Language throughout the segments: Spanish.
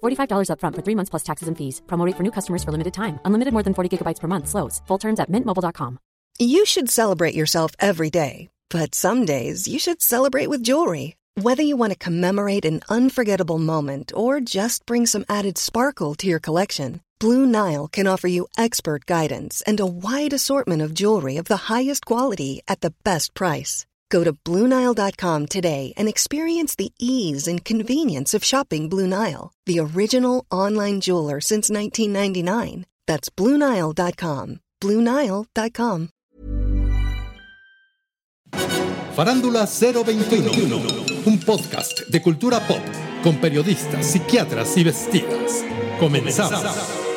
$45 upfront for three months plus taxes and fees. Promo for new customers for limited time. Unlimited more than 40 gigabytes per month. Slows. Full terms at mintmobile.com. You should celebrate yourself every day, but some days you should celebrate with jewelry. Whether you want to commemorate an unforgettable moment or just bring some added sparkle to your collection, Blue Nile can offer you expert guidance and a wide assortment of jewelry of the highest quality at the best price. Go to BlueNile.com today and experience the ease and convenience of shopping Blue Nile, the original online jeweler since 1999. That's BlueNile.com. BlueNile.com. Farándula 021, un podcast de cultura pop con periodistas, psiquiatras y vestidas. Comenzamos.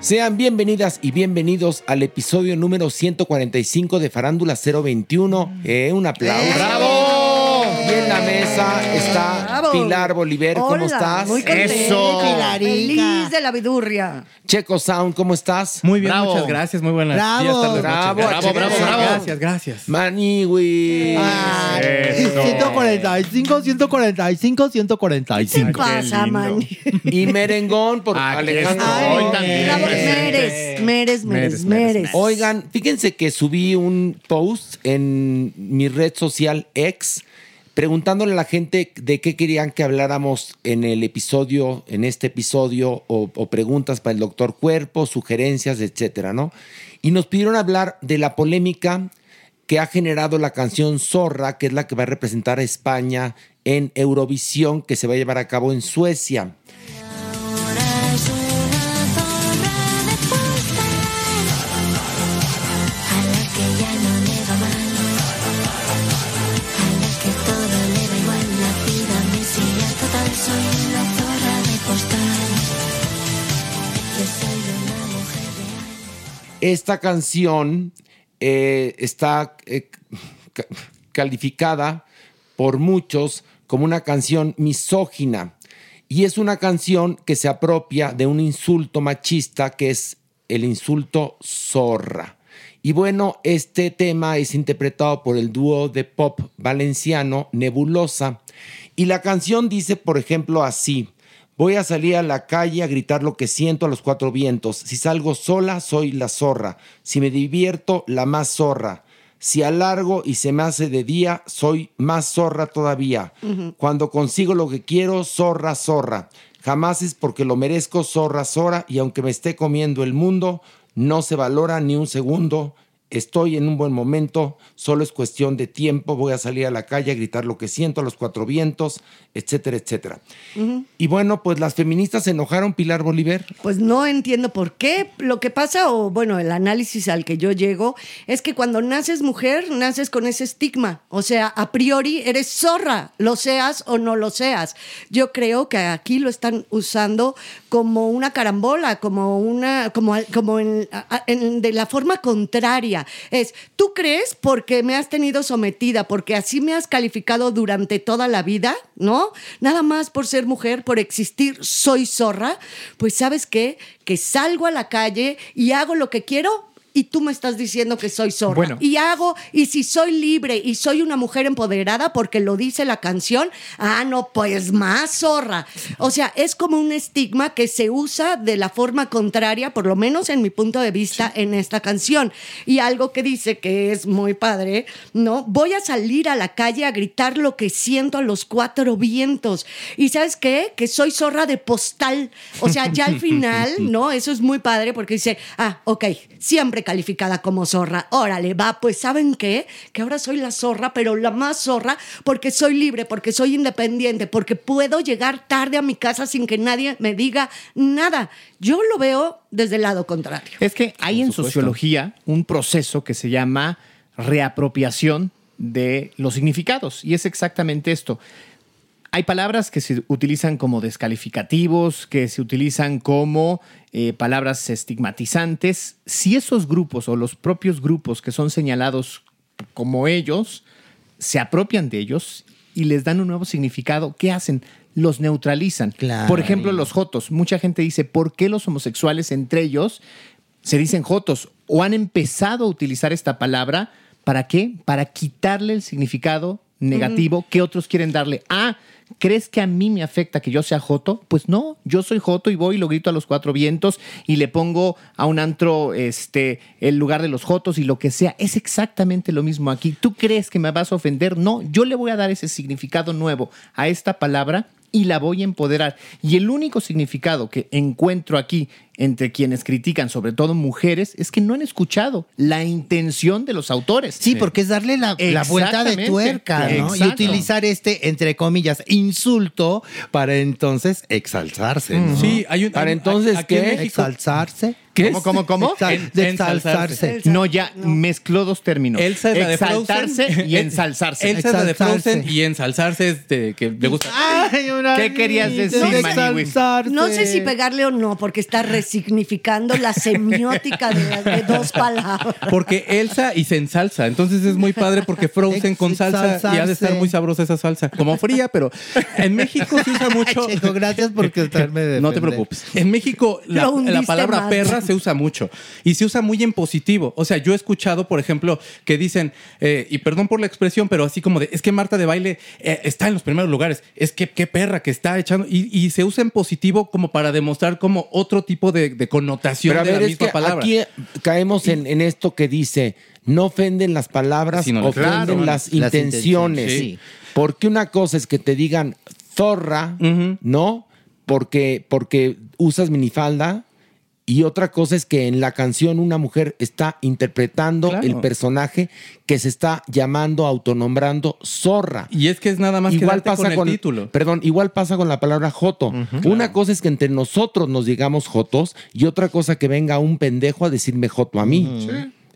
Sean bienvenidas y bienvenidos al episodio número 145 de Farándula 021. Eh, un aplauso. ¡Bravo! Y en la mesa está. Pilar Bolívar. ¿Cómo estás? Muy contenta. Eso. Feliz de la vidurria. Checo Sound, ¿cómo estás? Muy bien, Bravo. muchas gracias. Muy buenas Bravo. días, tardes, Bravo, noches. Checo bravo, Sound. Gracias, gracias. Maniwi. Ay, Eso. 145, 145, 145. ¿Qué pasa, lindo. man? Y Merengón por Aquí Alejandro. estoy. Ay, Hoy también bravo. Meres, Meres, Meres, Meres, Meres. Meres. Oigan, fíjense que subí un post en mi red social X preguntándole a la gente de qué querían que habláramos en el episodio, en este episodio, o, preguntas para el doctor Cuerpo, sugerencias, etcétera, ¿no? Y nos pidieron hablar de la polémica que ha generado la canción Zorra, que es la que va a representar a España en Eurovisión, que se va a llevar a cabo en Suecia. Esta canción eh, está eh, ca- calificada por muchos como una canción misógina y es una canción que se apropia de un insulto machista que es el insulto zorra. Y bueno, este tema es interpretado por el dúo de pop valenciano Nebulosa y la canción dice, por ejemplo, así. Voy a salir a la calle a gritar lo que siento a los cuatro vientos. Si salgo sola, soy la zorra. Si me divierto, la más zorra. Si alargo y se me hace de día, soy más zorra todavía. Cuando consigo lo que quiero, zorra, zorra. Jamás es porque lo merezco, zorra, zorra. Y aunque me esté comiendo el mundo, no se valora ni un segundo. Estoy en un buen momento, solo es cuestión de tiempo, voy a salir a la calle a gritar lo que siento a los cuatro vientos, etcétera, etcétera. Y bueno, pues las feministas se enojaron, Pilar Bolívar. Pues no entiendo por qué. Lo que pasa, o bueno, el análisis al que yo llego, es que cuando naces mujer, naces con ese estigma. O sea, a priori eres zorra, lo seas o no lo seas. Yo creo que aquí lo están usando como una carambola, como una, como, como en, de la forma contraria. Es, tú crees porque me has tenido sometida, porque así me has calificado durante toda la vida, ¿no? Nada más por ser mujer, por existir, soy zorra. Pues sabes qué, que salgo a la calle y hago lo que quiero y tú me estás diciendo que soy zorra. Bueno. Y hago, y si soy libre y soy una mujer empoderada porque lo dice la canción, ah, no, pues más zorra. O sea, es como un estigma que se usa de la forma contraria, por lo menos en mi punto de vista, en esta canción. Y algo que dice que es muy padre, ¿no? Voy a salir a la calle a gritar lo que siento a los cuatro vientos. Y sabes qué? Que soy zorra de postal. O sea, ya al final, ¿no? Eso es muy padre porque dice, ah, ok, siempre calificada como zorra. Órale, va, pues ¿saben qué? Que ahora soy la zorra, pero la más zorra porque soy libre, porque soy independiente, porque puedo llegar tarde a mi casa sin que nadie me diga nada. Yo lo veo desde el lado contrario. Es que hay en sociología un proceso que se llama reapropiación de los significados y es exactamente esto. Hay palabras que se utilizan como descalificativos, que se utilizan como eh, palabras estigmatizantes. Si esos grupos o los propios grupos que son señalados como ellos se apropian de ellos y les dan un nuevo significado, ¿qué hacen? Los neutralizan. Claro. Por ejemplo, los jotos. Mucha gente dice, ¿por qué los homosexuales entre ellos se dicen jotos? O han empezado a utilizar esta palabra, ¿para qué? Para quitarle el significado negativo que otros quieren darle. Ah, ¿crees que a mí me afecta que yo sea joto? Pues no, yo soy joto y voy y lo grito a los cuatro vientos y le pongo a un antro este, el lugar de los jotos y lo que sea. Es exactamente lo mismo aquí. ¿Tú crees que me vas a ofender? No, yo le voy a dar ese significado nuevo a esta palabra y la voy a empoderar. Y el único significado que encuentro aquí entre quienes critican, sobre todo mujeres, es que no han escuchado la intención de los autores. Sí, porque es darle la, la vuelta de tuerca, ¿no? Y utilizar este, entre comillas, insulto para entonces exalzarse. ¿no? Sí, hay un. Para entonces, en ¿qué? México- Exalzarse. ¿Qué ¿Cómo, es? cómo, cómo? Exal- En- de ensalzarse. No, ya mezcló dos términos. Elsa es la de Exaltarse Frozen y ensalzarse. Elsa es la de Exaltarse. Frozen y ensalzarse es de que le gusta. Ay, una ¿Qué querías niña, decir, de Maniwis? exalzarse. No sé si pegarle o no, porque está resignificando la semiótica de, las- de dos palabras. Porque Elsa y se ensalza. Entonces es muy padre porque Frozen con salsa y ha de estar muy sabrosa esa salsa. Como fría, pero en México se usa mucho. Checo, gracias por estarme de No te preocupes. En México la, Lo hundiste la palabra más. perra se usa mucho y se usa muy en positivo. O sea, yo he escuchado, por ejemplo, que dicen, eh, y perdón por la expresión, pero así como de, es que Marta de baile eh, está en los primeros lugares, es que qué perra que está echando, y, y se usa en positivo como para demostrar como otro tipo de, de connotación Pero a de ver, la es misma que palabra. aquí caemos en, en esto que dice, no ofenden las palabras, Sino ofenden Claro, las, las intenciones. intenciones, sí. Porque una cosa es que te digan zorra. ¿no? Porque, porque usas minifalda. Y otra cosa es que en la canción una mujer está interpretando Claro. el personaje que se está llamando, autonombrando zorra. Y es que es nada más igual pasa con el título. Perdón, igual pasa con la palabra joto. Una cosa es que entre nosotros nos digamos jotos y otra cosa que venga un pendejo a decirme joto a mí.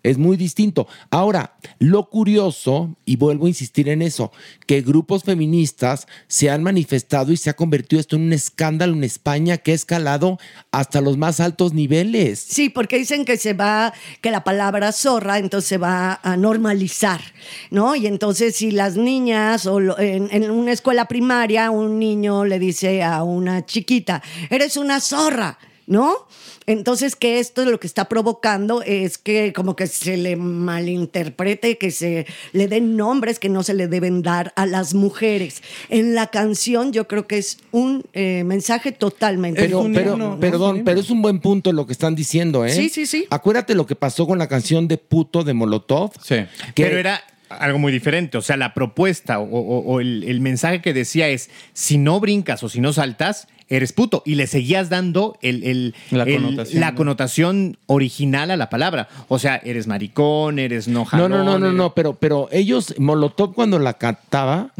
Es muy distinto. Ahora, lo curioso, y vuelvo a insistir en eso, que grupos feministas se han manifestado y se ha convertido esto en un escándalo en España que ha escalado hasta los más altos niveles. Sí, porque dicen que se va, que la palabra zorra entonces se va a normalizar, ¿no? Y entonces si las niñas o lo- en, en una escuela primaria un niño le dice a una chiquita, eres una zorra, ¿no? Entonces que esto lo que está provocando es que como que se le malinterprete, que se le den nombres que no se le deben dar a las mujeres. En la canción yo creo que es un eh, mensaje totalmente Pero, un pero, perdón, Es un pero es un buen punto lo que están diciendo, ¿eh? Sí, sí, sí. Acuérdate lo que pasó con la canción de puto de Molotov. Sí. que- Pero era algo muy diferente. O sea, la propuesta o, o- o el, el mensaje que decía es: si no brincas o si no saltas, eres puto. Y le seguías dando el, el- La el- connotación, la ¿no? connotación original a la palabra. O sea, eres maricón, eres no No, jalón. no, no, no, eres- no, pero, pero ellos, Molotov cuando la cantaba,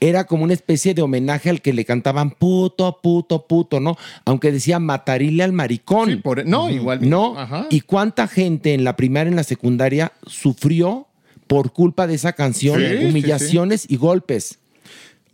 era como una especie de homenaje al que le cantaban puto, puto, puto, ¿no? Aunque decía matarile al maricón. Sí, por- no, igual. ¿No? Ajá. ¿Y cuánta gente en la primaria y en la secundaria sufrió por culpa de esa canción Sí, sí, humillaciones y golpes?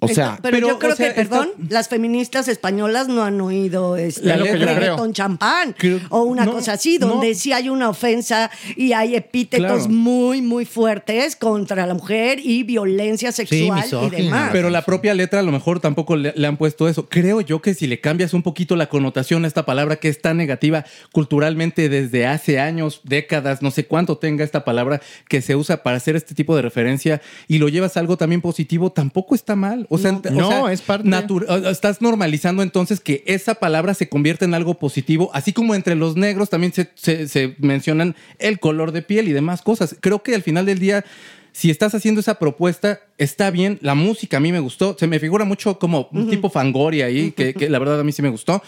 O sea, pero, yo creo o sea, que, perdón, las feministas españolas no han oído este, reggaetón creo. champán Creo- o una no, cosa así, donde no. sí hay una ofensa y hay epítetos Claro. muy, muy fuertes contra la mujer y violencia sexual y demás. Pero la propia letra a lo mejor tampoco le, le han puesto eso. Creo yo que si le cambias un poquito la connotación a esta palabra que es tan negativa culturalmente desde hace años, décadas, no sé cuánto tenga esta palabra que se usa para hacer este tipo de referencia y lo llevas a algo también positivo, tampoco está mal. O sea, No. o sea, No, es parte- estás normalizando entonces que esa palabra se convierte en algo positivo, así como entre los negros también se, se- se mencionan el color de piel y demás cosas. Creo que al final del día, si estás haciendo esa propuesta, está bien. La música a mí me gustó. Se me figura mucho como un tipo Fangoria ahí, que, que la verdad a mí sí me gustó.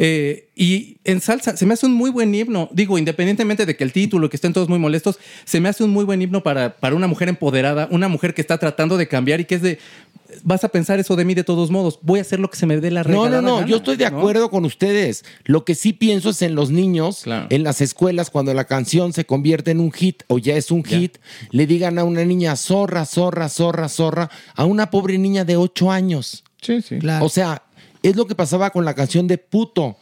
Eh, y en salsa, se me hace un muy buen himno. Digo, independientemente de que el título, que estén todos muy molestos, se me hace un muy buen himno para, para una mujer empoderada, una mujer que está tratando de cambiar y que es de. Vas a pensar eso de mí de todos modos. Voy a hacer lo que se me dé la No, regalada no, no, gana, yo estoy de ¿no? acuerdo con ustedes. Lo que sí pienso es en los niños, en las escuelas, cuando la canción se convierte en un hit o ya es un hit, le digan a una niña zorra, zorra, zorra, zorra, a una pobre niña de 8 años. Sí, sí. O sea, es lo que pasaba con la canción de puto.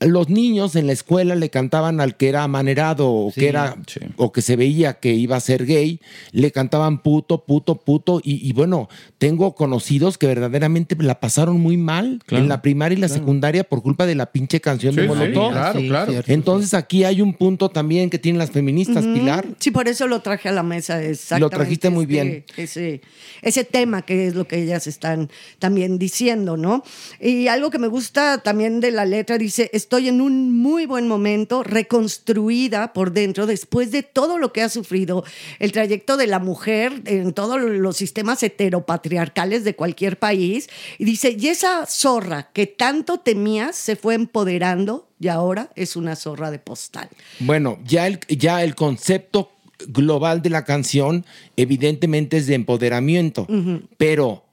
Los niños en la escuela le cantaban al que era amanerado o que era o que se veía que iba a ser gay, le cantaban puto, puto, puto y, y bueno, tengo conocidos que verdaderamente la pasaron muy mal Claro, en la primaria y la claro. secundaria por culpa de la pinche canción Sí, de sí, Molotov. claro, Sí, claro. cierto, Entonces aquí hay un punto también que tienen las feministas. Pilar. Sí, por eso lo traje a la mesa. Exactamente. trajiste muy este- bien. Ese, ese tema que es lo que ellas están también diciendo, ¿no? Y algo que me gusta también de la letra dice, estoy en un muy buen momento, reconstruida por dentro después de todo lo que ha sufrido el trayecto de la mujer en todos los sistemas heteropatriarcales de cualquier país. Y dice, y esa zorra que tanto temías se fue empoderando y ahora es una zorra de postal. Bueno, ya el, ya el concepto global de la canción evidentemente es de empoderamiento, pero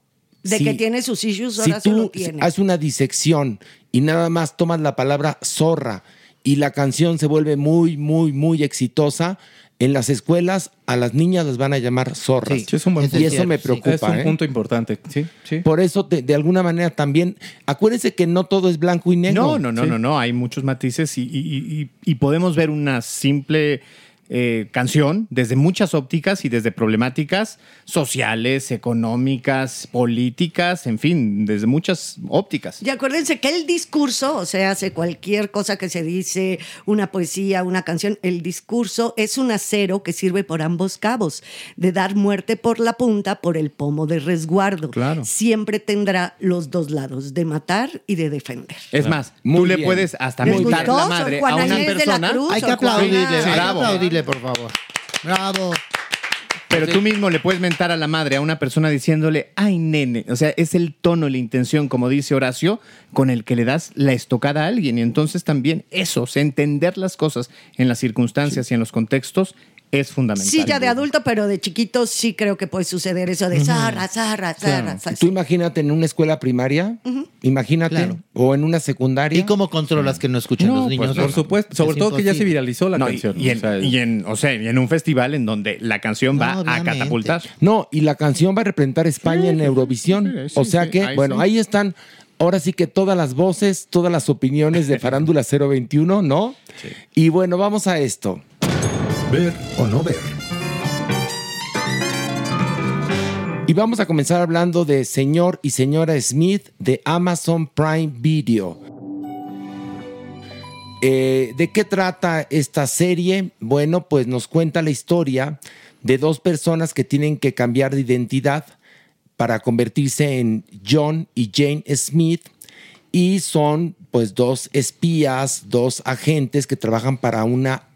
De si- que tiene sus issues, si ahora lo tú tiene. haces una disección y nada más tomas la palabra zorra y la canción se vuelve muy, muy, muy exitosa, en las escuelas a las niñas las van a llamar zorras. Sí, es un buen y eso me preocupa. Es un ¿eh? punto importante. Sí, sí. Por eso, de, de alguna manera también, acuérdense que no todo es blanco y negro. No, no, no, Sí. no, no. Hay muchos matices y, y- y- y- y podemos ver una simple eh, canción desde muchas ópticas y desde problemáticas sociales, económicas, políticas, en fin, desde muchas ópticas. Y acuérdense que el discurso, o sea, hace cualquier cosa que se dice, una poesía, una canción, el discurso es un acero que sirve por ambos cabos, de dar muerte por la punta, por el pomo de resguardo. Claro. Siempre tendrá los dos lados, de matar y de defender. Es más, Muy tú le bien. puedes hasta ¿Les mentar la madre a una Inés de la persona. Cruz, Hay que aplaudirle, Juana. hay que Bravo. Aplaudirle, por favor. Bravo. Pero tú mismo le puedes mentar a la madre a una persona diciéndole, ay, nene. O sea, es el tono, la intención, como dice Horacio, con el que le das la estocada a alguien. Y entonces también eso, o sea, entender las cosas en las circunstancias y en los contextos es fundamental. Sí, ya de adulto, pero de chiquito sí creo que puede suceder eso de zarra, zarra, zarra. zarra. Tú imagínate en una escuela primaria, imagínate, Claro. o en una secundaria. ¿Y cómo controlas que no escuchen No, los niños? pues, por supuesto. Sobre Es todo que ya se viralizó la No, canción. y, en, o sea, y en- o sea, y en un festival en donde la canción No, va a catapultar. No, y la canción va a representar España en Eurovisión. sí, sí, o sea sí, que, ahí bueno, sí. ahí están. Ahora sí que todas las voces, todas las opiniones de Farándula 021, ¿no? Y bueno, vamos a esto. Ver o no ver. Y vamos a comenzar hablando de señor y señora Smith de Amazon Prime Video. Eh, ¿De qué trata esta serie? Bueno, pues nos cuenta la historia de dos personas que tienen que cambiar de identidad para convertirse en John y Jane Smith y son pues dos espías, dos agentes que trabajan para una,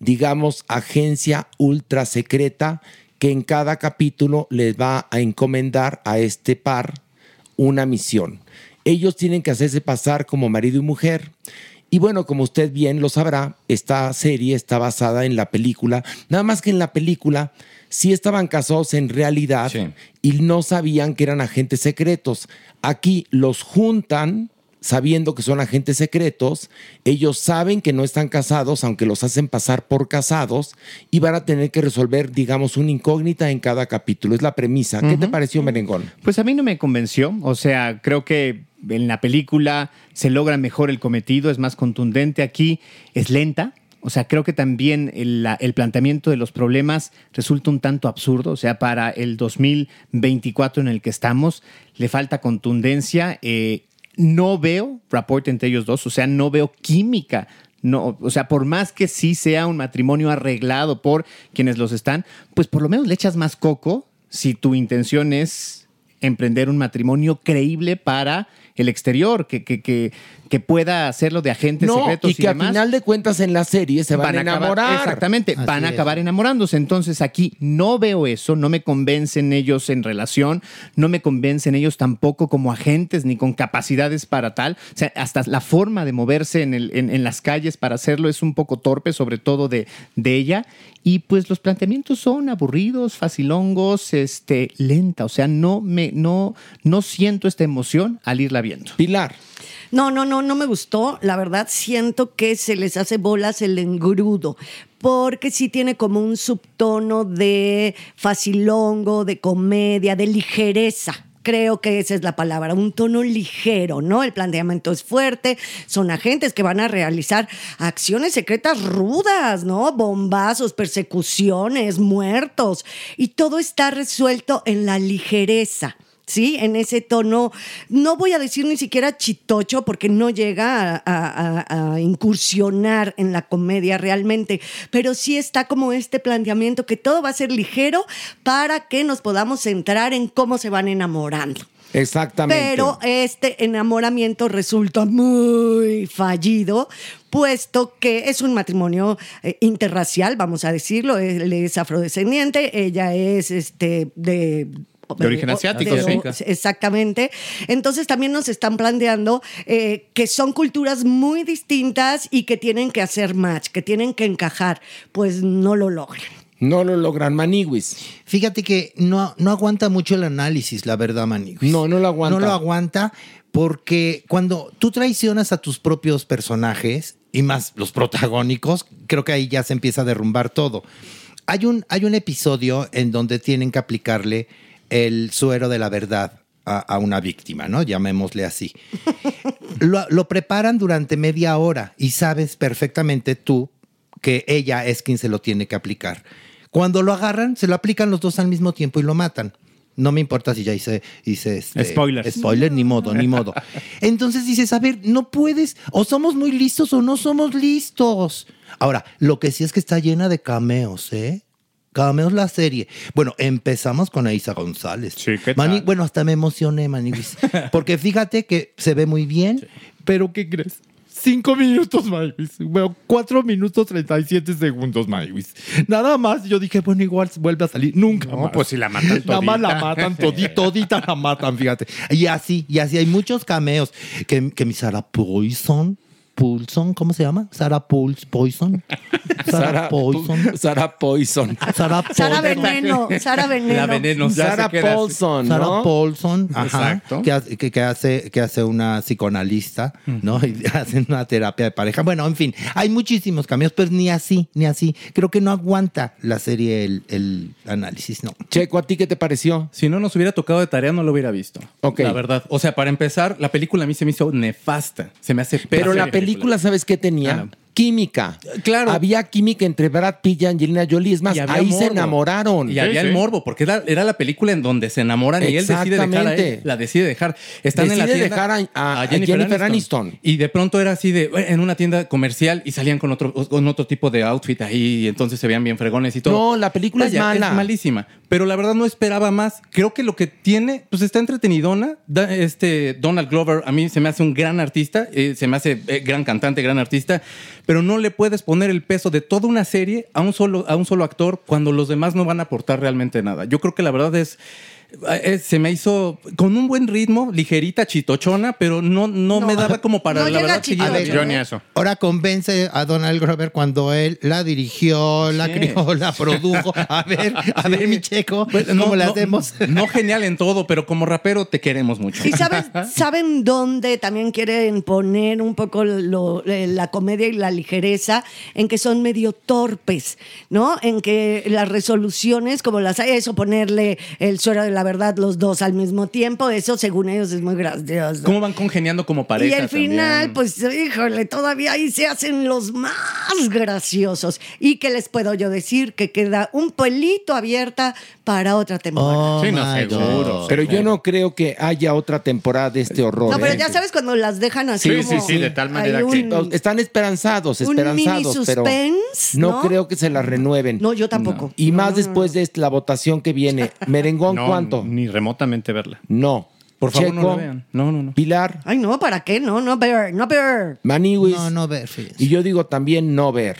digamos, agencia ultra secreta que en cada capítulo les va a encomendar a este par una misión. Ellos tienen que hacerse pasar como marido y mujer. Y bueno, como usted bien lo sabrá, esta serie está basada en la película, nada más que en la película sí estaban casados en realidad y no sabían que eran agentes secretos. Aquí los juntan sabiendo que son agentes secretos, ellos saben que no están casados, aunque los hacen pasar por casados, y van a tener que resolver, digamos, una incógnita en cada capítulo. Es la premisa. ¿Qué te pareció, Merengón? Pues a mí no me convenció. O sea, creo que en la película se logra mejor el cometido, es más contundente. Aquí es lenta. O sea, creo que también el, la- el planteamiento de los problemas resulta un tanto absurdo. O sea, para el 2024 en el que estamos, le falta contundencia. Eh, no veo rapport entre ellos dos, o sea, no veo química. No, o sea, por más que sí sea un matrimonio arreglado por quienes los están, pues por lo menos le echas más coco si tu intención es emprender un matrimonio creíble para el exterior, que, que, que, que pueda hacerlo de agentes No, secretos y que a demás. final de cuentas en la serie se van, a acabar- enamorar. exactamente, van a acabar enamorándose. Entonces aquí no veo eso, no me convencen ellos en relación, no me convencen ellos tampoco como agentes ni con capacidades para tal. O sea, hasta la forma de moverse en, el- en- en las calles para hacerlo es un poco torpe, sobre todo de, de ella. Y pues los planteamientos son aburridos, facilongos, este, lenta. O sea, no me, no, no siento esta emoción al irla viendo. Pilar. No, no, no, no me gustó. La verdad, siento que se les hace bolas el engrudo. Porque sí tiene como un subtono de facilongo, de comedia, de ligereza. Creo que esa es la palabra, un tono ligero, ¿no? El planteamiento es fuerte, son agentes que van a realizar acciones secretas rudas, ¿no? Bombazos, persecuciones, muertos, y todo está resuelto en la ligereza. ¿Sí? En ese tono, no voy a decir ni siquiera chitocho porque no llega a, a- a- a incursionar en la comedia realmente, pero sí está como este planteamiento que todo va a ser ligero para que nos podamos centrar en cómo se van enamorando. Exactamente. Pero este enamoramiento resulta muy fallido, puesto que es un matrimonio eh, interracial, vamos a decirlo. Él es afrodescendiente, ella es este de. De origen asiático, de- sí. Exactamente. Entonces también nos están planteando eh, que son culturas muy distintas y que tienen que hacer match, que tienen que encajar. Pues no lo logran. No lo logran, Maniwis. Fíjate que no, no aguanta mucho el análisis, la verdad, Maniguis. No, no lo aguanta. No lo aguanta porque cuando tú traicionas a tus propios personajes, y más los protagónicos, creo que ahí ya se empieza a derrumbar todo. Hay un, hay un episodio en donde tienen que aplicarle el suero de la verdad a, a una víctima, ¿no? Llamémosle así. Lo, lo preparan durante media hora y sabes perfectamente tú que ella es quien se lo tiene que aplicar. Cuando lo agarran, se lo aplican los dos al mismo tiempo y lo matan. No me importa si ya hice, hice este, Spoilers. Spoiler, ni modo, ni modo. Entonces dices, a ver, no puedes, o somos muy listos o no somos listos. Ahora, lo que sí es que está llena de cameos, ¿eh? Cameos la serie. Bueno, empezamos con Aisa González. Sí, ¿qué Mani- tal? bueno, hasta me emocioné, Maniwis. Porque fíjate que se ve muy bien. Pero ¿qué crees? Cinco minutos, Maywis. Bueno, cuatro minutos 37 segundos, Maywis. Nada más. Yo dije, bueno, igual vuelve a salir. Nunca No, más. pues si la matan Nada más la todita. matan, todita, todita la matan, fíjate. Y así, y así hay muchos cameos. Que, que mi Sarah Poison, Poulson, ¿cómo se llama? Sarah Puls, Poison. Sarah Poison. Sarah Poison. Sarah Sara Poison. Veneno, Sara Veneno. La veneno. Sarah. Paulson, Sarah. Paulson, ajá, Exacto. que, hace- que, hace, que hace una psicoanalista, ¿no? Y hacen una terapia de pareja. Bueno, en fin, hay muchísimos cambios, pero ni así, ni así. Creo que no aguanta la serie el, el análisis, no. Checo, ¿a ti qué te pareció? Si no nos hubiera tocado de tarea, no lo hubiera visto. Ok. La verdad. O sea, para empezar, la película a mí se me hizo nefasta. Se me hace Pero la película, ¿sabes qué tenía? Ah. Química. Claro. Había química entre Brad Pitt y Angelina Jolie. Es más, ahí se enamoraron. Y había el morbo, porque era, era la película en donde se enamoran y él decide dejar a él, la decide dejar. Están en la Decide tienda dejar a- a- a Jennifer Aniston. Y de pronto era así de "Bueno, en una tienda comercial y salían con otro, con otro tipo de outfit ahí y entonces se veían bien fregones y todo. No, la película es mala. Es malísima. Pero la verdad no esperaba más. Creo que lo que tiene, pues está entretenidona. Este Donald Glover a mí se me hace un gran artista, eh, se me hace eh, gran cantante, gran artista, pero no le puedes poner el peso de toda una serie a un solo, a un solo actor cuando los demás no van a aportar realmente nada. Yo creo que la verdad es se me hizo con un buen ritmo, ligerita, chitochona, pero no, no, me daba como para no la verdad seguir. A ver, Yo ni eso. Ahora convence a Donald Glover cuando él la dirigió, la Sí. crió, la produjo. A ver, a ver, mi checo, Pues, ¿cómo no, la hacemos? No genial en todo, pero como rapero te queremos mucho. ¿Y saben, saben dónde también quieren poner un poco lo- eh, la comedia y la ligereza? En que son medio torpes, ¿no? En que las resoluciones, como las hay, eso ponerle el suero de la verdad los dos al mismo tiempo, eso según ellos es muy gracioso. ¿Cómo van congeniando como pareja? y al final, también? pues, híjole, todavía ahí se hacen los más graciosos. ¿Y qué les puedo yo decir? Que queda un pelito abierta para otra temporada. Oh, Sí, no, seguro. Pero yo no creo que haya otra temporada de este horror. no, pero ¿eh? ya sabes cuando las dejan así Sí, sí, como sí, de tal manera que- un- Están esperanzados, Un esperanzados, mini pero suspense, no, ¿no? creo que se la renueven. No, yo tampoco. Y No, más no, no, después de la votación que viene. Merengón, No, Ni remotamente verla. No. Por favor, no lo vean. No, no, no. Pilar, Ay, no, ¿para qué? No, no ver, no ver. Maniwis. No, no ver, fíjense. Y yo digo también no ver.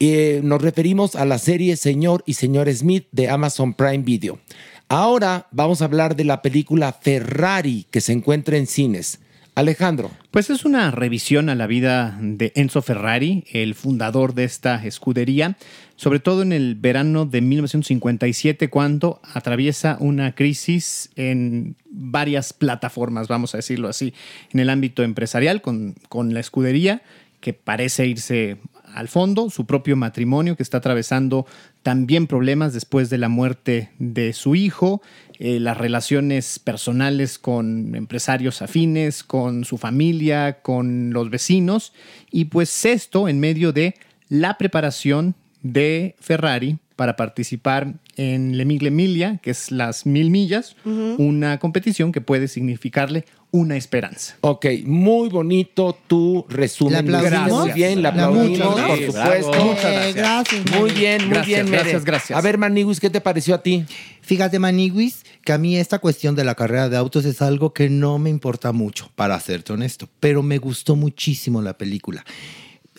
Eh, nos referimos a la serie Señor y Señor Smith de Amazon Prime Video. Ahora vamos a hablar de la película Ferrari que se encuentra en cines. Alejandro, Pues es una revisión a la vida de Enzo Ferrari, el fundador de esta escudería, sobre todo en el verano de 1957, cuando atraviesa una crisis en varias plataformas, vamos a decirlo así, en el ámbito empresarial, con, con la escudería, que parece irse al fondo, su propio matrimonio, que está atravesando también problemas después de la muerte de su hijo, eh, las relaciones personales con empresarios afines, con su familia, con los vecinos, y pues esto en medio de la preparación de Ferrari para participar en Le Mille Miglia, que es las mil millas, una competición que puede significarle una esperanza. ok, muy bonito tu resumen. ¿Le Lo hiciste aplaudimos? Muy bien, La aplaudimos, por supuesto. Bravo. Muchas gracias. gracias. Muy bien, muy Gracias, bien, Mere. gracias, gracias. A ver, Maniwis, ¿qué te pareció a ti? Fíjate, Maniguis, que a mí esta cuestión de la carrera de autos es algo que no me importa mucho, para serte honesto, pero me gustó muchísimo la película.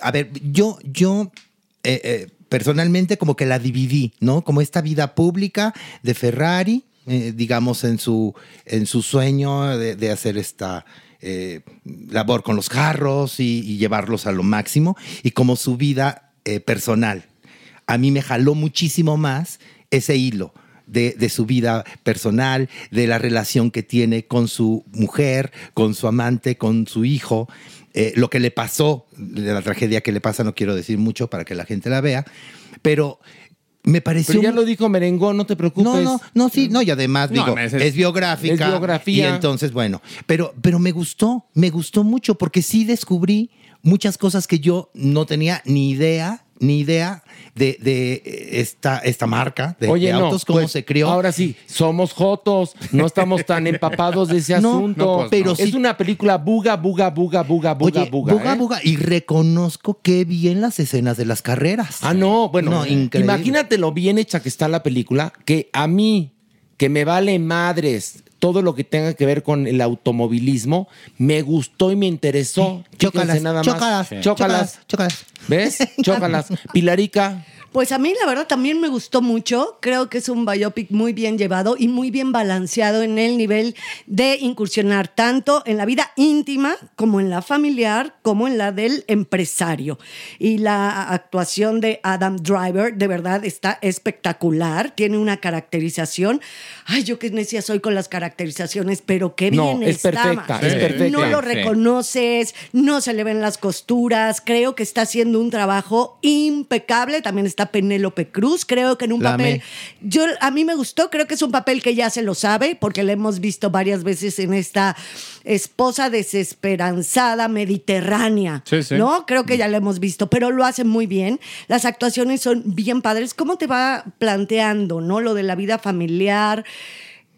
A ver, yo, yo eh, eh, personalmente como que la dividí, ¿no? Como esta vida pública de Ferrari, eh, digamos, en su, en su sueño de, hacer esta eh, labor con los carros y, y llevarlos a lo máximo, y como su vida eh, personal. A mí me jaló muchísimo más ese hilo de, de su vida personal, de la relación que tiene con su mujer, con su amante, con su hijo, eh, lo que le pasó, de la tragedia que le pasa, no quiero decir mucho para que la gente la vea, pero me pareció... Pero ya lo dijo Merengón, no te preocupes. No, no, no, sí, no, y además, No, digo, es- es, biográfica. es biografía. Y entonces, bueno, pero, pero me gustó, me gustó mucho porque sí descubrí muchas cosas que yo no tenía ni idea, ni idea de, de esta, esta marca de, Oye, de no, autos, cómo pues, se creó. Ahora sí, somos jotos, no estamos tan empapados de ese No, asunto. no, pues, pero es sí- una película buga, buga, buga, buga, buga, Oye, buga. buga, ¿eh? buga, y reconozco qué bien las escenas de las carreras. Ah, no, bueno, No, increíble. imagínate lo bien hecha que está la película, que a mí, que me vale madres todo lo que tenga que ver con el automovilismo, me gustó y me interesó. Chócalas, nada más. chócalas, Chócalas. chócalas, chócalas. ¿Ves? Chócalas. Pilarica. Pues a mí la verdad también me gustó mucho. Creo que es un biopic muy bien llevado y muy bien balanceado en el nivel de incursionar tanto en la vida íntima como en la familiar como en la del empresario. Y la actuación de Adam Driver de verdad está espectacular. Tiene una caracterización. Ay, yo qué necia soy con las caracterizaciones, pero qué No, bien es está. perfecta, es perfecta. No lo reconoces, no se le ven las costuras. Creo que está haciendo un trabajo impecable. También está Penélope Cruz. Creo que en un La papel. Yo, a mí me gustó. Creo que es un papel que ya se lo sabe, porque la hemos visto varias veces en esta esposa desesperanzada mediterránea. Sí, sí. ¿No? Creo que ya la hemos visto, pero lo hace muy bien. Las actuaciones son bien padres. ¿Cómo te va planteando, no? Lo de la vida familiar.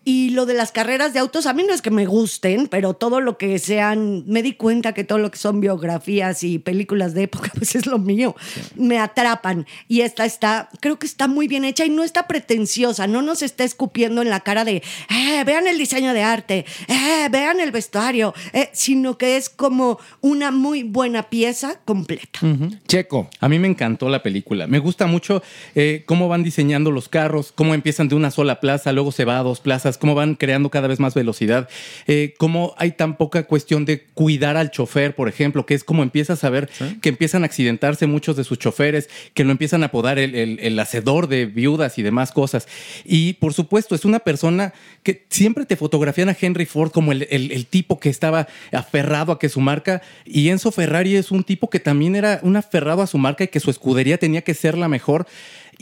Y lo de las carreras de autos, a mí no es que me gusten, pero todo lo que sean, me di cuenta que todo lo que son biografías y películas de época, pues es lo mío, me atrapan. Y esta está, creo que está muy bien hecha y no está pretenciosa, no nos está escupiendo en la cara de, eh, vean el diseño de arte, eh, vean el vestuario, eh, sino que es como una muy buena pieza completa. Checo. A mí me encantó la película. Me gusta mucho eh, cómo van diseñando los carros, cómo empiezan de una sola plaza, luego se va a dos plazas cómo van creando cada vez más velocidad, eh, cómo hay tan poca cuestión de cuidar al chofer, por ejemplo, que es como empiezas a ver que empiezan a accidentarse muchos de sus choferes, que lo empiezan a apodar el, el- el hacedor de viudas y demás cosas. Y por supuesto, es una persona que siempre te fotografían a Henry Ford como el, el- el tipo que estaba aferrado a que su marca, y Enzo Ferrari es un tipo que también era un aferrado a su marca y que su escudería tenía que ser la mejor.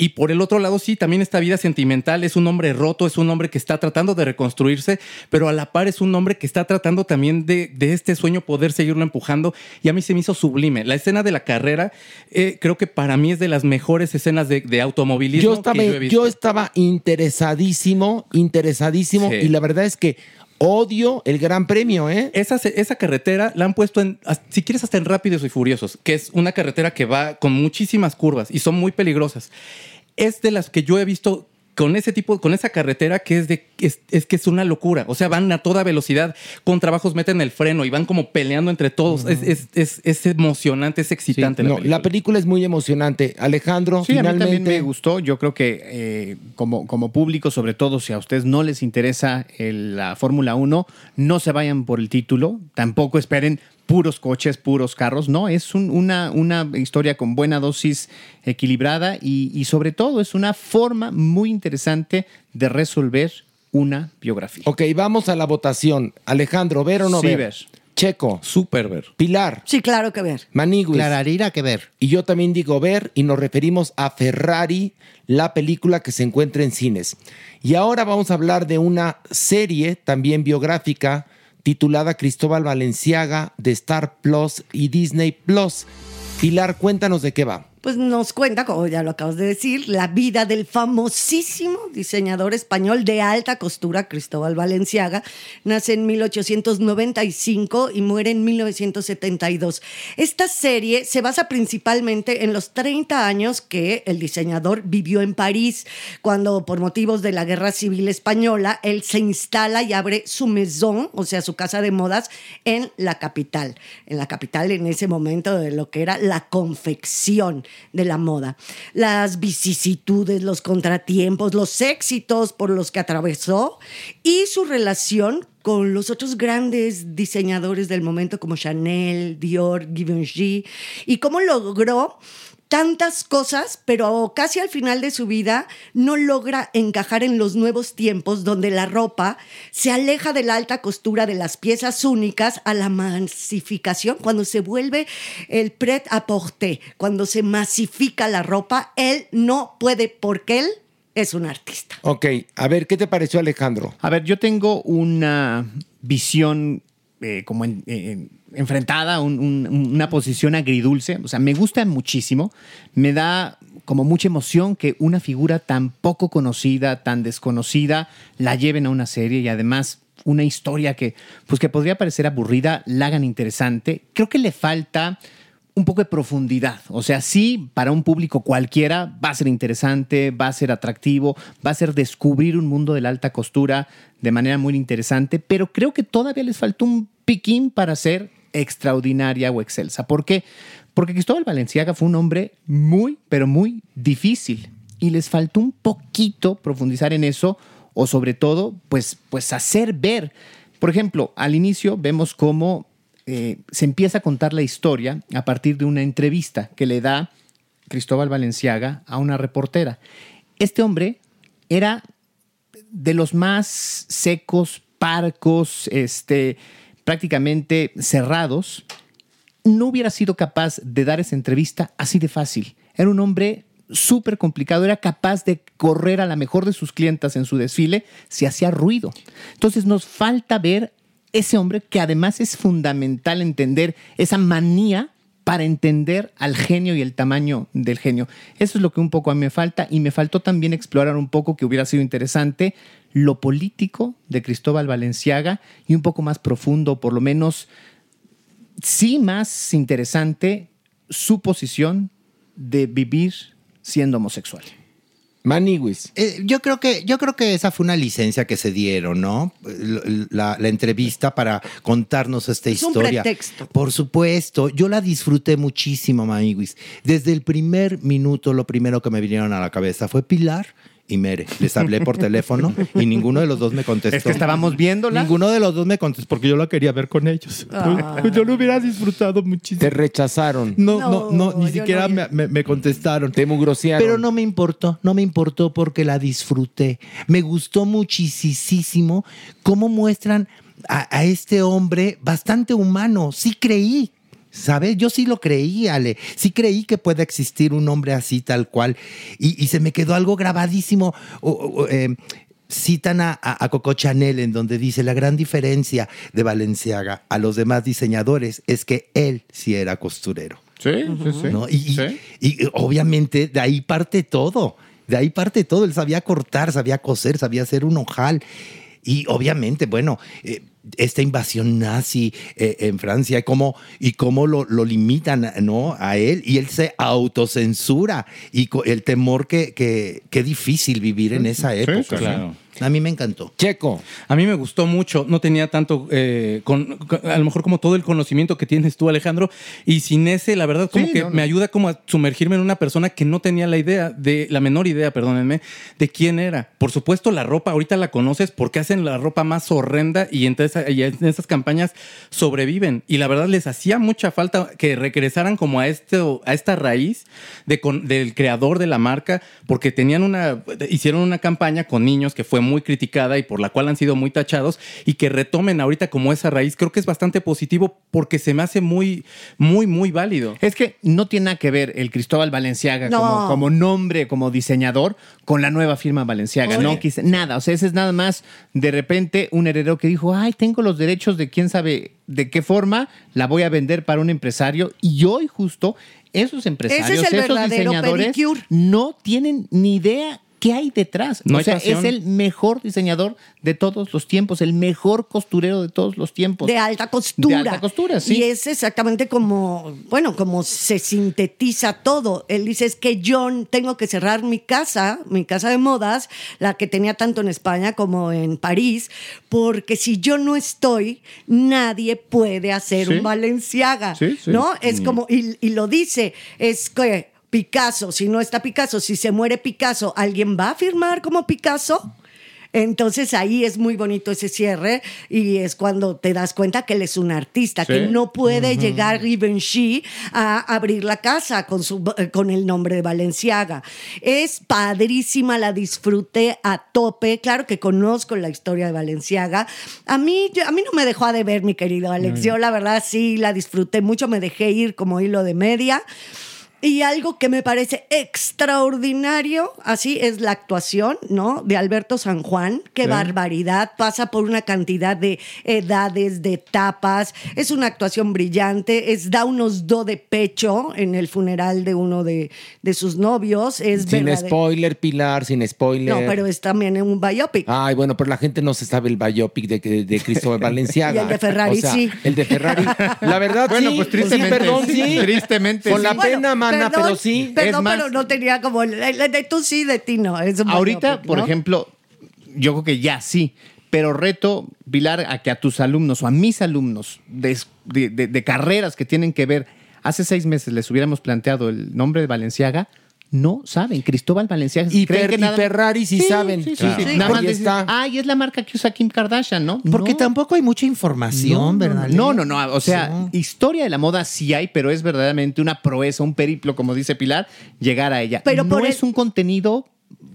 Y por el otro lado, sí, también esta vida sentimental es un hombre roto, es un hombre que está tratando de reconstruirse, pero a la par es un hombre que está tratando también de, de este sueño poder seguirlo empujando. Y a mí se me hizo sublime. La escena de la carrera, eh, creo que para mí es de las mejores escenas de, de automovilismo Yo estaba, que yo he visto. yo estaba interesadísimo, interesadísimo, Sí. y la verdad es que odio el Gran Premio, ¿eh? Esa, esa carretera la han puesto en, si quieres, hasta en Rápidos y Furiosos, que es una carretera que va con muchísimas curvas y son muy peligrosas. Es de las que yo he visto con ese tipo, con esa carretera que es de, es, es que es una locura. O sea, van a toda velocidad, con trabajos meten el freno y van como peleando entre todos. Es, es, es, es emocionante, es excitante la No, película. la película es muy emocionante. Alejandro, Sí, a mí finalmente. también me gustó. Yo creo que eh, como, como público, sobre todo si a ustedes no les interesa el- la Fórmula 1, no se vayan por el título. Tampoco esperen puros coches, puros carros. No, es un- una, una historia con buena dosis equilibrada y, y sobre todo es una forma muy interesante de resolver una biografía. Ok, vamos a la votación. Alejandro, ¿ver o no Sí, ver? ver. Checo. Super ver. Pilar. Sí, claro que ver. Maniguis. Clararira que ver. Y yo también digo ver y nos referimos a Ferrari, la película que se encuentra en cines. Y ahora vamos a hablar de una serie también biográfica titulada Cristóbal Valenciaga de Star Plus y Disney Plus. Pilar, cuéntanos de qué va. Pues nos cuenta, como ya lo acabas de decir, la vida del famosísimo diseñador español de alta costura, Cristóbal Valenciaga. Nace en 1895 y muere en 1972. Esta serie se basa principalmente en los 30 años que el diseñador vivió en París, cuando por motivos de la Guerra Civil Española, él se instala y abre su maison, o sea, su casa de modas, en la capital. En la capital en ese momento de lo que era la confección de la moda. Las vicisitudes, los contratiempos, los éxitos por los que atravesó y su relación con los otros grandes diseñadores del momento como Chanel, Dior, Givenchy y cómo logró tantas cosas, pero casi al final de su vida no logra encajar en los nuevos tiempos donde la ropa se aleja de la alta costura de las piezas únicas a la masificación, cuando se vuelve el pret à porter, cuando se masifica la ropa, él no puede porque él es un artista. Ok, a ver, ¿qué te pareció Alejandro? A ver, yo tengo una visión eh, como en- en- enfrentada, un- una posición agridulce. O sea, me gusta muchísimo. Me da como mucha emoción que una figura tan poco conocida, tan desconocida, la lleven a una serie y además una historia que, pues que podría parecer aburrida, la hagan interesante. Creo que le falta un poco de profundidad. O sea, sí, para un público cualquiera va a ser interesante, va a ser atractivo, va a ser descubrir un mundo de la alta costura de manera muy interesante, pero creo que todavía les faltó un piquín para ser extraordinaria o excelsa. ¿Por qué? Porque Cristóbal Valenciaga fue un hombre muy, pero muy difícil y les faltó un poquito profundizar en eso o sobre todo, pues, pues hacer ver. Por ejemplo, al inicio vemos cómo eh, se empieza a contar la historia a partir de una entrevista que le da Cristóbal Valenciaga a una reportera. Este hombre era de los más secos, parcos, este, prácticamente cerrados. No hubiera sido capaz de dar esa entrevista así de fácil. Era un hombre súper complicado, era capaz de correr a la mejor de sus clientas en su desfile si hacía ruido. Entonces nos falta ver ese hombre que además es fundamental entender esa manía para entender al genio y el tamaño del genio. Eso es lo que un poco a mí me falta y me faltó también explorar un poco, que hubiera sido interesante, lo político de Cristóbal Valenciaga y un poco más profundo, por lo menos sí más interesante, su posición de vivir siendo homosexual. Maniwis. Eh, yo creo que yo creo que esa fue una licencia que se dieron, ¿no? La, la entrevista para contarnos esta Es un historia. pretexto. Por supuesto, yo la disfruté muchísimo, Maniguis. Desde el primer minuto, lo primero que me vinieron a la cabeza fue Pilar y Mere. Les hablé por teléfono y ninguno de los dos me contestó. Es que estábamos viéndola. Ninguno de los dos me contestó. Porque yo la quería ver con ellos. Ah. Pues yo lo hubiera disfrutado muchísimo. Te rechazaron. No, no, no, ni siquiera no- me, me- me contestaron. Te mugrosearon. Pero no me importó, no me importó porque la disfruté. Me gustó muchísimo cómo muestran a, a este hombre bastante humano. Sí creí, ¿sabes? Yo sí lo creí, Ale. Sí creí que pueda existir un hombre así, tal cual. Y, y se me quedó algo grabadísimo. O- o- eh, citan a, a- a Coco Chanel en donde dice la gran diferencia de Valenciaga a los demás diseñadores es que él sí era costurero. Sí, sí, sí. ¿no? Y, y- Sí. y, obviamente de ahí parte todo. De ahí parte todo. Él sabía cortar, sabía coser, sabía hacer un ojal. Y obviamente, bueno, eh, esta invasión nazi eh, en Francia, cómo, y cómo lo, lo limitan ¿no? a él, y él se autocensura, y el temor que, que, que difícil vivir en esa época. sí, claro. ¿no? A mí me encantó. Checo. A mí me gustó mucho, no tenía tanto, eh, con, con- a lo mejor como todo el conocimiento que tienes tú, Alejandro, y sin ese, la verdad, como Sí, que no, no. me ayuda como a sumergirme en una persona que no tenía la idea, de la menor idea, perdónenme, de quién era. Por supuesto, la ropa, ahorita la conoces porque hacen la ropa más horrenda y entre esa- y en esas campañas sobreviven. Y la verdad les hacía mucha falta que regresaran como a, esto, a esta raíz de con- del creador de la marca, porque tenían una, hicieron una campaña con niños que fue muy criticada y por la cual han sido muy tachados y que retomen ahorita como esa raíz, creo que es bastante positivo porque se me hace muy, muy, muy válido. Es que no tiene nada que ver el Cristóbal Valenciaga No. como, como nombre, como diseñador, con la nueva firma Valenciaga. Oye. No, quise- nada. O sea, ese es nada más de repente un heredero que dijo, ay, tengo los derechos de quién sabe de qué forma la voy a vender para un empresario. Y hoy justo esos empresarios, Ese es el esos verdadero diseñadores pedicure. no tienen ni idea qué hay detrás. No o sea, es el mejor diseñador de todos los tiempos, el mejor costurero de todos los tiempos. de alta costura. De alta costura, sí. Y es exactamente como, bueno, como se sintetiza todo. Él dice, es que yo tengo que cerrar mi casa, mi casa de modas, la que tenía tanto en España como en París, porque si yo no estoy, nadie puede hacer Sí. un Valenciaga, Sí, sí. ¿no? Es como, y, y lo dice, es que Picasso, si no está Picasso, si se muere Picasso, ¿alguien va a firmar como Picasso? Entonces ahí es muy bonito ese cierre y es cuando te das cuenta que él es un artista, Sí. que no puede llegar Givenchy a abrir la casa con, su, con el nombre de Valenciaga. Es padrísima, la disfruté a tope. Claro que conozco la historia de Valenciaga. A mí, yo- a mí no me dejó de ver, mi querido Alex. Yo la verdad sí la disfruté mucho, me dejé ir como hilo de media. Y algo que me parece extraordinario, así es la actuación, ¿no? De Alberto San Juan. Qué barbaridad. Pasa por una cantidad de edades, de etapas. Es una actuación brillante. Es da unos do de pecho en el funeral de uno de, de sus novios. Es Sin spoiler, Pilar, sin spoiler. No, pero es también en un biopic. Ay, bueno, pero la gente no se sabe el biopic de, de, de Cristóbal Valenciaga. Y el de Ferrari, O sea, sí. El de Ferrari. La verdad, Bueno, sí. pues sí, tristemente, perdón, sí. sí. Tristemente, Con sí. la Bueno, pena, perdón, pero sí. Perdón, Es más- pero no tenía como. De tú sí, de ti no. Es un Ahorita, biopic, por ejemplo, yo creo que ya sí, pero reto, Pilar, a que a tus alumnos o a mis alumnos de, de- de- de carreras que tienen que ver, hace seis meses les hubiéramos planteado el nombre de Valenciaga, no saben. Cristóbal Valenciaga. Y creen Fer- que y nada- Ferrari sí saben. Sí, sí, Claro. sí. Sí, Nada más decir, está. Ay, es la marca que usa Kim Kardashian, ¿no? Porque No. tampoco hay mucha información, no, ¿verdad? No, no, no. O sea, Sí. historia de la moda sí hay, pero es verdaderamente una proeza, un periplo, como dice Pilar, llegar a ella. Pero no por es el- un contenido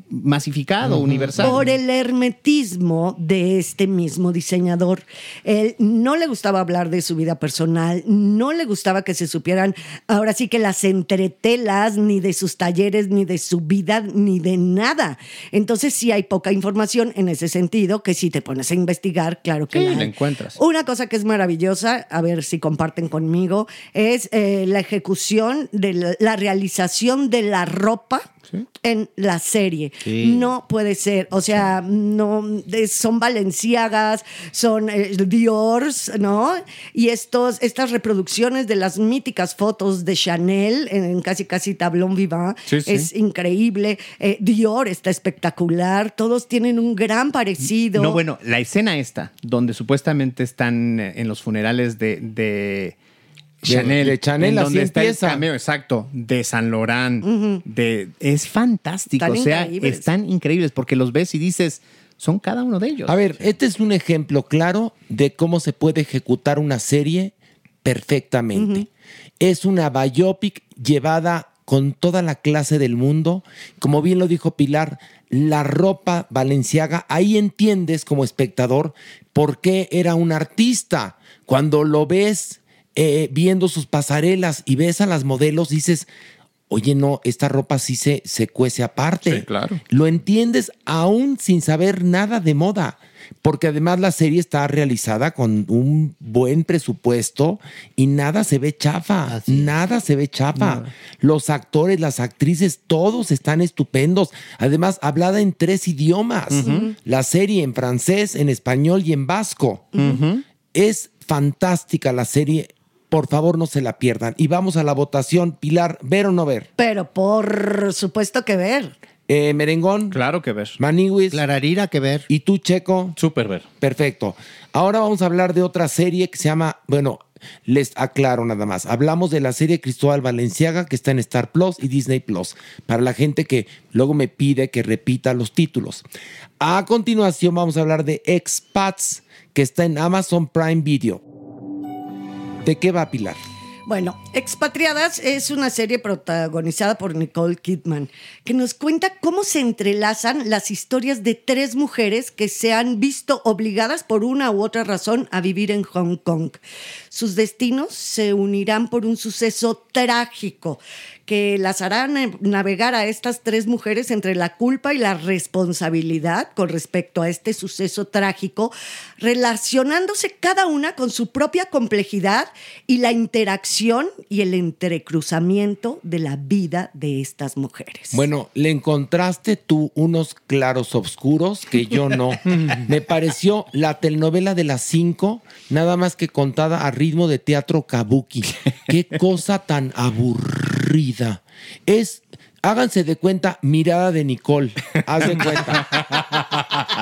masificado, universal. Por el hermetismo de este mismo diseñador. Él no le gustaba hablar de su vida personal, no le gustaba que se supieran ahora sí que las entretelas, ni de sus talleres, ni de su vida, ni de nada. Entonces sí hay poca información en ese sentido, que si te pones a investigar, claro que Sí, la la encuentras. Una cosa que es maravillosa, a ver si comparten conmigo, es eh, la ejecución de la, la realización de la ropa en la serie. Sí. No puede ser, o sea, no son Valenciagas, son eh, Dior's, ¿no? Y estos, estas reproducciones de las míticas fotos de Chanel en, en casi casi tablón vivant Sí, sí. es increíble. Eh, Dior está espectacular, todos tienen un gran parecido. No, bueno, la escena esta, donde supuestamente están eh, en los funerales de, de, Chanel. de Chanel, en así donde está el empieza. cameo, exacto, de San Laurent. de, es fantástico. Están o sea, increíbles. están increíbles porque los ves y dices, son cada uno de ellos. A ver, este es un ejemplo claro de cómo se puede ejecutar una serie perfectamente. Es una biopic llevada con toda la clase del mundo. Como bien lo dijo Pilar, la ropa valenciaga, ahí entiendes como espectador por qué era un artista. Cuando lo ves eh, viendo sus pasarelas y ves a las modelos, dices, oye, no, esta ropa sí se, se cuece aparte. Sí, claro. Lo entiendes aún sin saber nada de moda, porque además la serie está realizada con un buen presupuesto y nada se ve chafa, nada se ve chafa. Los actores, las actrices, todos están estupendos. Además, hablada en tres idiomas. La serie en francés, en español y en vasco. Es fantástica la serie. Por favor, no se la pierdan. Y vamos a la votación. Pilar, ¿ver o no ver? Pero por supuesto que ver. Eh, merengón. Claro que ver. Maniwis. Clararira que ver. ¿Y tú, Checo? Súper ver. Perfecto. Ahora vamos a hablar de otra serie que se llama, bueno, les aclaro nada más. Hablamos de la serie Cristóbal Valenciaga que está en Star Plus y Disney Plus. Para la gente que luego me pide que repita los títulos. A continuación vamos a hablar de Expats que está en Amazon Prime Video. ¿De qué va Pilar? Bueno, Expatriadas es una serie protagonizada por Nicole Kidman que nos cuenta cómo se entrelazan las historias de tres mujeres que se han visto obligadas por una u otra razón a vivir en Hong Kong. Sus destinos se unirán por un suceso trágico que las hará na- navegar a estas tres mujeres entre la culpa y la responsabilidad con respecto a este suceso trágico, relacionándose cada una con su propia complejidad y la interacción y el entrecruzamiento de la vida de estas mujeres. Bueno, le encontraste tú unos claros oscuros que yo no. Me pareció la telenovela de las cinco, nada más que contada a ritmo de teatro kabuki. Qué cosa tan aburrida. Es, háganse de cuenta, mirada de Nicole. Haz de cuenta.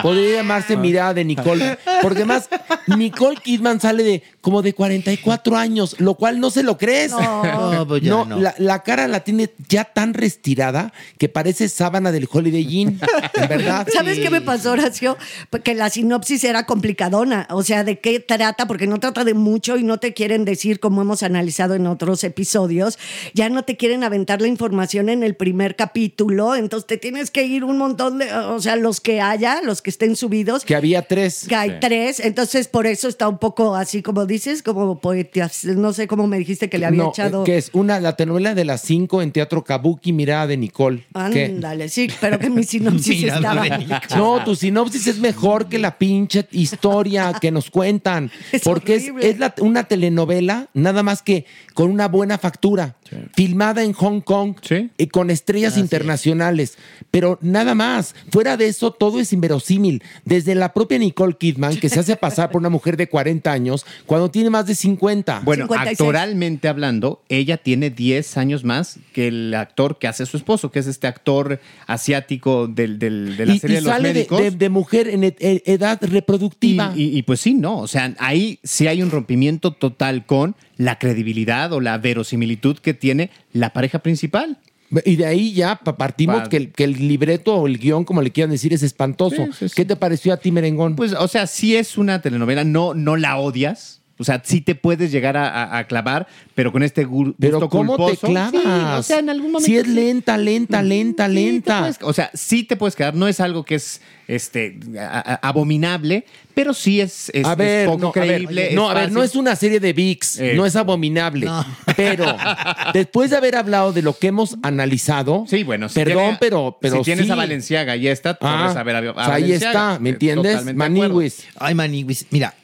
Podría llamarse mirada de Nicole. Porque más, Nicole Kidman sale de como de 44 años, lo cual no se lo crees. No, pues ya No, no. La, la cara la tiene ya tan restirada que parece sábana del Holiday Inn, en verdad. ¿Sabes qué me pasó, Horacio? Que la sinopsis era complicadona. O sea, ¿de qué trata? Porque no trata de mucho y no te quieren decir, como hemos analizado en otros episodios, ya no te quieren aventar la información en el primer capítulo. Entonces te tienes que ir un montón de, o sea, los que haya, los que estén subidos. Que había tres. Que hay tres, entonces por eso está un poco así como dices, como poetas, no sé cómo me dijiste que le había No, echado. que es una, la telenovela de las cinco en teatro Kabuki, mirada de Nicole. ¿Qué? Ándale, sí, pero que mi sinopsis estaba. No, tu sinopsis es mejor que la pinche historia que nos cuentan. Es porque es, horrible. es la- una telenovela, nada más que con una buena factura. Filmada en Hong Kong Sí. y con estrellas internacionales. Pero nada más. Fuera de eso, todo es inverosímil. Desde la propia Nicole Kidman, que se hace pasar por una mujer de 40 años, cuando tiene más de 50. Bueno, 56. actoralmente hablando, ella tiene 10 años más que el actor que hace su esposo, que es este actor asiático del, del- de la y, serie y de los sale de, médicos. de- de mujer en ed- ed- edad Y, reproductiva. y- y pues sí, no. O sea, ahí sí hay un rompimiento total con la credibilidad o la verosimilitud que tiene la pareja principal. Y de ahí ya pa- partimos Pa- que, el, que el libreto o el guion, como le quieran decir, es espantoso. Sí, sí, sí. ¿Qué te pareció a ti, Merengón? Pues, o sea, sí es una telenovela, no, no la odias. O sea, sí te puedes llegar a, a- a clavar, pero con este gu- gusto Pero ¿cómo te culposo. clavas? Sí, o sea, en algún momento. Si es sí. lenta, lenta, lenta, Sí, te lenta. puedes- o sea, sí te puedes quedar. No es algo que es este a- a- abominable, pero sí es, es- a es ver, poco no, a ver, creíble. no, a ver, no es una serie de VIX, Eh. no es abominable. Pero después de haber hablado de lo que hemos analizado, Sí, bueno, si perdón, tiene- pero, pero si tienes sí. a Valenciaga y esta, Ah, puedes saber a, a o sea, ahí está, ¿me Eh, entiendes? Maniwis. Ay, Maniwis, mira,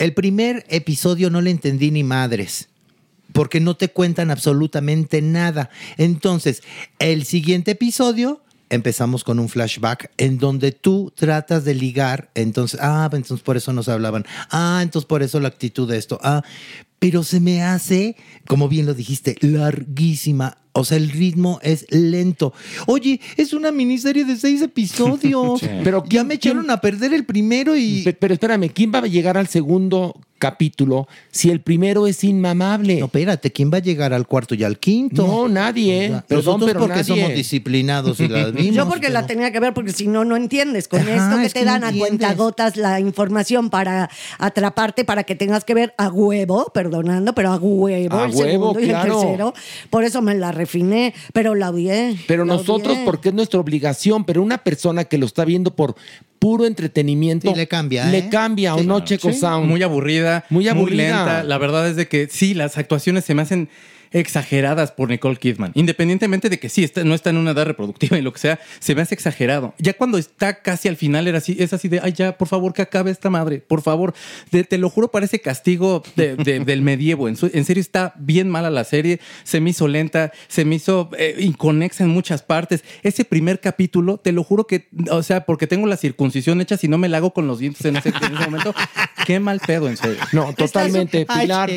el primer episodio no le entendí ni madres. Porque no te cuentan absolutamente nada. Entonces, el siguiente episodio empezamos con un flashback en donde tú tratas de ligar. Entonces, ah, entonces por eso nos hablaban. Ah, entonces por eso la actitud de esto. Ah, pero se me hace, como bien lo dijiste, larguísima. O sea, el ritmo es lento. Oye, es una miniserie de seis episodios. Pero ya me echaron a perder el primero y. Pe- Pero espérame, ¿quién va a llegar al segundo capítulo si el primero es inmamable? No, espérate, ¿quién va a llegar al cuarto y al quinto? No, nadie. O sea, Perdón, nosotros pero porque nadie. somos disciplinados y las vimos. Yo porque la tenía que ver, porque si no, no entiendes. Con Ajá, esto que es te que no dan a entiendes. cuentagotas la información para atraparte, para que tengas que ver a huevo, perdonando, pero a huevo A el huevo, segundo y el claro. tercero. Por eso me la refiné, pero la odié. Pero la nosotros, odié. porque es nuestra obligación, pero una persona que lo está viendo por puro entretenimiento, Sí, le cambia, Le ¿eh? cambia, ¿o no, Checo Sí, Sound? Muy aburrida, Muy muy, aburrida. lenta. La verdad es de que sí, las actuaciones se me hacen exageradas por Nicole Kidman. Independientemente de que sí, está, no está en una edad reproductiva y lo que sea, se me hace exagerado. Ya cuando está casi al final era así, es así de, ay ya, por favor que acabe esta madre, por favor. De- te lo juro, parece castigo de- de- del medievo. En, su- en serio está bien mala la serie, se me hizo lenta, se me hizo eh, inconexa en muchas partes. Ese primer capítulo, te lo juro que, o sea, porque tengo la circuncisión hecha, si no me la hago con los dientes en ese, en ese momento, qué mal pedo, en serio. No, totalmente. Pilar.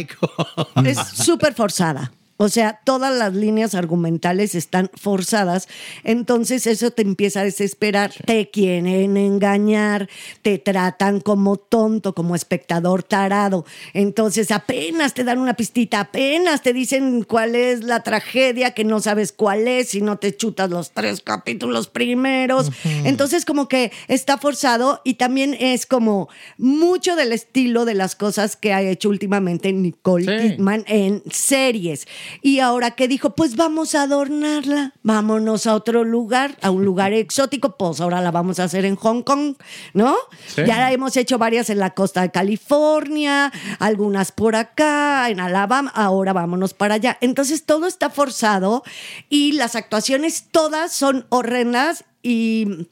Es súper forzada. O sea, todas las líneas argumentales están forzadas. Entonces eso te empieza a desesperar. Te quieren engañar, te tratan como tonto, como espectador tarado. Entonces apenas te dan una pistita, apenas te dicen cuál es la tragedia, que no sabes cuál es, si no te chutas los tres capítulos primeros. Entonces como que está forzado y también es como mucho del estilo de las cosas que ha hecho últimamente Nicole Sí. Kidman en series. Y ahora que dijo, pues vamos a adornarla, vámonos a otro lugar, a un lugar exótico, pues ahora la vamos a hacer en Hong Kong, ¿no? Sí. Ya hemos hecho varias en la costa de California, algunas por acá, en Alabama, ahora vámonos para allá. Entonces todo está forzado y las actuaciones todas son horrendas y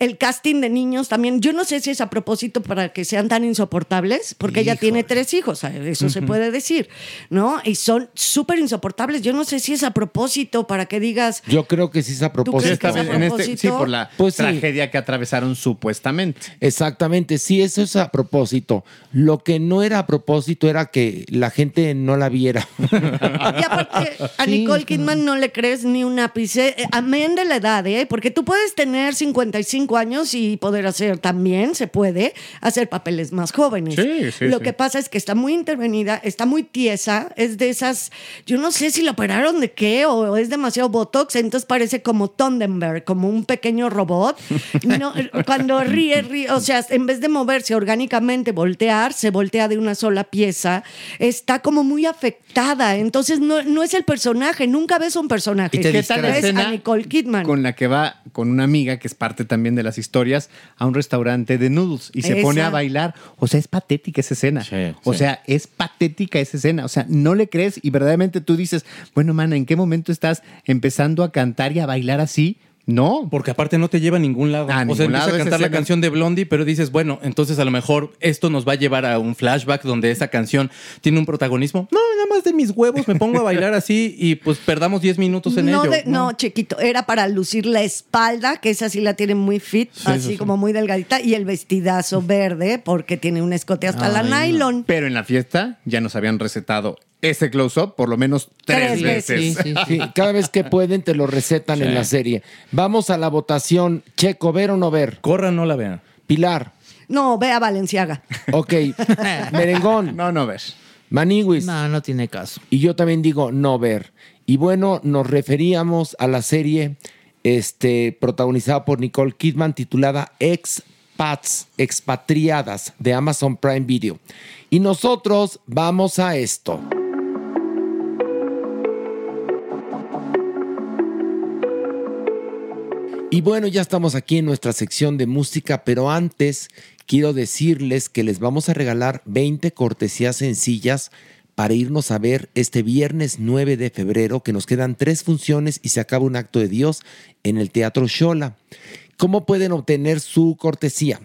el casting de niños también, yo no sé si es a propósito para que sean tan insoportables, porque ella tiene tres hijos, eso se puede decir, ¿no? Y son súper insoportables. Yo no sé si es a propósito para que digas, yo creo que sí es a crees propósito. que es a en este- sí, por la Pues sí. tragedia que atravesaron supuestamente. Exactamente, sí, eso es a propósito. Lo que no era a propósito era que la gente no la viera. Y aparte, a Nicole Kidman no le crees ni un ápice, eh, amén de la edad, ¿eh? Porque tú puedes tener 55 años y poder hacer también, se puede, hacer papeles más jóvenes. Sí, sí, Lo sí. que pasa es que está muy intervenida, está muy tiesa, es de esas, yo no sé si la operaron de qué o es demasiado botox, entonces parece como Thunderberg, como un pequeño robot. No, cuando ríe, ríe, o sea, en vez de moverse orgánicamente, voltear, se voltea de una sola pieza, está como muy afectada, entonces no, no es el personaje, nunca ves un personaje. Y te ¿Qué tal la ves escena a Nicole Kidman. con la que va con una amiga que es parte también de las historias a un restaurante de noodles y se pone a bailar? O sea, es patética esa escena. Sí, o sí. sea, es patética esa escena. O sea, no le crees y verdaderamente tú dices, bueno, mana, ¿en qué momento estás empezando a cantar y a bailar así? No, Porque aparte no te lleva a ningún lado. A o ningún sea, empieza lado a cantar la escena. canción de Blondie, pero dices, bueno, entonces a lo mejor esto nos va a llevar a un flashback donde esa canción tiene un protagonismo. No, nada más de mis huevos me pongo a bailar así y pues perdamos 10 minutos en no, ello. de- no, chiquito, era para lucir la espalda, que esa sí la tiene muy fit, así sí, sí. como muy delgadita, y el vestidazo verde, porque tiene un escote hasta la nylon. pero en la fiesta ya nos habían recetado ese close-up por lo menos tres, Tres veces. veces. Sí, cada vez que pueden te lo recetan en la serie. Vamos a la votación. Checo, ¿ver o no ver? Corra, no la vean. Pilar. No, ve a Valenciaga. Ok. Merengón. No, no ves. Maniwis. No, no tiene caso. Y yo también digo no ver. Y bueno, nos referíamos a la serie este, protagonizada por Nicole Kidman titulada Expats, Expatriadas, de Amazon Prime Video. Y nosotros vamos a esto. Y bueno, ya estamos aquí en nuestra sección de música, pero antes quiero decirles que les vamos a regalar 20 cortesías sencillas para irnos a ver este viernes 9 de febrero, que nos quedan tres funciones y se acaba un acto de Dios en el Teatro Shola. ¿Cómo pueden obtener su cortesía?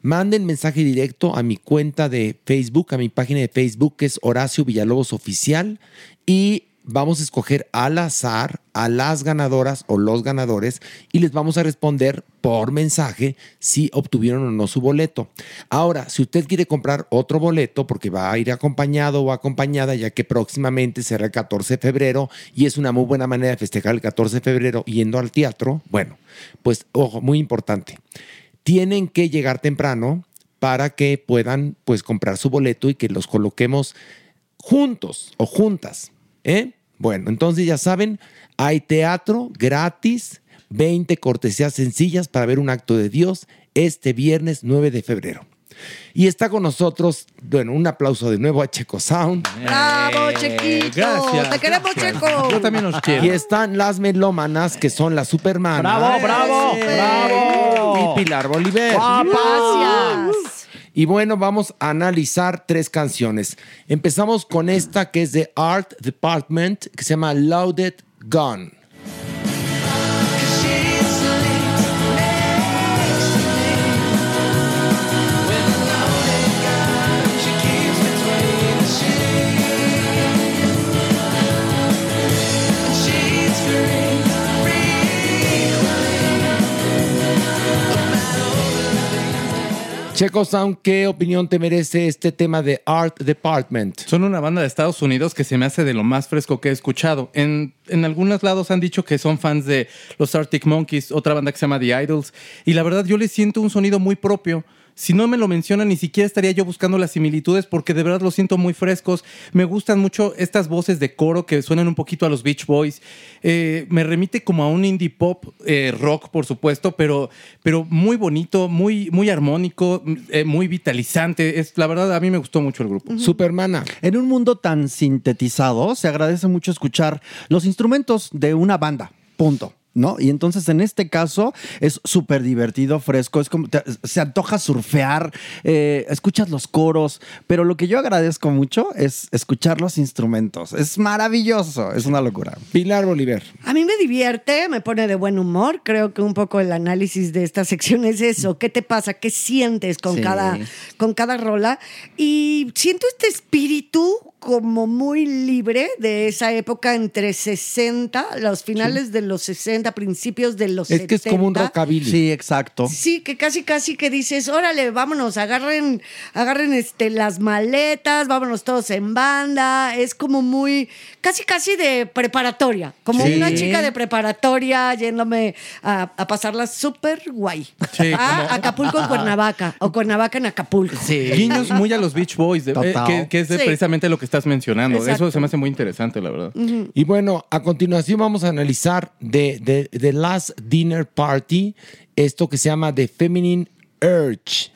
Manden mensaje directo a mi cuenta de Facebook, a mi página de Facebook, que es Horacio Villalobos Oficial, y vamos a escoger al azar a las ganadoras o los ganadores y les vamos a responder por mensaje si obtuvieron o no su boleto. Ahora, si usted quiere comprar otro boleto porque va a ir acompañado o acompañada, ya que próximamente será el 14 de febrero y es una muy buena manera de festejar el 14 de febrero yendo al teatro, bueno, pues ojo, muy importante. Tienen que llegar temprano para que puedan pues comprar su boleto y que los coloquemos juntos o juntas. ¿eh? Bueno, entonces ya saben, hay teatro gratis, 20 cortesías sencillas para ver un acto de Dios este viernes 9 de febrero. Y está con nosotros, bueno, un aplauso de nuevo a Checo Sound. ¡Bravo, Chequito! gracias. ¡Te queremos, Checo! Yo también los quiero. Y están las melómanas, que son las Supermanas. ¡Bravo, bravo, bravo! Y Pilar Bolívar. Gracias. Y bueno, vamos a analizar tres canciones. Empezamos con esta que es de Art Department, que se llama Loaded gone. Checo Sound, ¿qué opinión te merece este tema de Art Department? Son una banda de Estados Unidos que se me hace de lo más fresco que he escuchado. En, en algunos lados han dicho que son fans de los Arctic Monkeys, otra banda que se llama The Idols. Y la verdad yo les siento un sonido muy propio. Si no me lo mencionan, ni siquiera estaría yo buscando las similitudes porque de verdad los siento muy frescos. Me gustan mucho estas voces de coro que suenan un poquito a los Beach Boys. Eh, me remite como a un indie pop eh, rock, por supuesto, pero, pero muy bonito, muy, muy armónico, eh, muy vitalizante. Es, la verdad, a mí me gustó mucho el grupo. Supermana. En un mundo tan sintetizado, se agradece mucho escuchar los instrumentos de una banda. Punto. ¿No? Y entonces en este caso es súper divertido, fresco, es como te- se antoja surfear, eh, escuchas los coros, pero lo que yo agradezco mucho es escuchar los instrumentos. Es maravilloso, es una locura. Pilar Bolívar. A mí me divierte, me pone de buen humor. Creo que un poco el análisis de esta sección es eso. ¿Qué te pasa? ¿Qué sientes con, Sí. cada, con cada rola? Y siento este espíritu como muy libre de esa época entre 60, los finales de los 60, principios de los Es que es como un 70. rockabilly. Sí, exacto. Sí, que casi casi que dices, órale, vámonos, agarren, agarren este las maletas, vámonos todos en banda. Es como muy, casi casi de preparatoria, como Sí. una chica de preparatoria yéndome a, a pasarla súper guay. Sí, a como- Acapulco en Cuernavaca o Cuernavaca en Acapulco. Guiños muy a los Beach Boys, de- eh, que, que es de Sí. precisamente lo que estás mencionando. Exacto. Eso se me hace muy interesante, la verdad. Y bueno, a continuación vamos a analizar de, de, The Last Dinner Party, esto que se llama The Feminine Urge.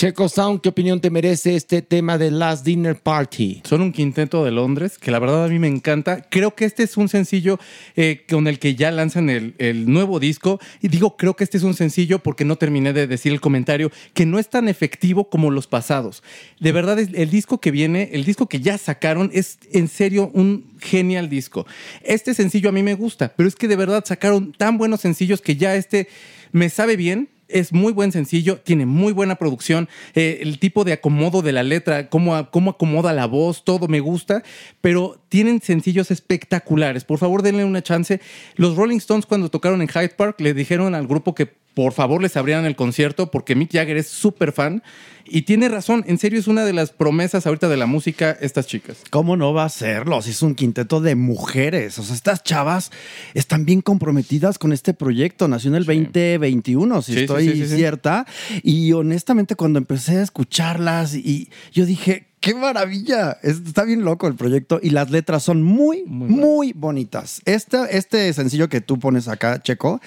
Checo Sound, ¿qué opinión te merece este tema de Last Dinner Party? Son un quinteto de Londres que la verdad a mí me encanta. Creo que este es un sencillo eh, con el que ya lanzan el, el nuevo disco. Y digo, creo que este es un sencillo porque no terminé de decir el comentario, que no es tan efectivo como los pasados. De verdad, el disco que viene, el disco que ya sacaron, es en serio un genial disco. Este sencillo a mí me gusta, pero es que de verdad sacaron tan buenos sencillos que ya este me sabe bien. Es muy buen sencillo, tiene muy buena producción, eh, el tipo de acomodo de la letra, cómo, cómo acomoda la voz, todo me gusta, pero tienen sencillos espectaculares. Por favor, denle una chance. Los Rolling Stones cuando tocaron en Hyde Park le dijeron al grupo que por favor les abrieran el concierto porque Mick Jagger es súper fan y tiene razón, en serio es una de las promesas ahorita de la música estas chicas. ¿Cómo no va a serlo? Si es un quinteto de mujeres. O sea, estas chavas están bien comprometidas con este proyecto. Nació en el 2021, si Sí, estoy sí, cierta. Y honestamente, cuando empecé a escucharlas, y yo dije. ¡Qué maravilla! Es- Está bien loco el proyecto y las letras son muy, muy, bonitas. Este, este sencillo que tú pones acá, Checo,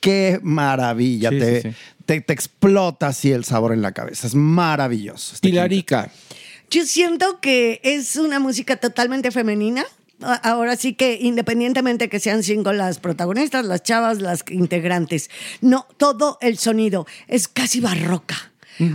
qué maravilla. Sí, te, sí, sí. Te, te explota así el sabor en la cabeza. Es maravilloso. este Pilarica. Yo siento que es una música totalmente femenina. Ahora sí que independientemente que sean cinco las protagonistas, las chavas, las integrantes, no, todo el sonido es casi barroca.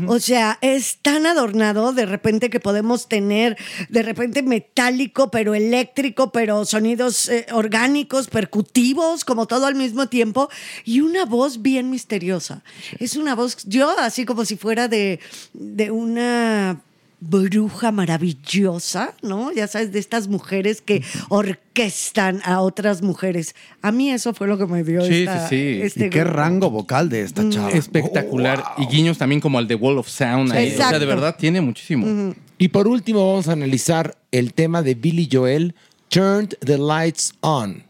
O sea, es tan adornado de repente que podemos tener de repente metálico, pero eléctrico, pero sonidos eh, orgánicos, percutivos, como todo al mismo tiempo, y una voz bien misteriosa. Es una voz, yo así como si fuera de, de una bruja maravillosa, ¿no? Ya sabes, de estas mujeres que orquestan a otras mujeres. A mí eso fue lo que me dio Sí, esta- sí, sí. este y qué rango vocal de esta chava. Espectacular. Y guiños también como al de Wall of Sound. ahí. O sea, de verdad tiene muchísimo. Y por último vamos a analizar el tema de Billy Joel, Turned the Lights On.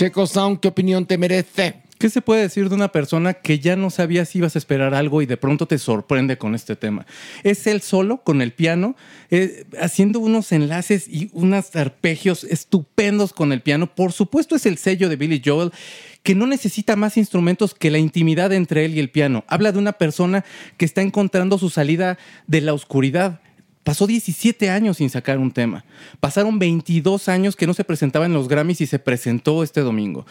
Checo Sound, ¿qué opinión te merece? ¿Qué se puede decir de una persona que ya no sabía si ibas a esperar algo y de pronto te sorprende con este tema? Es él solo con el piano, eh, haciendo unos enlaces y unos arpegios estupendos con el piano. Por supuesto es el sello de Billy Joel que no necesita más instrumentos que la intimidad entre él y el piano. Habla de una persona que está encontrando su salida de la oscuridad. Pasó 17 años sin sacar un tema. Pasaron 22 años que no se presentaba en los Grammys y se presentó este domingo.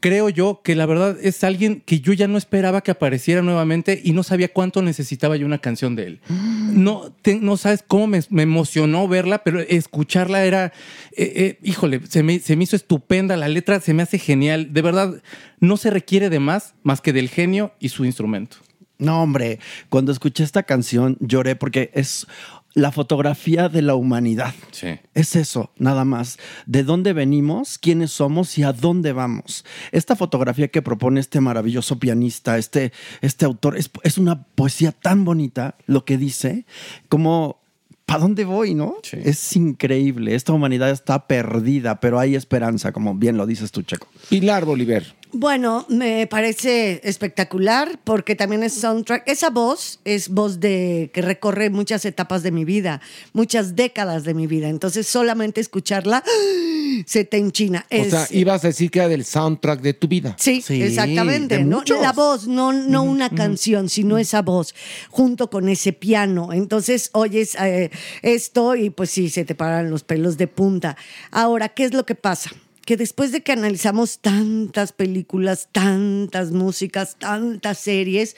Creo yo que la verdad es alguien que yo ya no esperaba que apareciera nuevamente y no sabía cuánto necesitaba yo una canción de él. No, te- no sabes cómo me, me emocionó verla, pero escucharla era, eh, eh, híjole, se me, se me hizo estupenda, la letra se me hace genial. De verdad, no se requiere de más más que del genio y su instrumento. No, hombre, cuando escuché esta canción lloré porque es la fotografía de la humanidad. Sí. Es eso, nada más. De dónde venimos, quiénes somos y a dónde vamos. Esta fotografía que propone este maravilloso pianista, este, este autor, es, es una poesía tan bonita lo que dice, como ¿para dónde voy, no? Es increíble. Esta humanidad está perdida, pero hay esperanza, como bien lo dices tú, Checo. Pilar Bolívar. Bueno, me parece espectacular porque también es soundtrack. Esa voz es voz de que recorre muchas etapas de mi vida, muchas décadas de mi vida. Entonces, solamente escucharla se te enchina. O sea, ibas a decir que era del soundtrack de tu vida. Sí, exactamente. de ¿no? La voz, no, no una canción, sino esa voz, junto con ese piano. Entonces oyes eh, esto y pues sí, se te paran los pelos de punta. Ahora, ¿qué es lo que pasa? Que después de que analizamos tantas películas, tantas músicas, tantas series,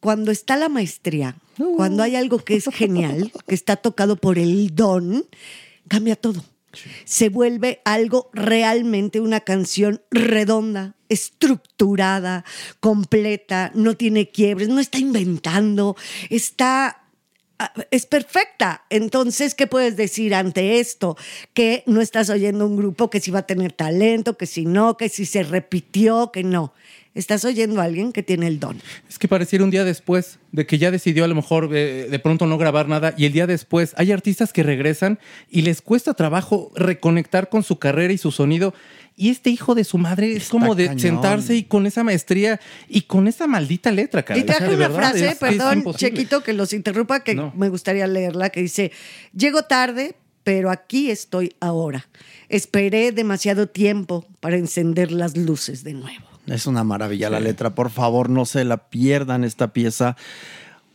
cuando está la maestría, cuando hay algo que es genial, que está tocado por el don, cambia todo. Se vuelve algo realmente una canción redonda, estructurada, completa, no tiene quiebres, no está inventando, está es perfecta. Entonces, ¿qué puedes decir ante esto? Que no estás oyendo un grupo que si va a tener talento, que si no, que si se repitió, que no. Estás oyendo a alguien que tiene el don. Es que pareciera un día después de que ya decidió a lo mejor eh, de pronto no grabar nada y el día después hay artistas que regresan y les cuesta trabajo reconectar con su carrera y su sonido. Y este hijo de su madre es como de cañón. sentarse y con esa maestría y con esa maldita letra, cara. Y O sea, traje de una verdad, frase, es- es perdón, imposible. Chequito, que los interrumpa, que No. me gustaría leerla, que dice, llego tarde, pero aquí estoy ahora. Esperé demasiado tiempo para encender las luces de nuevo. Es una maravilla la letra. Por favor, no se la pierdan esta pieza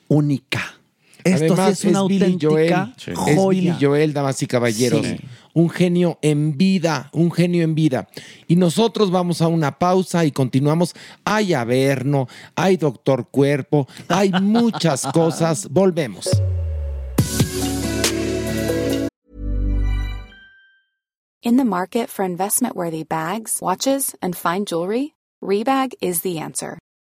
única. Esto Además, sí es una auténtica Joel, Es Billy joya. Joel, damas y caballeros. Sí. Un genio en vida, un genio en vida. Y nosotros vamos a una pausa y continuamos. Hay Averno, hay Doctor Cuerpo, hay muchas cosas. Volvemos. In the market for investment worthy bags, watches, and fine jewelry, Rebag is the answer.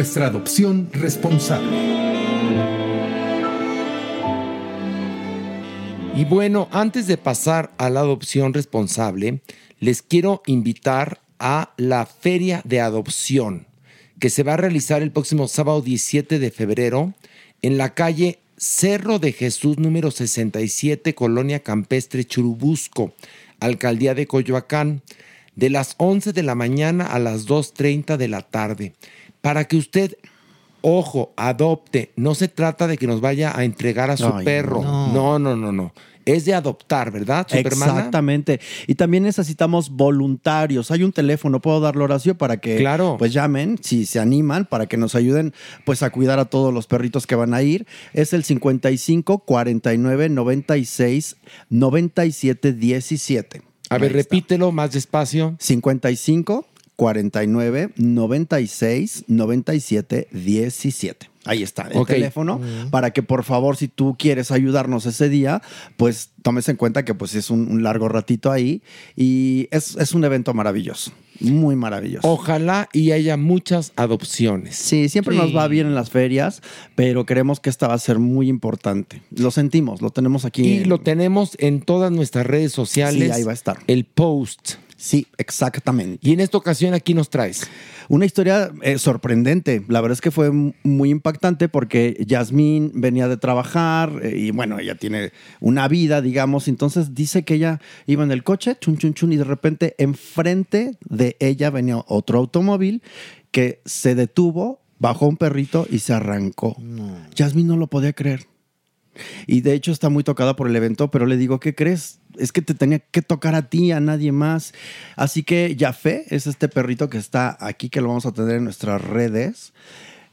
Nuestra adopción responsable. Y bueno, antes de pasar a la adopción responsable, les quiero invitar a la Feria de Adopción, que se va a realizar el próximo sábado 17 de febrero en la calle Cerro de Jesús número 67, Colonia Campestre Churubusco, Alcaldía de Coyoacán, de las 11 de la mañana a las 2.30 de la tarde, para que usted, ojo, adopte. No se trata de que nos vaya a entregar a su Ay, perro. no. No, no, no, no. Es de adoptar, ¿verdad, Supermana? Exactamente. Y también necesitamos voluntarios. Hay un teléfono, puedo darlo Horacio para que Claro. pues llamen, si se animan, para que nos ayuden pues a cuidar a todos los perritos que van a ir. Es el 55 49 96 97 17. A ver, repítelo más despacio. 55 49 96 97 17. Ahí está el teléfono para que por favor si tú quieres ayudarnos ese día, pues tomes en cuenta que pues es un, un largo ratito ahí y es, es un evento maravilloso, muy maravilloso. Ojalá y haya muchas adopciones. Sí, siempre nos va bien en las ferias, pero creemos que esta va a ser muy importante. Lo sentimos, lo tenemos aquí. Y en- lo tenemos en todas nuestras redes sociales. Sí, ahí va a estar. El post. Sí, exactamente. Y en esta ocasión aquí nos traes. Una historia eh, sorprendente. La verdad es que fue muy impactante porque Yasmín venía de trabajar eh, y bueno, ella tiene una vida, digamos. Entonces dice que ella iba en el coche, chun, chun, chun, y de repente enfrente de ella venía otro automóvil que se detuvo, bajó un perrito y se arrancó. Yasmín no lo podía creer. Y de hecho está muy tocada por el evento, pero le digo, ¿qué crees? Es que te tenía que tocar a ti, a nadie más. Así que Jafé es este perrito que está aquí, que lo vamos a tener en nuestras redes.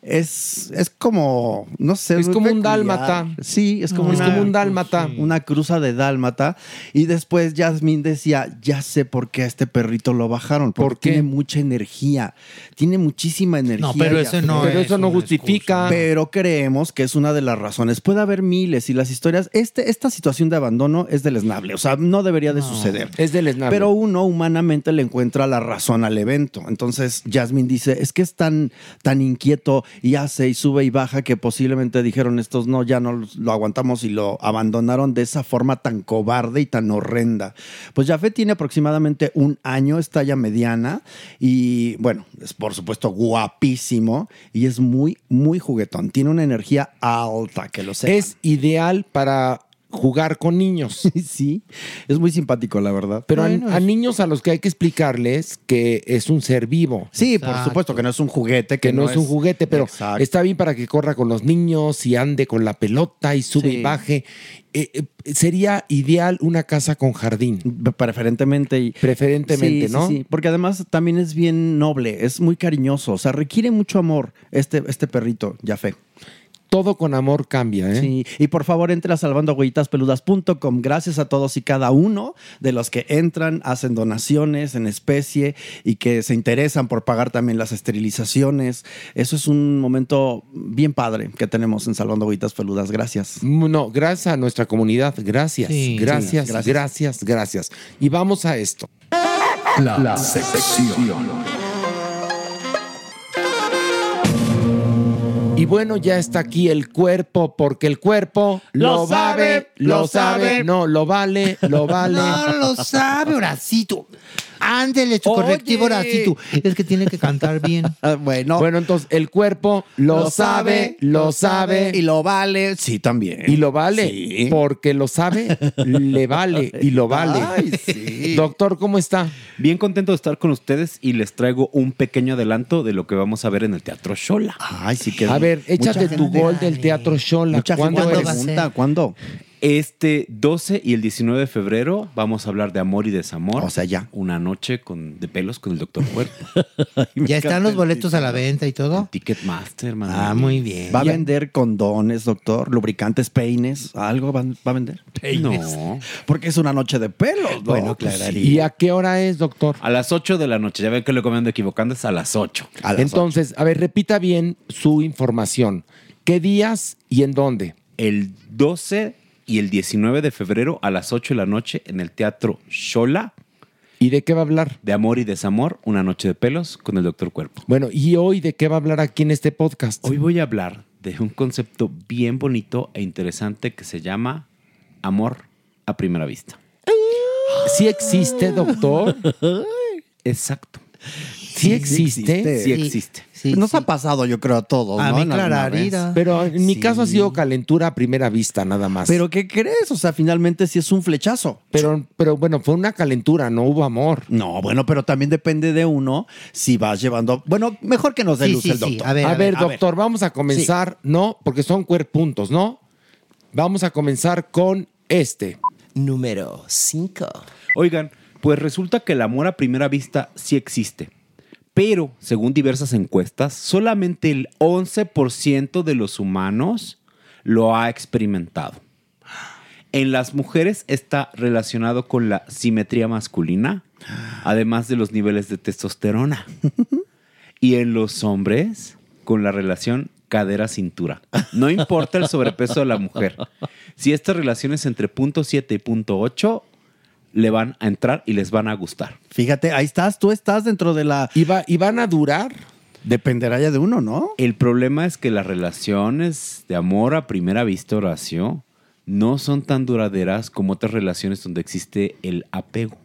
Es, es como, no sé. Es como un dálmata. Sí, es como, Es una, como un dálmata. Una cruza de dálmata. Y después Yasmín decía, ya sé por qué a este perrito lo bajaron. Porque ¿Por qué? tiene mucha energía. Tiene muchísima energía. pero eso no Pero es eso no justifica. Pero creemos que es una de las razones. Puede haber miles y las historias. Este, esta situación de abandono es deleznable. O sea, no debería de suceder. Es deleznable. Pero uno humanamente le encuentra la razón al evento. Entonces, Jasmine dice: Es que es tan, tan inquieto y hace y sube y baja que posiblemente dijeron estos no, ya no lo aguantamos y lo abandonaron de esa forma tan cobarde y tan horrenda. Pues Jafet tiene aproximadamente un año, está ya mediana y bueno, es por supuesto guapísimo y es muy, muy juguetón. Tiene una energía alta, que lo sé. Es ideal para jugar con niños. sí, es muy simpático, la verdad. Pero a- Bueno, a, es- niños a los que hay que explicarles que es un ser vivo. Sí, por supuesto que no es un juguete. Que no, es un juguete, pero Exacto. está bien para que corra con los niños y ande con la pelota y sube Sí. y baje. Eh, eh, sería ideal una casa con jardín. Preferentemente. Y, Preferentemente, Sí, ¿no? Sí, sí, porque además también es bien noble, es muy cariñoso, o sea, requiere mucho amor este, este perrito, Jafé. Todo con amor cambia, ¿eh? Sí, y por favor entre a salvandohuellitaspeludas.com. Gracias a todos y cada uno de los que entran, hacen donaciones en especie y que se interesan por pagar también las esterilizaciones. Eso es un momento bien padre que tenemos en Salvando Huellitas Peludas. Gracias. No, gracias a nuestra comunidad. Gracias, Sí, gracias, sí, gracias, gracias. gracias, Y vamos a esto. La, la sección. Bueno, ya está aquí el cuerpo, porque el cuerpo lo, Lo sabe, lo sabe, sabe. no, lo vale, lo vale. No lo sabe, Horacito. Ándele, su correctivo, Horacito. Es que tiene que cantar bien. bueno. Bueno, entonces el cuerpo lo, sabe, lo sabe. y lo vale. Sí, también. Y lo vale, Sí. porque lo sabe, le vale y lo vale. Ay, sí. Doctor, ¿cómo está? Bien contento de estar con ustedes y les traigo un pequeño adelanto de lo que vamos a ver en el Teatro Shola. Ay, sí que A ver, échate tu gente gol del Teatro Shola. Mucha gente ¿Cuándo ¿Cuándo eres? va a ser? pregunta, ¿cuándo? Este 12 y el 19 de febrero vamos a hablar de amor y desamor. O sea, ya. Una noche con, de pelos con el doctor Cuerpo. ¿Ya están los boletos a la venta y todo? Ticketmaster, man. Ah, muy bien. ¿Va a vender condones, doctor? ¿Lubricantes, peines? ¿Algo va, va a vender? No. Porque es una noche de pelos, ¿no? Bueno, Pues claro. ¿Y a qué hora es, doctor? A las 8 de la noche. Ya ven que lo ando equivocando es a las 8. A las Entonces, a ver, repita bien su información. ¿Qué días y en dónde? El 12 y el 19 de febrero a las 8 de la noche en el Teatro Shola. ¿Y de qué va a hablar? De amor y desamor, una noche de pelos con el doctor Cuerpo. Bueno, ¿y hoy de qué va a hablar aquí en este podcast? Hoy voy a hablar de un concepto bien bonito e interesante que se llama amor a primera vista. ¿Sí existe, doctor? Exacto. ¿Sí existe? Sí existe. Nos ha pasado, yo creo, a todos, A ¿no? mí, clararira. Pero en mi Sí. caso ha sido calentura a primera vista, nada más. ¿Pero qué crees? O sea, finalmente sí es un flechazo. pero, pero bueno, fue una calentura, no hubo amor. No, bueno, pero también depende de uno si vas llevando... Bueno, mejor que nos dé Sí, luz sí, el sí. doctor. A ver, a, ver, a ver. doctor, vamos a comenzar, ¿no? Porque son cuerpuntos, ¿no? Vamos a comenzar con este. Número 5. Oigan, pues resulta que el amor a primera vista sí existe. Pero, según diversas encuestas, solamente el 11% de los humanos lo ha experimentado. En las mujeres está relacionado con la simetría masculina, además de los niveles de testosterona. Y en los hombres, con la relación cadera-cintura. No importa el sobrepeso de la mujer. Si esta relación es entre punto 7 y punto 8, le van a entrar y les van a gustar. Fíjate, ahí estás, tú estás dentro de la... ¿Y, va- y van a durar? Dependerá ya de uno, ¿no? El problema es que las relaciones de amor a primera vista, Horacio, no son tan duraderas como otras relaciones donde existe el apego.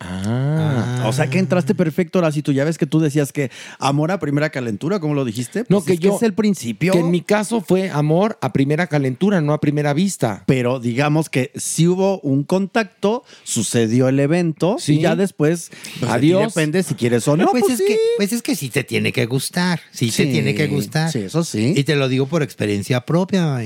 Ah. O sea que entraste perfecto, ahora si tú ya ves que tú decías que amor a primera calentura, ¿cómo lo dijiste? No, Pues que es yo. es el principio. Que en mi caso fue amor a primera calentura, no a primera vista. Pero digamos que si hubo un contacto, sucedió el evento Sí. y ya después pues, de Adiós. depende si quieres o no. pues, pues es sí. que, pues es que sí te tiene que gustar. Sí, Sí, te tiene que gustar. sí, eso sí. Y te lo digo por experiencia propia.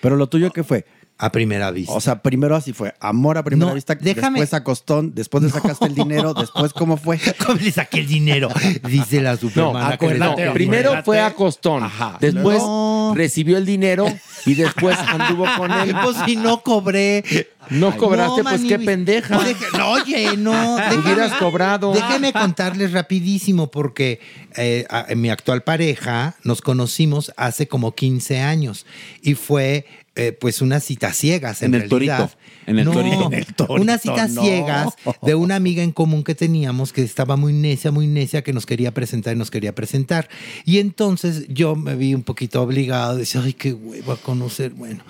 Pero lo tuyo qué fue? A primera vista. O sea, primero así fue, amor a primera No, vista, déjame- después a costón, después le sacaste el dinero, después cómo fue. ¿Cómo le saqué el dinero? Dice la No, supermana. no, primero fue a costón. Después No. recibió el dinero y después anduvo con él. Pues si no cobré. No cobraste, pues qué pendeja. no, oye, no. Hubieras cobrado. Déjeme contarles rapidísimo porque eh, a- mi actual pareja nos conocimos hace como 15 años y fue eh, pues unas citas ciegas en, En el realidad. torito, en el no, torito. En el torito, unas citas no. ciegas de una amiga en común que teníamos que estaba muy necia, muy necia, que nos quería presentar y nos quería presentar. Y entonces yo me vi un poquito obligado, decía, ay, qué huevo a conocer, bueno.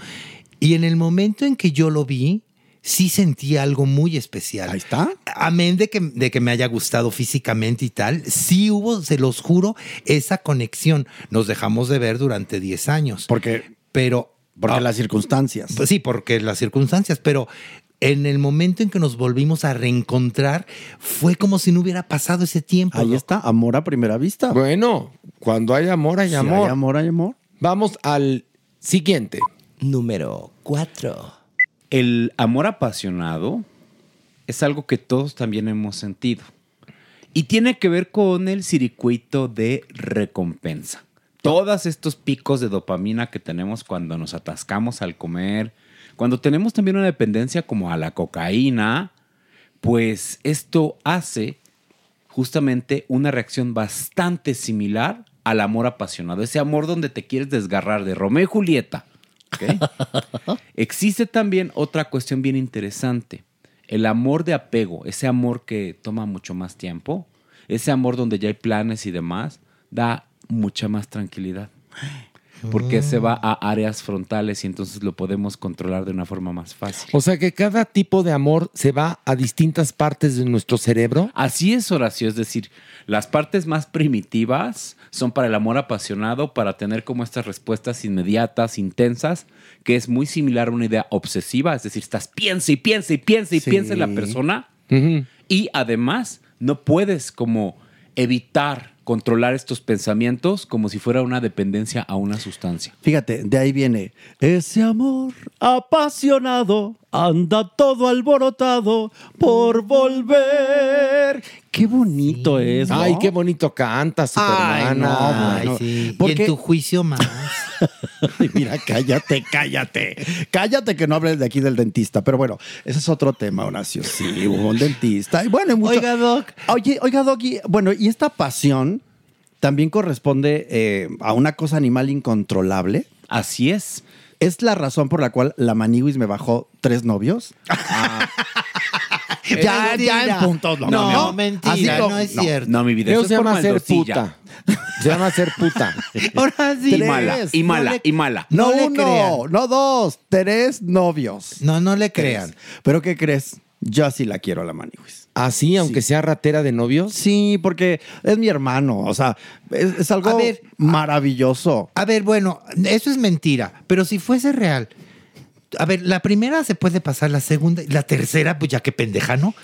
Y en el momento en que yo lo vi, sí sentí algo muy especial. Ahí está. Amén de que, de que me haya gustado físicamente y tal, sí hubo, se los juro, esa conexión. Nos dejamos de ver durante 10 años. Porque, Pero porque Ah, las circunstancias. pues sí, porque las circunstancias, pero en el momento en que nos volvimos a reencontrar, fue como si no hubiera pasado ese tiempo. Ahí ¿no? está, amor a primera vista. Bueno, cuando hay amor, hay Si amor. hay amor, hay amor. Vamos al siguiente. Número 4. El amor apasionado es algo que todos también hemos sentido. Y tiene que ver con el circuito de recompensa. Todos estos picos de dopamina que tenemos cuando nos atascamos al comer, cuando tenemos también una dependencia como a la cocaína, pues esto hace justamente una reacción bastante similar al amor apasionado, ese amor donde te quieres desgarrar de Romeo y Julieta. Existe también otra cuestión bien interesante, el amor de apego, ese amor que toma mucho más tiempo, ese amor donde ya hay planes y demás, da mucha más tranquilidad. Porque se va a áreas frontales y entonces lo podemos controlar de una forma más fácil. O sea que cada tipo de amor se va a distintas partes de nuestro cerebro. Así es, Horacio. Es decir, las partes más primitivas son para el amor apasionado, para tener como estas respuestas inmediatas, intensas, que es muy similar a una idea obsesiva. Es decir, estás piensa y piensa y piensa y Sí. piensa en la persona. Y además, no puedes como evitar controlar estos pensamientos como si fuera una dependencia a una sustancia. Fíjate, de ahí viene ese amor apasionado, anda todo alborotado por volver. Qué bonito es. ¿no? Ay, qué bonito canta, Ay, no, Supermana. bueno. sí. Porque- Y en tu juicio más. Mira, cállate, cállate. Cállate que no hables de aquí del dentista. Pero bueno, ese es otro tema, Horacio. Sí, hubo un dentista. Y bueno, mucho- Oiga, Doc. Oye, oiga, Doc. y- bueno, y esta pasión también corresponde eh, a una cosa animal incontrolable. Así es. ¿Es la razón por la cual la Maniguis me bajó tres novios? ya, ya en puntos. No, no, mentira, Así no es cierto. No, mi vida, Eso eso, se es por llama ser puta. Se llama ser puta. Ahora sí. Y mala, y No mala, le- y mala. No, No le uno, crean. no dos, tres novios. No, no le crean. ¿Pero qué crees? Yo sí la quiero a la Maniguis. Así, aunque sea ratera de novios. Sí, porque es mi hermano. O sea, es, es algo A ver, maravilloso. A ver, bueno, eso es mentira, pero si fuese real. A ver, la primera se puede pasar, la segunda, y la tercera, pues ya que pendeja, ¿no?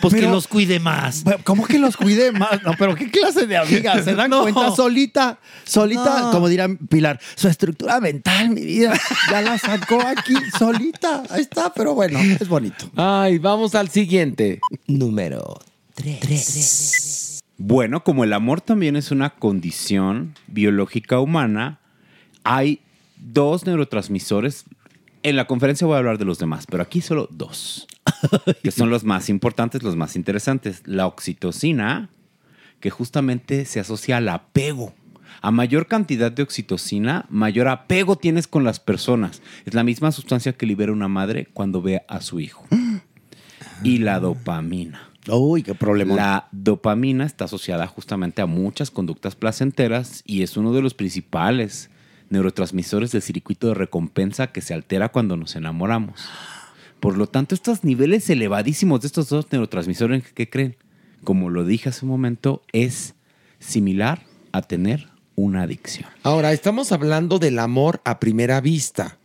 Pues que los cuide más. ¿Cómo que los cuide más? No, pero ¿qué clase de amiga? ¿Se dan No. cuenta solita? Solita, No. como dirá Pilar, su estructura mental, mi vida, ya la sacó aquí solita. Ahí está, pero bueno, es bonito. Ay, vamos al siguiente. Número 3. Bueno, como el amor también es una condición biológica humana, hay dos neurotransmisores. En la conferencia voy a hablar de los demás, pero aquí solo dos, que son los más importantes, los más interesantes. La oxitocina, que justamente se asocia al apego. A mayor cantidad de oxitocina, mayor apego tienes con las personas. Es la misma sustancia que libera una madre cuando ve a su hijo. Y la dopamina. Uy, qué problema. La dopamina está asociada justamente a muchas conductas placenteras y es uno de los principales neurotransmisores del circuito de recompensa que se altera cuando nos enamoramos. Por lo tanto, estos niveles elevadísimos de estos dos neurotransmisores, ¿qué creen? Como lo dije hace un momento, es similar a tener una adicción. Ahora, estamos hablando del amor a primera vista,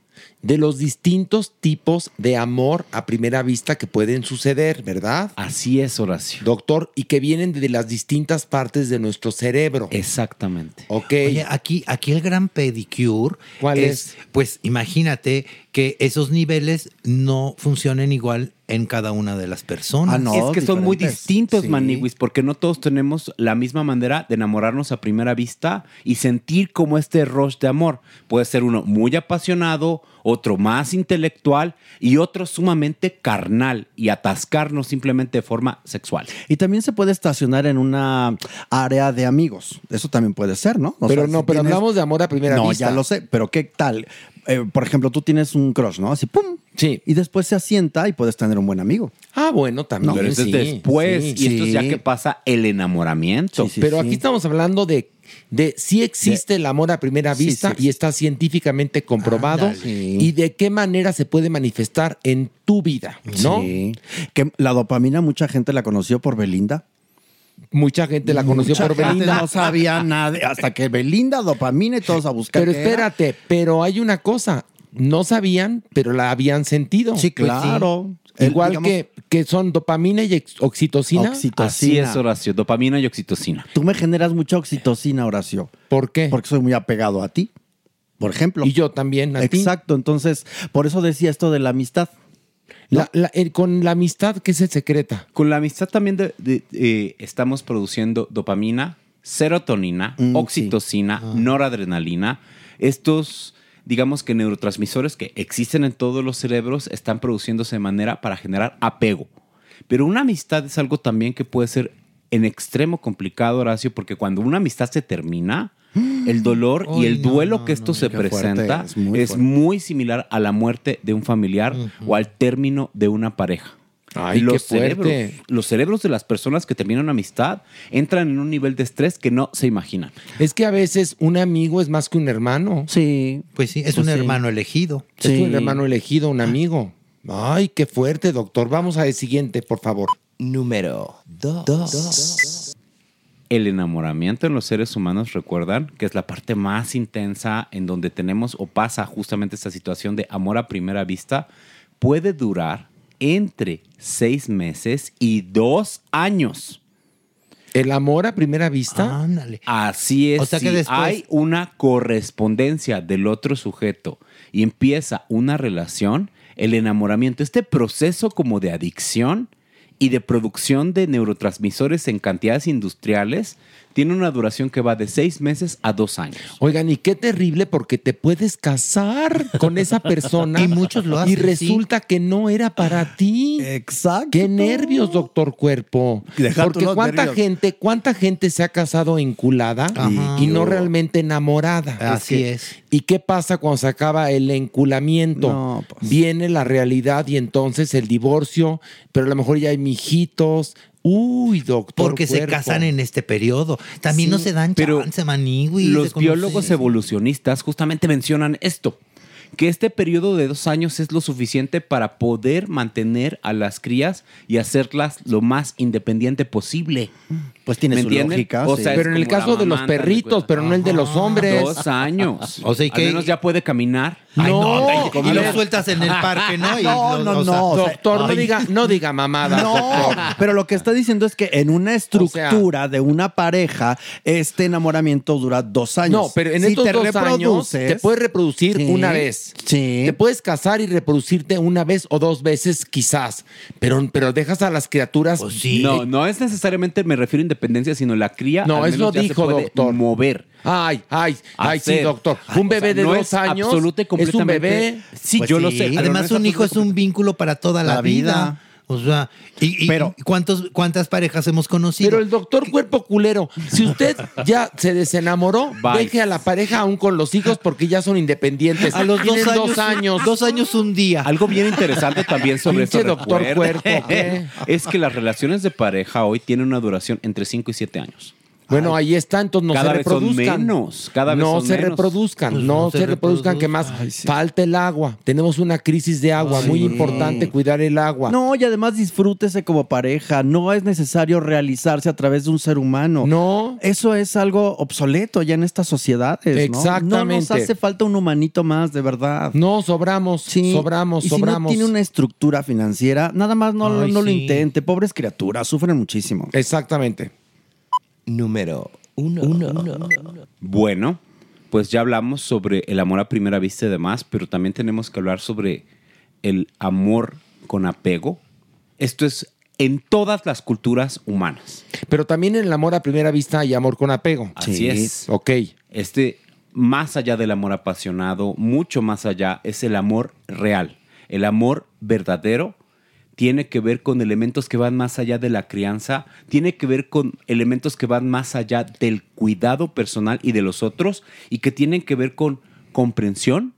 de los distintos tipos de amor a primera vista que pueden suceder, ¿verdad? Así es, Horacio. Doctor, y que vienen de las distintas partes de nuestro cerebro. Exactamente. Ok. Oye, aquí, aquí el gran pedicure. ¿Cuál es? Pues imagínate que esos niveles no funcionen igual en cada una de las personas. Ah, no. es que son muy distintos, Sí. Maniwis, porque no todos tenemos la misma manera de enamorarnos a primera vista y sentir como este rush de amor. Puede ser uno muy apasionado, otro más intelectual y otro sumamente carnal y atascarnos simplemente de forma sexual. Y también se puede estacionar en una área de amigos. Eso también puede ser, ¿no? O pero sea, no, si pero tienes- hablamos de amor a primera no, vista. ya lo sé, pero ¿qué tal? Eh, por ejemplo, tú tienes un crush, ¿no? Así, ¡pum! Sí. Y después se asienta y puedes tener un buen amigo. Ah, bueno, también. Pero sí, después sí. y esto es ya que pasa el enamoramiento. Sí, sí. pero aquí estamos hablando de, de si existe el amor a primera vista sí. y está científicamente comprobado Ándale. y de qué manera se puede manifestar en tu vida, ¿no? Sí. Que la dopamina mucha gente la conoció por Belinda. Mucha gente la conoció Mucha por gente Belinda. No sabía nada. Hasta que Belinda, dopamina y todos a buscar. Pero espérate, pero hay una cosa. No sabían, pero la habían sentido. Sí, Pues claro. El- Igual digamos, que, que son dopamina y oxitocina. Oxitocina. Así es, Horacio. Dopamina y oxitocina. Tú me generas mucha oxitocina, Horacio. ¿Por qué? Porque soy muy apegado a ti, por ejemplo. Y yo también a ti. Exacto, entonces, por eso decía esto de la amistad. La- la- el- con la amistad que se secreta. Con la amistad también de- de- eh, estamos produciendo dopamina, serotonina, Mm, oxitocina, noradrenalina. Estos, digamos que neurotransmisores que existen en todos los cerebros están produciéndose de manera para generar apego. Pero una amistad es algo también que puede ser en extremo complicado, Horacio, porque cuando una amistad se termina, el dolor y el duelo no, que esto no, se fuerte, presenta es muy es fuerte. muy similar a la muerte de un familiar o al término de una pareja. Ay, los, qué fuerte. cerebros, los cerebros de las personas que terminan una amistad entran en un nivel de estrés que no se imaginan. Es que a veces un amigo es más que un hermano. Sí. Pues sí, es Pues un sí. hermano elegido. Es Sí. un hermano elegido, un amigo. Ay, qué fuerte, doctor. Vamos al siguiente, por favor. Número 2. El enamoramiento en los seres humanos, recuerdan que es la parte más intensa en donde tenemos o pasa justamente esta situación de amor a primera vista, puede durar entre seis meses y dos años. ¿El amor a primera vista? Ándale. Así es. O sea que si después- hay una correspondencia del otro sujeto y empieza una relación, el enamoramiento, este proceso como de adicción y de producción de neurotransmisores en cantidades industriales, tiene una duración que va de seis meses a dos años. Oigan, y qué terrible porque te puedes casar con esa persona. Y muchos lo hacen, Y resulta que no era para ti. Exacto. Qué nervios, doctor Cuerpo. Porque cuánta nervios. gente, cuánta gente se ha casado enculada Ajá. y no realmente enamorada. Así que- es. ¿Y qué pasa cuando se acaba el enculamiento? No, pues. Viene la realidad y entonces el divorcio, pero a lo mejor ya hay mijitos. Uy, doctor. Porque se casan en este periodo. También no se dan pero chance, manigüis, de Los biólogos evolucionistas justamente mencionan esto, que este periodo de dos años es lo suficiente para poder mantener a las crías y hacerlas lo más independiente posible. Pues tiene ¿Me su entienden? lógica. O sí. sea, es Pero en el como la caso de los mamanta, perritos, cuenta. pero no el de los hombres. Dos años. O sea, ¿y Al qué? menos ya puede caminar. Ay, no, No, y a lo sueltas en el parque, ¿no? Y No, lo- no, no. o sea, Doctor, no ay. diga, no diga mamadas, No, doctor. pero lo que está diciendo es que en una estructura de una pareja, este enamoramiento dura dos años. No, pero en Si estos te dos años reproduces- te puedes reproducir Sí. una vez. Sí. Te puedes casar y reproducirte una vez o dos veces quizás, pero, pero dejas a las criaturas... Pues sí. No, no es necesariamente, me refiero a independencia, sino la cría. No, al eso menos ya se dijo, puede doctor. mover. Ay, ay, ay, sí, hacer. doctor. Ay, Un o bebé sea, de no dos es años absoluta y es un completamente- bebé. Sí, Pues yo lo sí. sé. Además, no un hijo es un vínculo para toda la, La vida. O sea, y, y- Pero- y ¿cuántos, ¿cuántas parejas hemos conocido? Pero el doctor cuerpo culero, si usted ya se desenamoró, Bye. deje a la pareja aún con los hijos porque ya son independientes. a los dos años, dos años. Dos años un día. Algo bien interesante también sobre Pinche esto, doctor recuerda, Cuerpo, ¿qué? es que las relaciones de pareja hoy tienen una duración entre 5 y 7 años. Bueno, ahí está, entonces no Cada se vez son menos, cada vez no son se menos. reproduzcan, Pues no, no se, se reproduzcan, que más falta el agua. Tenemos una crisis de agua, muy importante cuidar el agua. No, y además disfrútese como pareja. No es necesario realizarse a través de un ser humano. No. Eso es algo obsoleto ya en estas sociedades. ¿no? Exactamente. No nos hace falta un humanito más, de verdad. No, sobramos, Sí. sobramos, y sobramos. Si no tiene una estructura financiera, nada más no, Ay, no lo sí. intente. Pobres criaturas, sufren muchísimo. Exactamente. Número uno. uno. Bueno, pues ya hablamos sobre el amor a primera vista y demás, pero también tenemos que hablar sobre el amor con apego. Esto es en todas las culturas humanas. Pero también en el amor a primera vista hay amor con apego. Así Sí. es. Ok. Este, más allá del amor apasionado, mucho más allá, es el amor real. El amor verdadero tiene que ver con elementos que van más allá de la crianza, tiene que ver con elementos que van más allá del cuidado personal y de los otros, y que tienen que ver con comprensión,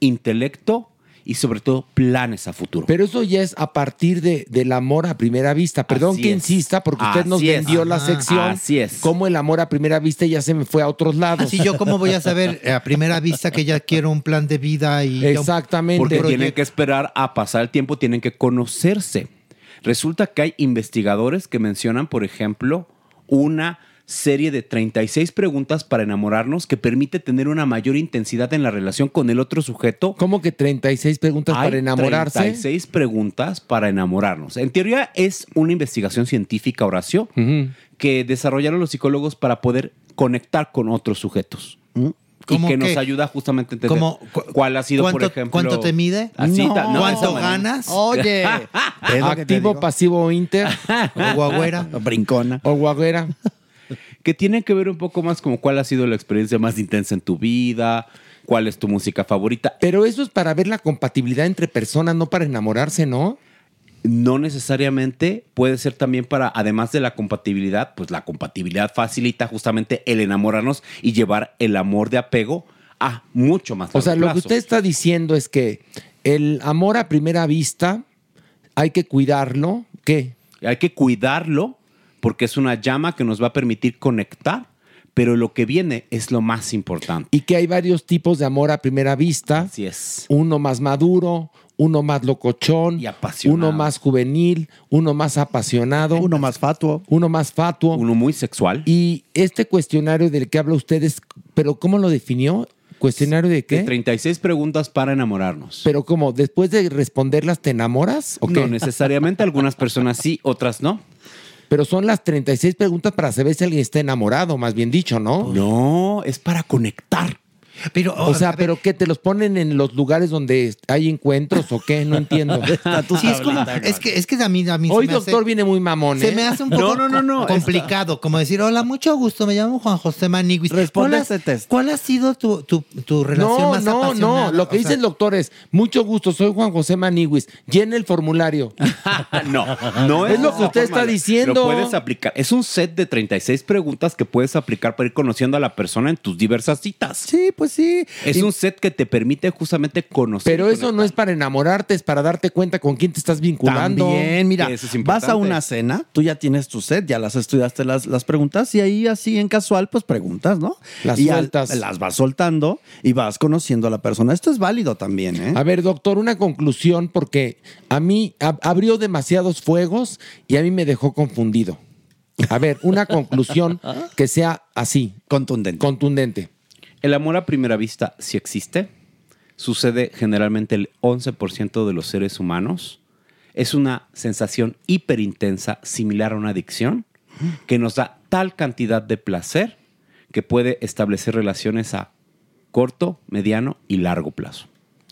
intelecto y sobre todo planes a futuro. Pero eso ya es a partir de, del amor a primera vista. Perdón Así que es. insista, porque usted nos es. vendió la sección. Así es. Como el amor a primera vista ya se me fue a otros lados. Así yo, ¿cómo voy a saber a primera vista que ya quiero un plan de vida y Exactamente. Porque proyecto? tienen que esperar a pasar el tiempo, tienen que conocerse. Resulta que hay investigadores que mencionan, por ejemplo, una serie de 36 preguntas para enamorarnos que permite tener una mayor intensidad en la relación con el otro sujeto. ¿Cómo que 36 preguntas Hay para enamorarse? 36 preguntas para enamorarnos. En teoría es una investigación científica, Horacio, que desarrollaron los psicólogos para poder conectar con otros sujetos. Y ¿Cómo que nos ayuda justamente a entender ¿Cómo? Cu- cuál ha sido, por ¿Cuánto- ejemplo... cuánto te mide? Así, No. ¿Cuánto ganas? Oye, ¿ves lo que te Activo, pasivo, inter ¿O guagüera? brincona. o guaguera. Que tiene que ver un poco más como cuál ha sido la experiencia más intensa en tu vida, cuál es tu música favorita. Pero eso es para ver la compatibilidad entre personas, no para enamorarse, ¿no? No necesariamente puede ser también para, además de la compatibilidad, pues la compatibilidad facilita justamente el enamorarnos y llevar el amor de apego a mucho más O sea, lo que usted está diciendo es que el amor a primera vista hay que cuidarlo. ¿Qué? Hay que cuidarlo porque es una llama que nos va a permitir conectar, pero lo que viene es lo más importante. Y que hay varios tipos de amor a primera vista. Así es. Uno más maduro, uno más locochón, Y apasionado. uno más juvenil, uno más apasionado, Uno más fatuo. uno más fatuo. Uno muy sexual. Y este cuestionario del que habla usted es, pero ¿cómo lo definió? ¿Cuestionario de De qué? 36 preguntas para enamorarnos. Pero ¿cómo? ¿Después de responderlas te enamoras? ¿O qué? No necesariamente, algunas personas sí, otras no. Pero son las 36 preguntas para saber si alguien está enamorado, más bien dicho, ¿no? No, es para conectar. Pero, o sea, ¿pero qué? ¿Te los ponen en los lugares donde hay encuentros o qué? No entiendo. Sí, es como, es que, es que a mí, a mí se Hoy me doctor hace- viene muy mamón, Se ¿eh? me hace un poco complicado, como decir, hola, mucho gusto, me llamo Juan José Maniguis. Responde ¿Cuál, este test. ¿Cuál ha sido tu, tu, tu relación No, más no, apasionada? no. Lo que O dice sea, el doctor es, mucho gusto, soy Juan José Maniguis. Llena el formulario. no, no Es lo que usted está diciendo. Lo puedes aplicar. Es un set de 36 preguntas que puedes aplicar para ir conociendo a la persona en tus diversas citas. Sí, pues sí. Es Y- un set que te permite justamente conocer. Pero eso no es para enamorarte, es para darte cuenta con quién te estás vinculando. También, mira, Eso es vas a una cena, tú ya tienes tu set, ya las estudiaste las, las preguntas y ahí así en casual, pues preguntas, ¿no? Las y al- sueltas. las vas soltando y vas conociendo a la persona. Esto es válido también, ¿eh? A ver, doctor, una conclusión, porque a mí ab- abrió demasiados fuegos y a mí me dejó confundido. A ver, una conclusión que sea así. Contundente. Contundente. El amor a primera vista sí existe. Sucede generalmente el 11% de los seres humanos. Es una sensación hiperintensa, similar a una adicción, que nos da tal cantidad de placer que puede establecer relaciones a corto, mediano y largo plazo.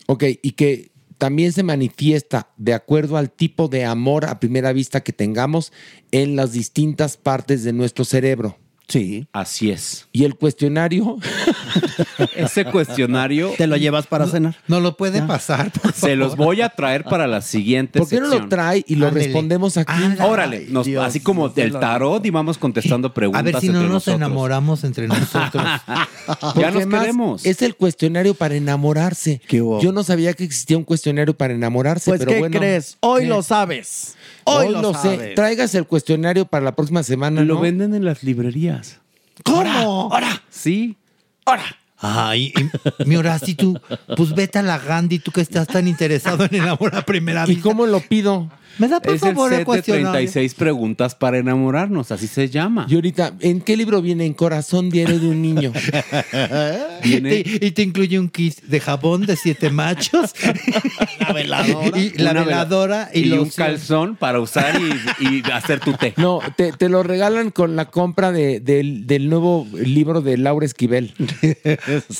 Ok, y que también se manifiesta de acuerdo al tipo de amor a primera vista que tengamos en las distintas partes de nuestro cerebro. Sí. Así es. Y el cuestionario. Ese cuestionario Te lo llevas para cenar. No lo puede pasar, por se los voy a traer para la siguiente ¿Por qué no lo trae y lo Ándele. respondemos aquí? Órale, nos- Dios, así como del tarot y vamos contestando preguntas A ver si no nos nosotros. enamoramos entre nosotros. Ya nos queremos. Es el cuestionario para enamorarse. Yo no sabía que existía un cuestionario para enamorarse, Pues, pero ¿qué bueno. crees? Hoy ¿Qué? lo sabes. Hoy, lo, sé. sabes. Traigas el cuestionario para la próxima semana, Lo ¿no? venden en las librerías. ¿Cómo? Sí. Ay, y- mi Horacio, tú, pues vete a la Gandhi, tú que estás tan interesado en el amor a primera ¿Y vista. cómo lo pido? ¿Me da por es el favor el set de cuestionario? 36 preguntas para enamorarnos, así se llama. Y ahorita, ¿en qué libro viene? En Corazón Diario de un Niño. Viene- Y, y te incluye un kit de jabón de siete machos. La veladora. Y la veladora y, y un calzón para usar y, y hacer tu té. No, te, te lo regalan con la compra de- del, del nuevo libro de Laura Esquivel.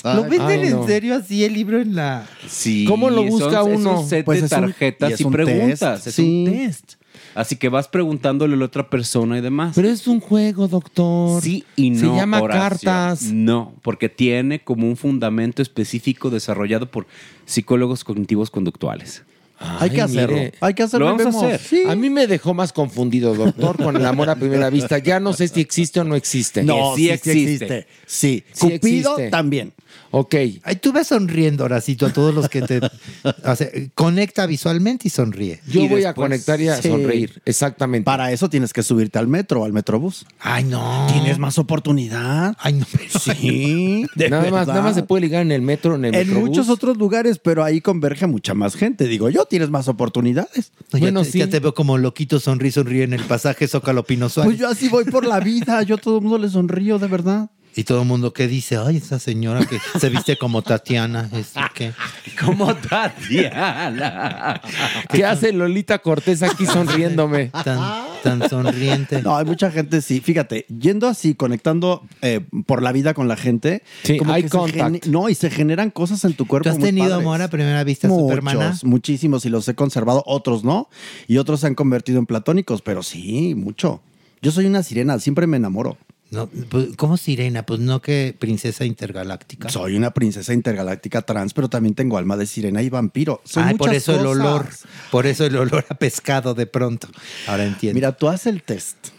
¿Lo venden Ay, no. en serio así el libro en la...? Sí, ¿Cómo lo son- busca es uno? un set Pues de es un- tarjetas y y, es un preguntas. test, Es sí. un test. Así que vas preguntándole a la otra persona y demás. Pero es un juego, doctor. Sí y no. Se llama Horacio. cartas. No, porque tiene como un fundamento específico desarrollado por psicólogos cognitivos conductuales. Hay que Ay, hacerlo. mire. Hay que hacerlo. Lo vamos a vemos. hacer. Sí. A mí me dejó más confundido, doctor, con el amor a primera vista. Ya no sé si existe o no existe. No, sí sí, existe. Sí. Sí Cupido existe. también. Ok. Ay, tú ves sonriendo, Horacito, a todos los que te... o sea, conecta visualmente y sonríe. Yo Y voy a conectar y a Sí. sonreír. Exactamente. Para eso tienes que subirte al metro o al metrobús. Ay, no. Tienes más oportunidad. Ay, no. pero- Sí. de nada más, nada más se puede ligar en el metro, en el En metrobús. muchos otros lugares, pero ahí converge mucha más gente. Digo yo, tienes más oportunidades. No, ya Bueno, te, sí. ya te veo como loquito sonríe, sonríe en el pasaje Zócalo Pino Suárez. Pues yo así voy por la vida. Yo a todo el mundo le sonrío, de verdad. Y todo el mundo que dice, ay, esa señora que se viste como Tatiana, es que Como Tatiana. ¿Qué hace Lolita Cortés aquí sonriéndome? tan, tan sonriente. No, hay mucha gente, sí. Fíjate, yendo así, conectando eh, por la vida con la gente. Sí, como eye que contact. no, y se generan cosas en tu cuerpo. ¿Tú has muy tenido padres. amor a primera vista, Muchos, Supermana? muchísimos, y los he conservado. Otros no. Y otros se han convertido en platónicos, pero sí, mucho. Yo soy una sirena, siempre me enamoro. No, pues, ¿Cómo sirena? Pues no que princesa intergaláctica. Soy una princesa intergaláctica trans, pero también tengo alma de sirena y vampiro. Ay, por eso el olor. Por eso el olor a pescado de pronto. Ahora entiendo. Mira, tú haces el test.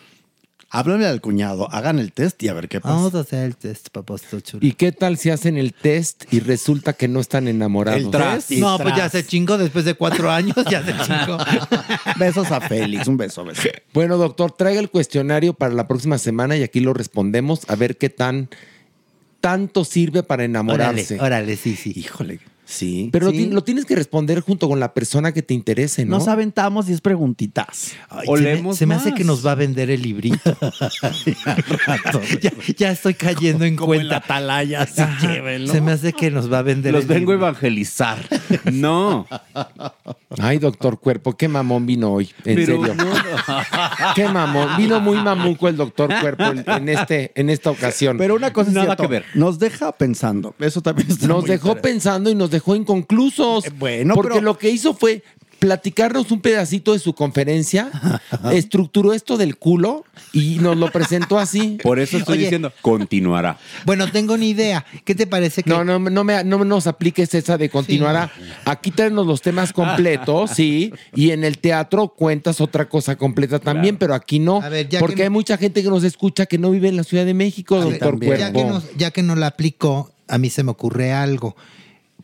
Háblame al cuñado, hagan el test y a ver qué pasa. Vamos a hacer el test, papacito chulo. ¿Y qué tal si hacen el test y resulta que no están enamorados? El tras. y No, pues ya se chingó después de cuatro años, ya se chingó. Besos a Félix, un beso, beso. Bueno, doctor, traiga el cuestionario para la próxima semana y aquí lo respondemos a ver qué tan tanto sirve para enamorarse. Órale, órale, sí, sí. Híjole, sí. Pero sí. lo, ti- lo tienes que responder junto con la persona que te interese, ¿no? Nos aventamos 10 preguntitas. Ay, O se me, leemos se me hace que nos va a vender el librito. ya, ya estoy cayendo en Como en cuenta. la atalaya, así Ajá, llévenlo. Se me hace que nos va a vender Los el vengo a evangelizar. No. Ay, doctor Cuerpo, qué mamón vino hoy. En Pero serio. no, Qué mamón. Vino muy mamuco el doctor Cuerpo en, en este, en esta ocasión. Pero una cosa es Nada cierto, que ver. Nos deja pensando. Eso también está Nos muy dejó pensando y nos dejó inconclusos. bueno, porque pero- lo que hizo fue platicarnos un pedacito de su conferencia, estructuró esto del culo y nos lo presentó así. Por eso estoy Oye. diciendo, continuará. Bueno, tengo una idea. ¿Qué te parece que No, no, no, me, no nos apliques esa de continuará. Aquí tenemos los temas completos, sí, y en el teatro cuentas otra cosa completa también, pero aquí no, A ver, ya porque que- hay mucha gente que nos escucha que no vive en la Ciudad de México, A ver, doctor ya que, nos, ya que no la aplicó, a mí se me ocurre algo.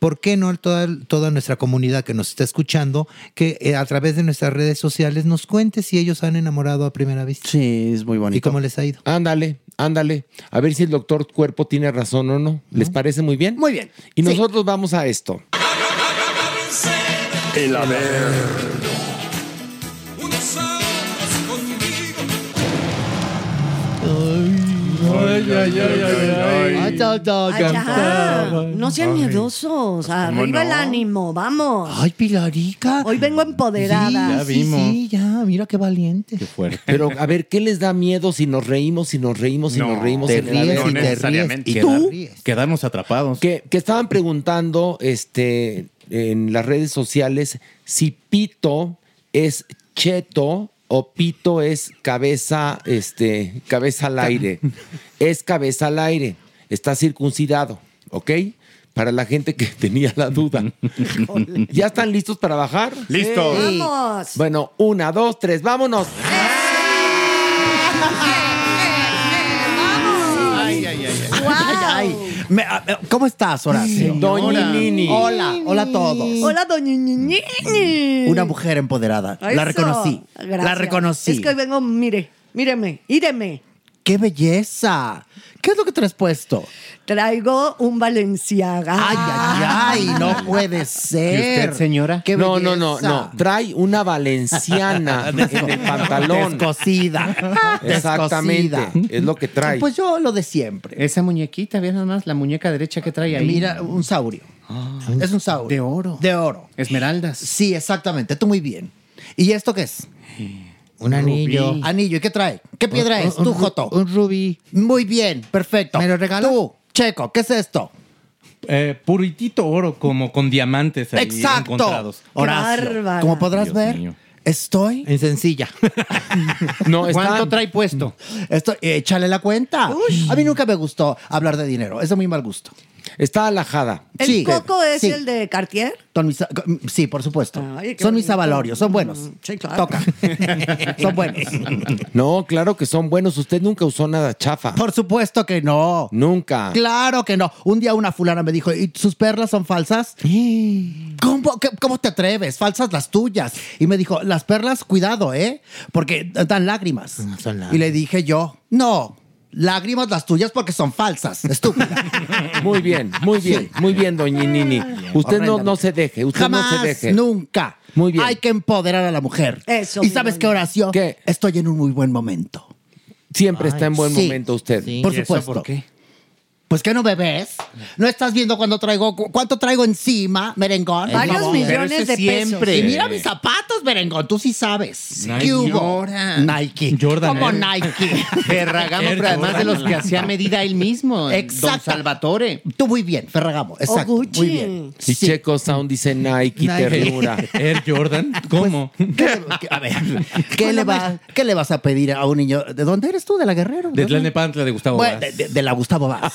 ¿Por qué no toda, toda nuestra comunidad que nos está escuchando, que eh, a través de nuestras redes sociales nos cuente si ellos han enamorado a primera vista? Sí, es muy bonito. ¿Y cómo les ha ido? Ándale, ándale. A ver si el doctor Cuerpo tiene razón o no. ¿Les parece muy bien? Muy bien. Y nosotros vamos a esto. El haber. Ay, ay, ay, ay, ay. Ay, ya. No sean miedosos. Arriba no? el ánimo, vamos. Ay, Pilarica. Hoy vengo empoderada. Sí, sí, sí, ya, mira qué valiente. Qué fuerte. Pero a ver, ¿qué les da miedo si nos reímos, si nos reímos, si No, nos reímos? te en el ríes haber? y te necesariamente. ríes. ¿Y tú? Quedarnos atrapados. Que, que estaban preguntando este, en las redes sociales si pito es cheto o pito es cabeza, este, cabeza al aire. es cabeza al aire. Está circuncidado, ¿ok? Para la gente que tenía la duda. ¿Ya están listos para bajar? Listos. Sí. Vamos. Bueno, una, dos, tres, vámonos. Ay, Me- a- eh, ¿Cómo estás, Horacio? Doña Nini. Hola, hola a todos. Hola, doña Ñiñi. Una mujer empoderada. La Eso. reconocí. La Gracias. reconocí. Es que hoy vengo, mire, míreme, íreme. ¡Qué belleza! ¿Qué es lo que traes puesto? Traigo un Valenciaga. Ay, ay, ay, no puede ser. señora? ¡Qué No, belleza! no, no, no. Trae una valenciana en el pantalón. Descosida. Exactamente. Es lo que trae. Pues yo lo de siempre. Esa muñequita, vean nada más la muñeca derecha que trae ahí. Mira, un saurio. es un saurio. De oro. De oro. Esmeraldas. Sí, exactamente. Tú muy bien. ¿Y esto qué es? Un anillo. Anillo. ¿Y qué trae? ¿Qué piedra Un- es? un Tú, Joto. Un rubí. Muy bien, perfecto. ¿Me lo regala? Tú, Checo, ¿qué es esto? Eh, puritito oro, como con diamantes ahí Exacto. encontrados. Horacio, como podrás Dios ver, mío. estoy. En sencilla. no, está- ¿Cuánto trae puesto? Estoy, échale la cuenta. A mí nunca me gustó hablar de dinero. Es de muy mal gusto. Está alajada. ¿El Sí, coco es sí. el de Cartier? Mis- sí, por supuesto. Ay, son mis bonito. avalorios, son buenos. Mm, Sí, claro. Toca. son buenos. No, claro que son buenos. Usted nunca usó nada chafa. Por supuesto que no. Nunca. Claro que no. Un día una fulana me dijo, ¿y sus perlas son falsas? ¿Cómo, qué- cómo te atreves? Falsas las tuyas. Y me dijo, las perlas, cuidado, ¿eh? Porque dan lágrimas. son lágrimas. Y le dije yo, no, lágrimas las tuyas porque son falsas. Estúpida. Muy bien, muy bien, muy bien, doña Nini. Usted no, no se deje, usted Jamás, no se deje. nunca. Muy bien. Hay que empoderar a la mujer. Eso, ¿Y sabes qué, Horacio? ¿Qué? Estoy en un muy buen momento. Siempre está en buen Sí. momento usted. Sí. Por ¿Y eso supuesto. por qué? Pues que no me ves. ¿No estás viendo cuando traigo cu- cuánto traigo encima, merengón? Varios millones de siempre. pesos. Y mira mis zapatos, merengón, tú sí sabes. Nike. ¿Qué hubo? Llora. Nike. Jordan Como Air. Nike. Ferragamo, pero además de los que hacía medida él mismo. Exacto. Don Salvatore. Tú muy bien, Ferragamo. Exacto. O Gucci. Muy bien. Y Checo Sound dice Nike, Nike. ternura. Air Jordan. ¿Cómo? ¿Qué le- qué- a ver, ¿qué le, va- ¿qué le vas a pedir a un niño? ¿De dónde eres tú? ¿De la Guerrero? de Tlalnepantla de Gustavo Bueno, Vaz. de, de- de la Gustavo Vaz.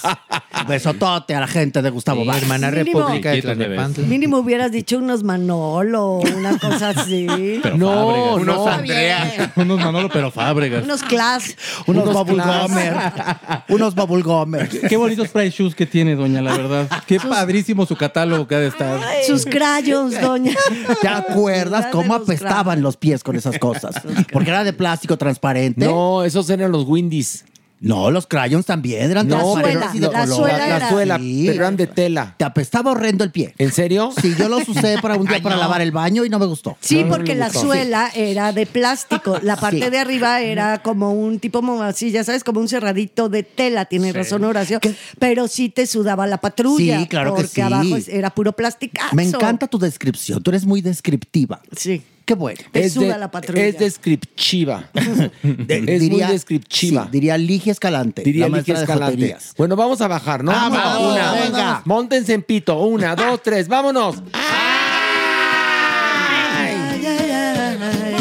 Besotote a la gente de Gustavo Sí, Vaz. hermana Mínimo. República de. Tlalnepantla. Mínimo hubieras dicho unos Manolo, una cosa así. Pero No, Fábregas. no. Unos Andrea. Unos Manolo, pero Fábregas. unos class. Unos, Unos bubble class. gummer. Unos bubble gummer. Qué bonitos price shoes que tiene, doña, la verdad. Qué padrísimo su catálogo que ha de estar. Sus crayons, doña. ¿Te acuerdas cómo apestaban los pies con esas cosas? Porque era de plástico transparente. No, esos eran los Windies. No, los crayons también eran No, transparentes pero- y de color. la- la suela, pero eran de tela. Te apestaba horrendo el pie. ¿En serio? Sí, yo los usé para un día Ay, para no. lavar el baño y no me gustó. Sí, porque la suela era de plástico. La parte Sí. de arriba era como un tipo así, ya sabes, como un cerradito de tela. Tiene razón, Horacio. Pero sí te sudaba la patrulla. Sí, claro que porque sí. abajo era puro plasticazo. Me encanta tu descripción. Tú eres muy descriptiva. Sí. Qué bueno. Te Es suda de- la patrulla. Es descriptiva. De- es diría- muy descriptiva. sí, diría Ligia Escalante. Diría Ligia Escalante. Bueno, vamos a bajar, ¿no? Vamos, Una, venga. Móntense en pito. Una, dos, tres. ¡Vámonos!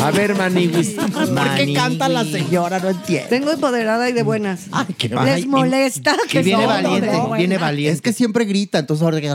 A ver, Maniwis. ¿Por qué canta la señora? No entiendo. Vengo empoderada y de buenas. qué ¿Les Ay, y- molesta que viene no? valiente, viene valiente. Es que siempre grita, entonces ahora que-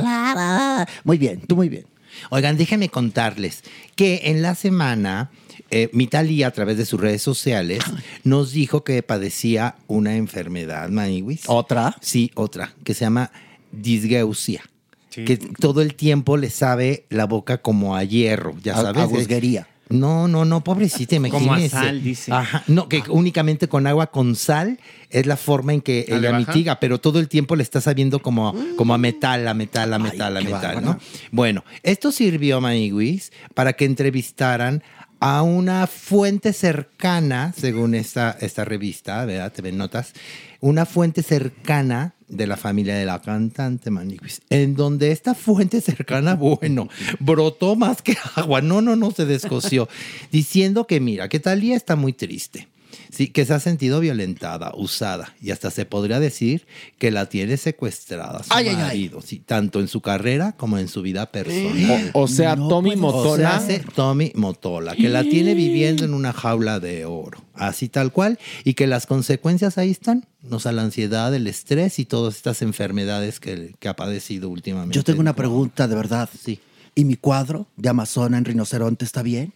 Muy bien, tú muy bien. Oigan, déjenme contarles que en la semana eh, Mitali a través de sus redes sociales nos dijo que padecía una enfermedad, Maniwis. ¿Otra? Sí, otra, que se llama disgeusia. Que todo el tiempo le sabe la boca como a hierro, ya A- sabes. a gusguería. No, no, no, pobrecita, Como a imagínese. sal, dice. Ajá, no, que únicamente con agua con sal es la forma en que ¿Ah, le ella mitiga, pero todo el tiempo le está sabiendo como, como a metal, a metal, a metal, a metal. ¿no? Bueno, esto sirvió, Maniguis, para que entrevistaran a una fuente cercana, según esta, esta revista, ¿verdad? Te ven notas, una fuente cercana de la familia de la cantante Maniguis, en donde esta fuente cercana, bueno, brotó más que agua, no, no, no se descoció, diciendo que mira, que Talía está muy triste. Sí, que se ha sentido violentada, usada, y hasta se podría decir que la tiene secuestrada su Ay, ay, ay. sí, tanto en su carrera como en su vida personal. O, o sea, Tommy O sea, Motola. hace Tommy Motola, que la tiene viviendo en una jaula de oro, así tal cual, y que las consecuencias ahí están, o sea, la ansiedad, el estrés y todas estas enfermedades que, que ha padecido últimamente. Yo tengo una pregunta, de verdad. Sí. ¿Y mi cuadro de Amazona en rinoceronte está bien?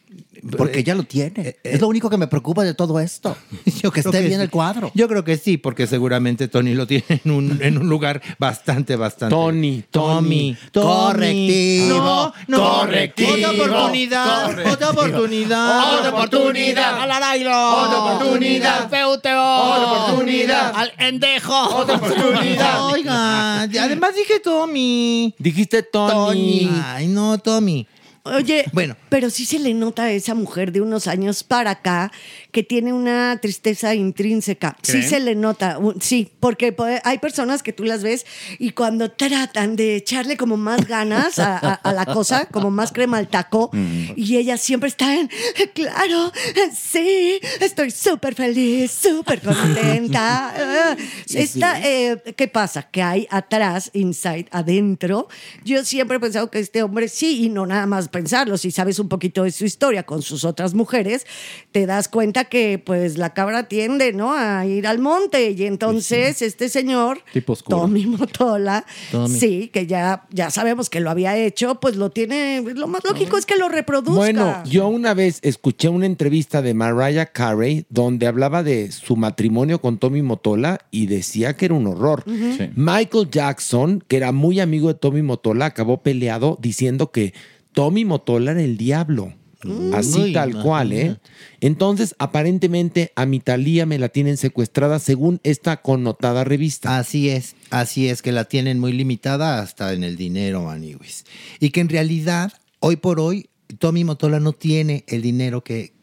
Porque ella lo tiene. es lo único que me preocupa de todo esto. Yo que creo esté que bien sí. el cuadro. Yo creo que sí, porque seguramente Tony lo tiene en un, en un lugar bastante, bastante. Tony, Tommy, Correctivo, No, no. correctivo. Otra oportunidad, otra oportunidad. Otra oportunidad. Al arailo. Otra oportunidad. Feuteo. Otra oportunidad. Al endejo. Otra oportunidad. Oiga, además dije Tommy. Dijiste Tony. Ay, no, Tommy. Oye, Bueno. pero sí se le nota a esa mujer de unos años para acá que tiene una tristeza intrínseca. Sí se le nota, sí, porque po- hay personas que tú las ves y cuando tratan de echarle como más ganas a, a- a la cosa, como más crema al taco, y ella siempre está en, claro, sí, estoy súper feliz, súper contenta. Ah, Esta, eh, ¿Qué pasa? Que hay atrás, inside, adentro. Yo siempre he pensado que este hombre sí, y no nada más pensarlo, si sabes un poquito de su historia con sus otras mujeres, te das cuenta que pues la cabra tiende, ¿no? A ir al monte. Y entonces este señor, Tipo. Tommy Motola, Tommy. sí, que ya, ya sabemos que lo había hecho, pues lo tiene, lo más lógico es que lo reproduzca. Bueno, yo una vez escuché una entrevista de Mariah Carey donde hablaba de su matrimonio con Tommy Motola y decía que era un horror. Sí. Michael Jackson, que era muy amigo de Tommy Motola, acabó peleado diciendo que Tommy Motola era el diablo. Así Uy, tal cual, ¿eh? Entonces, aparentemente, a mi Thalía me la tienen secuestrada según esta connotada revista. Así es, así es, que la tienen muy limitada hasta en el dinero, Maniwis. Y que en realidad, hoy por hoy, Tommy Motola no tiene el dinero que,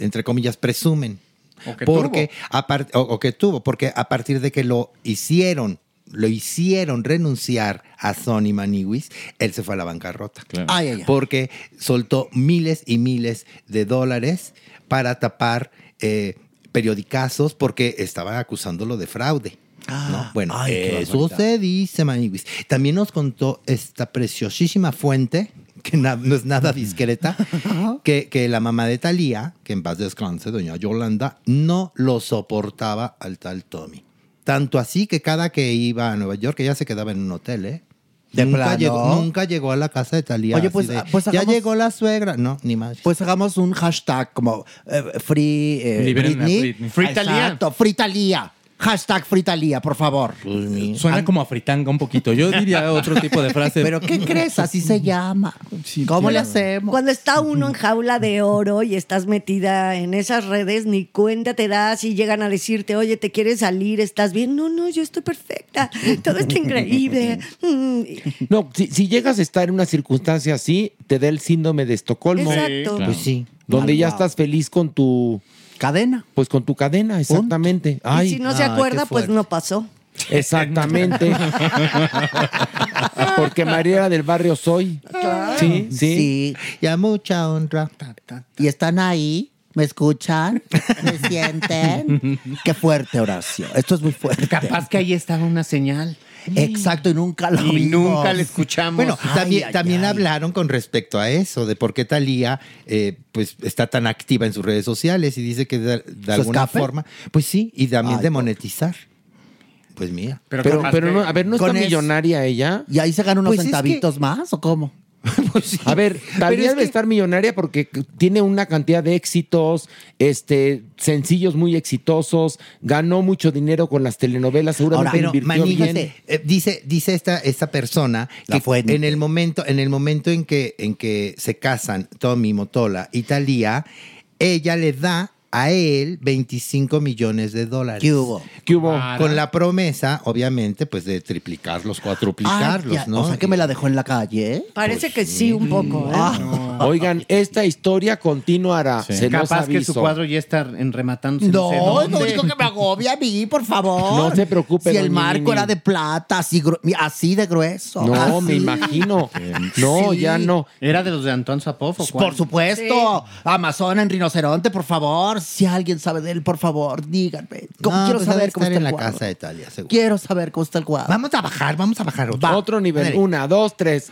entre comillas, presumen. O que porque a par- o, o que tuvo, porque a partir de que lo hicieron, lo hicieron renunciar a Sony Maniwis, él se fue a la bancarrota. Claro. Ay, ay, ay. Porque soltó miles y miles de dólares para tapar eh, periodicazos porque estaba acusándolo de fraude. ¿no? Bueno, eso se dice, Maniwis. También nos contó esta preciosísima fuente, que no es nada discreta, que, que la mamá de Talía, que en paz descanse, doña Yolanda, no lo soportaba al tal Tommy. Tanto así que cada que iba a Nueva York, ella se quedaba en un hotel, ¿eh? ¿De nunca, plano? llegó, nunca llegó a la casa de Talía. Oye, pues, pues ya llegó la suegra. No, ni más. Pues hagamos un hashtag como eh, Free eh, Britney. Britney. Free. Exacto, Free Thalía. Hashtag fritalía, por favor. Suena como a fritanga un poquito. Yo diría otro tipo de frase. ¿Pero qué crees? Así se llama. ¿Cómo le hacemos? Cuando está uno en jaula de oro y estás metida en esas redes, ni cuenta te das y llegan a decirte, oye, ¿te quieres salir? ¿Estás bien? No, no, yo estoy perfecta. Todo está increíble. No, si, si llegas a estar en una circunstancia así, te da el síndrome de Estocolmo. Exacto. Pues sí. Donde ya estás feliz con tu cadena. Pues con tu cadena, exactamente. Ay, y si no se acuerda, pues no pasó. Exactamente. Porque María era del barrio Soy. Sí, sí. Sí, y a mucha honra. Y están ahí, ¿me escuchan? ¿Me sienten? Qué fuerte, Horacio. Esto es muy fuerte. Capaz que ahí estaba una señal. Exacto, y nunca lo Y vimos. nunca le escuchamos. Bueno, Ay, también, ay, también ay. hablaron con respecto a eso, de por qué Talía eh, pues, está tan activa en sus redes sociales y dice que de, de alguna escape? forma, pues sí, y también Ay, de monetizar. Pues mira. Pero, pero, no, a ver, ¿no está millonaria ella? ¿Y ahí se gana unos Pues es que- centavitos más o cómo? A ver, Talía es debe que- estar millonaria porque tiene una cantidad de éxitos, este, sencillos muy exitosos, ganó mucho dinero con las telenovelas, seguramente pero invirtió bien. eh, dice, dice esta, esta persona La que fuente. en el momento, en el momento en que, en que se casan Tommy Motola y Talía, ella le da a él 25 millones de dólares. ¿Qué hubo? ¿Qué hubo? Con la promesa, obviamente, pues de triplicarlos, cuatriplicarlos, Ay, ya, ¿no? O sea que me la dejó en la calle. Parece que sí, un poco. ¿eh? Ah. Oigan, esta historia continuará. Se los Capaz que aviso. su cuadro ya está en rematándose. No, sé es dónde. lo único que me agobia a mí, por favor. No se preocupe, Si el marco Nini. era de plata, así, así de grueso. No, así. me imagino. No, Sí. ya no. ¿Era de los de Antoine Zapov o cuál? Por supuesto. Amazona en rinoceronte, por favor. Si alguien sabe de él, por favor, díganme. ¿Cómo No, quiero pues ha de saber cómo estar está en la el cuadro. casa de Talía, seguro. Quiero saber cómo está el cuadro. Vamos a bajar, vamos a bajar otro. Otro nivel. Ándale. Una, dos, tres.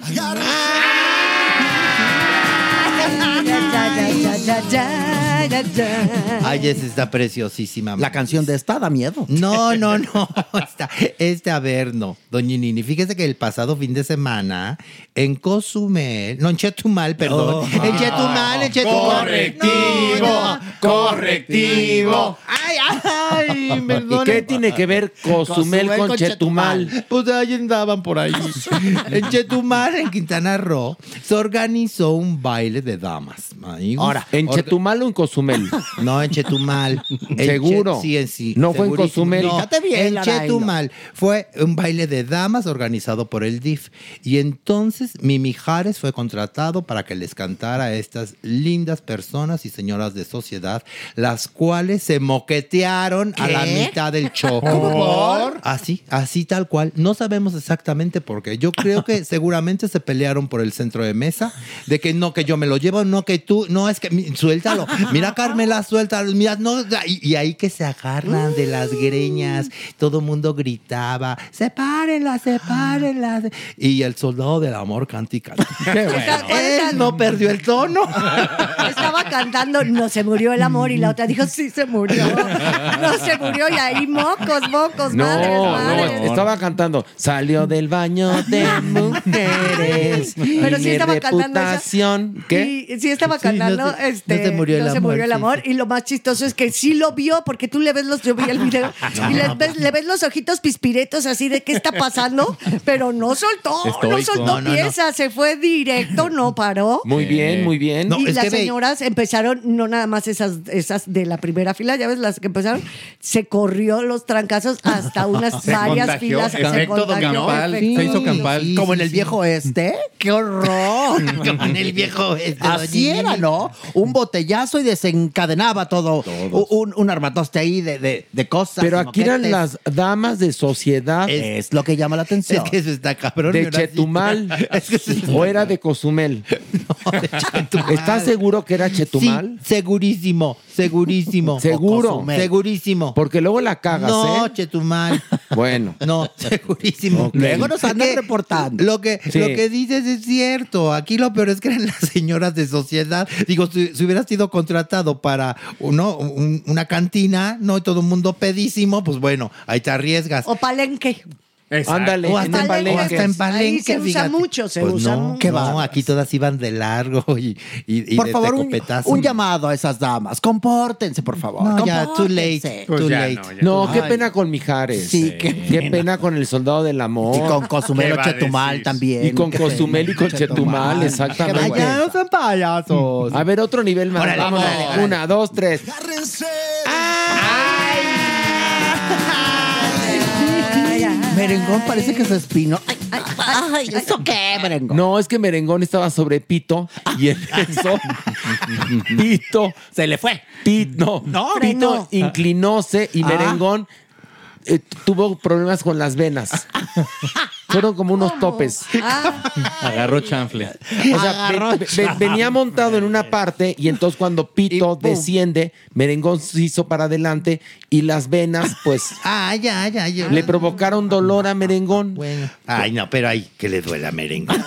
Ay, esa está preciosísima. La canción de esta da miedo. No, no, no. Esta, este, a ver, no. Doña Nini, fíjese que el pasado fin de semana en Cozumel, no, en Chetumal, perdón. en Chetumal, en Chetumal. Correctivo, No, no. correctivo. Ay, ay, ¿Y perdón. qué tiene que ver Cozumel Cozumel con, con Chetumal? Pues ahí andaban por ahí. en Chetumal, en Quintana Roo, se organizó un baile de damas. amigos. Ahora, ¿en Orga- Chetumal o en Cozumel? No, en Chetumal. En ¿Seguro? Che- sí, en sí. No fue en. Cozumel. No, Fíjate bien, en. Chetumal. Fue un baile de damas organizado por el DIF. Y entonces Mimi Jares fue contratado para que les cantara a estas lindas personas y señoras de sociedad, las cuales se moquetearon a la mitad del show. por? Así, así tal cual. No sabemos exactamente por qué. Yo creo que seguramente se pelearon por el centro de mesa, de que no, que yo me lo llevo, no, que tú, no, es que suéltalo. Mira, Carmela, suéltalo. Mira, no, y, y ahí que se agarran de las greñas. Todo el mundo gritaba, sepárenlas, sepárenlas. Y el soldado del amor canta y canta. Él no perdió el tono. Estaba cantando, no se murió el amor, y la otra dijo, sí se murió. No se murió, y ahí mocos, mocos, No, madres, no, madres. estaba cantando. Salió del baño de mujeres. Pero y sí estaba cantando. ¿Qué? Sí, sí estaba Sí, cantando, no este, no se murió el no se amor, murió el sí, amor. Y lo más chistoso es que sí lo vio, porque tú le ves los, yo vi el video, y le ves, le ves los ojitos pispiretos así de qué está pasando, pero no soltó, no Estoico. soltó No, no, no. pieza, se fue directo, no paró. Muy bien, muy bien. Y las que ve- señoras empezaron, no nada más esas, esas de la primera fila, ya ves las que empezaron, se corrió los trancazos hasta unas Se varias contagió, filas. se efecto contagió, campal, efecto. se hizo campal. Sí, Como sí, en el sí. viejo este. ¡Qué horror! Con el viejo este. Así era. ¿no? Un botellazo y desencadenaba todo. Un, un armatoste ahí de, de, de cosas. Pero aquí eran las damas de sociedad Es lo que llama la Es atención. que eso está cabrón. de. Chetumal Es que o era de Cozumel. de Chetumal. ¿Estás seguro que era Chetumal? Sí, segurísimo, segurísimo. Seguro. Segurísimo. Porque luego la cagas, no, ¿eh? Chetumal. Bueno. No, segurísimo. Ok. Luego nos andan Que reportando. Lo que, Sí. lo que dices es cierto. Aquí lo peor es que eran las señoras de sociedad. Digo, si, si hubieras sido contratado para ¿no? un- una cantina, ¿no? Y todo el mundo pedísimo, pues bueno, ahí te arriesgas. O palenque. Ándale, O en hasta en, palenque. o hasta en palenque. Ahí se usa fíjate. mucho, se Pues usa no, mucho. No, aquí todas iban de largo y, y, y por de favor, un, llamado a esas damas. Compórtense, por favor. No, ya, too late, too late. No, qué Ay. pena con Mijares. Sí, qué Qué pena con el soldado del amor. Y con Cozumel ¿Qué va a Chetumal también. Y con Cozumel y pena. con Chetumal, exactamente. No sean payasos. A ver, otro nivel más. Órale, Vámonos. órale, órale. Una, dos, tres. Merengón parece que se espinó. Ay, ay, ay, ¿eso qué, merengón? No, es que Merengón estaba sobre Pito y en eso Pito se le fue. Pito, no, Pito inclinóse y Ah. Merengón eh, tuvo problemas con las venas. Fueron como unos topes. Agarró chanfle. O sea, ve- ve- ve- venía montado en una parte y entonces cuando Pito desciende, Merengón se hizo para adelante y las venas, pues, Ah, ya, ya, ya. le provocaron dolor a Merengón. Bueno. Ay, no, pero ay, que le duela merengue.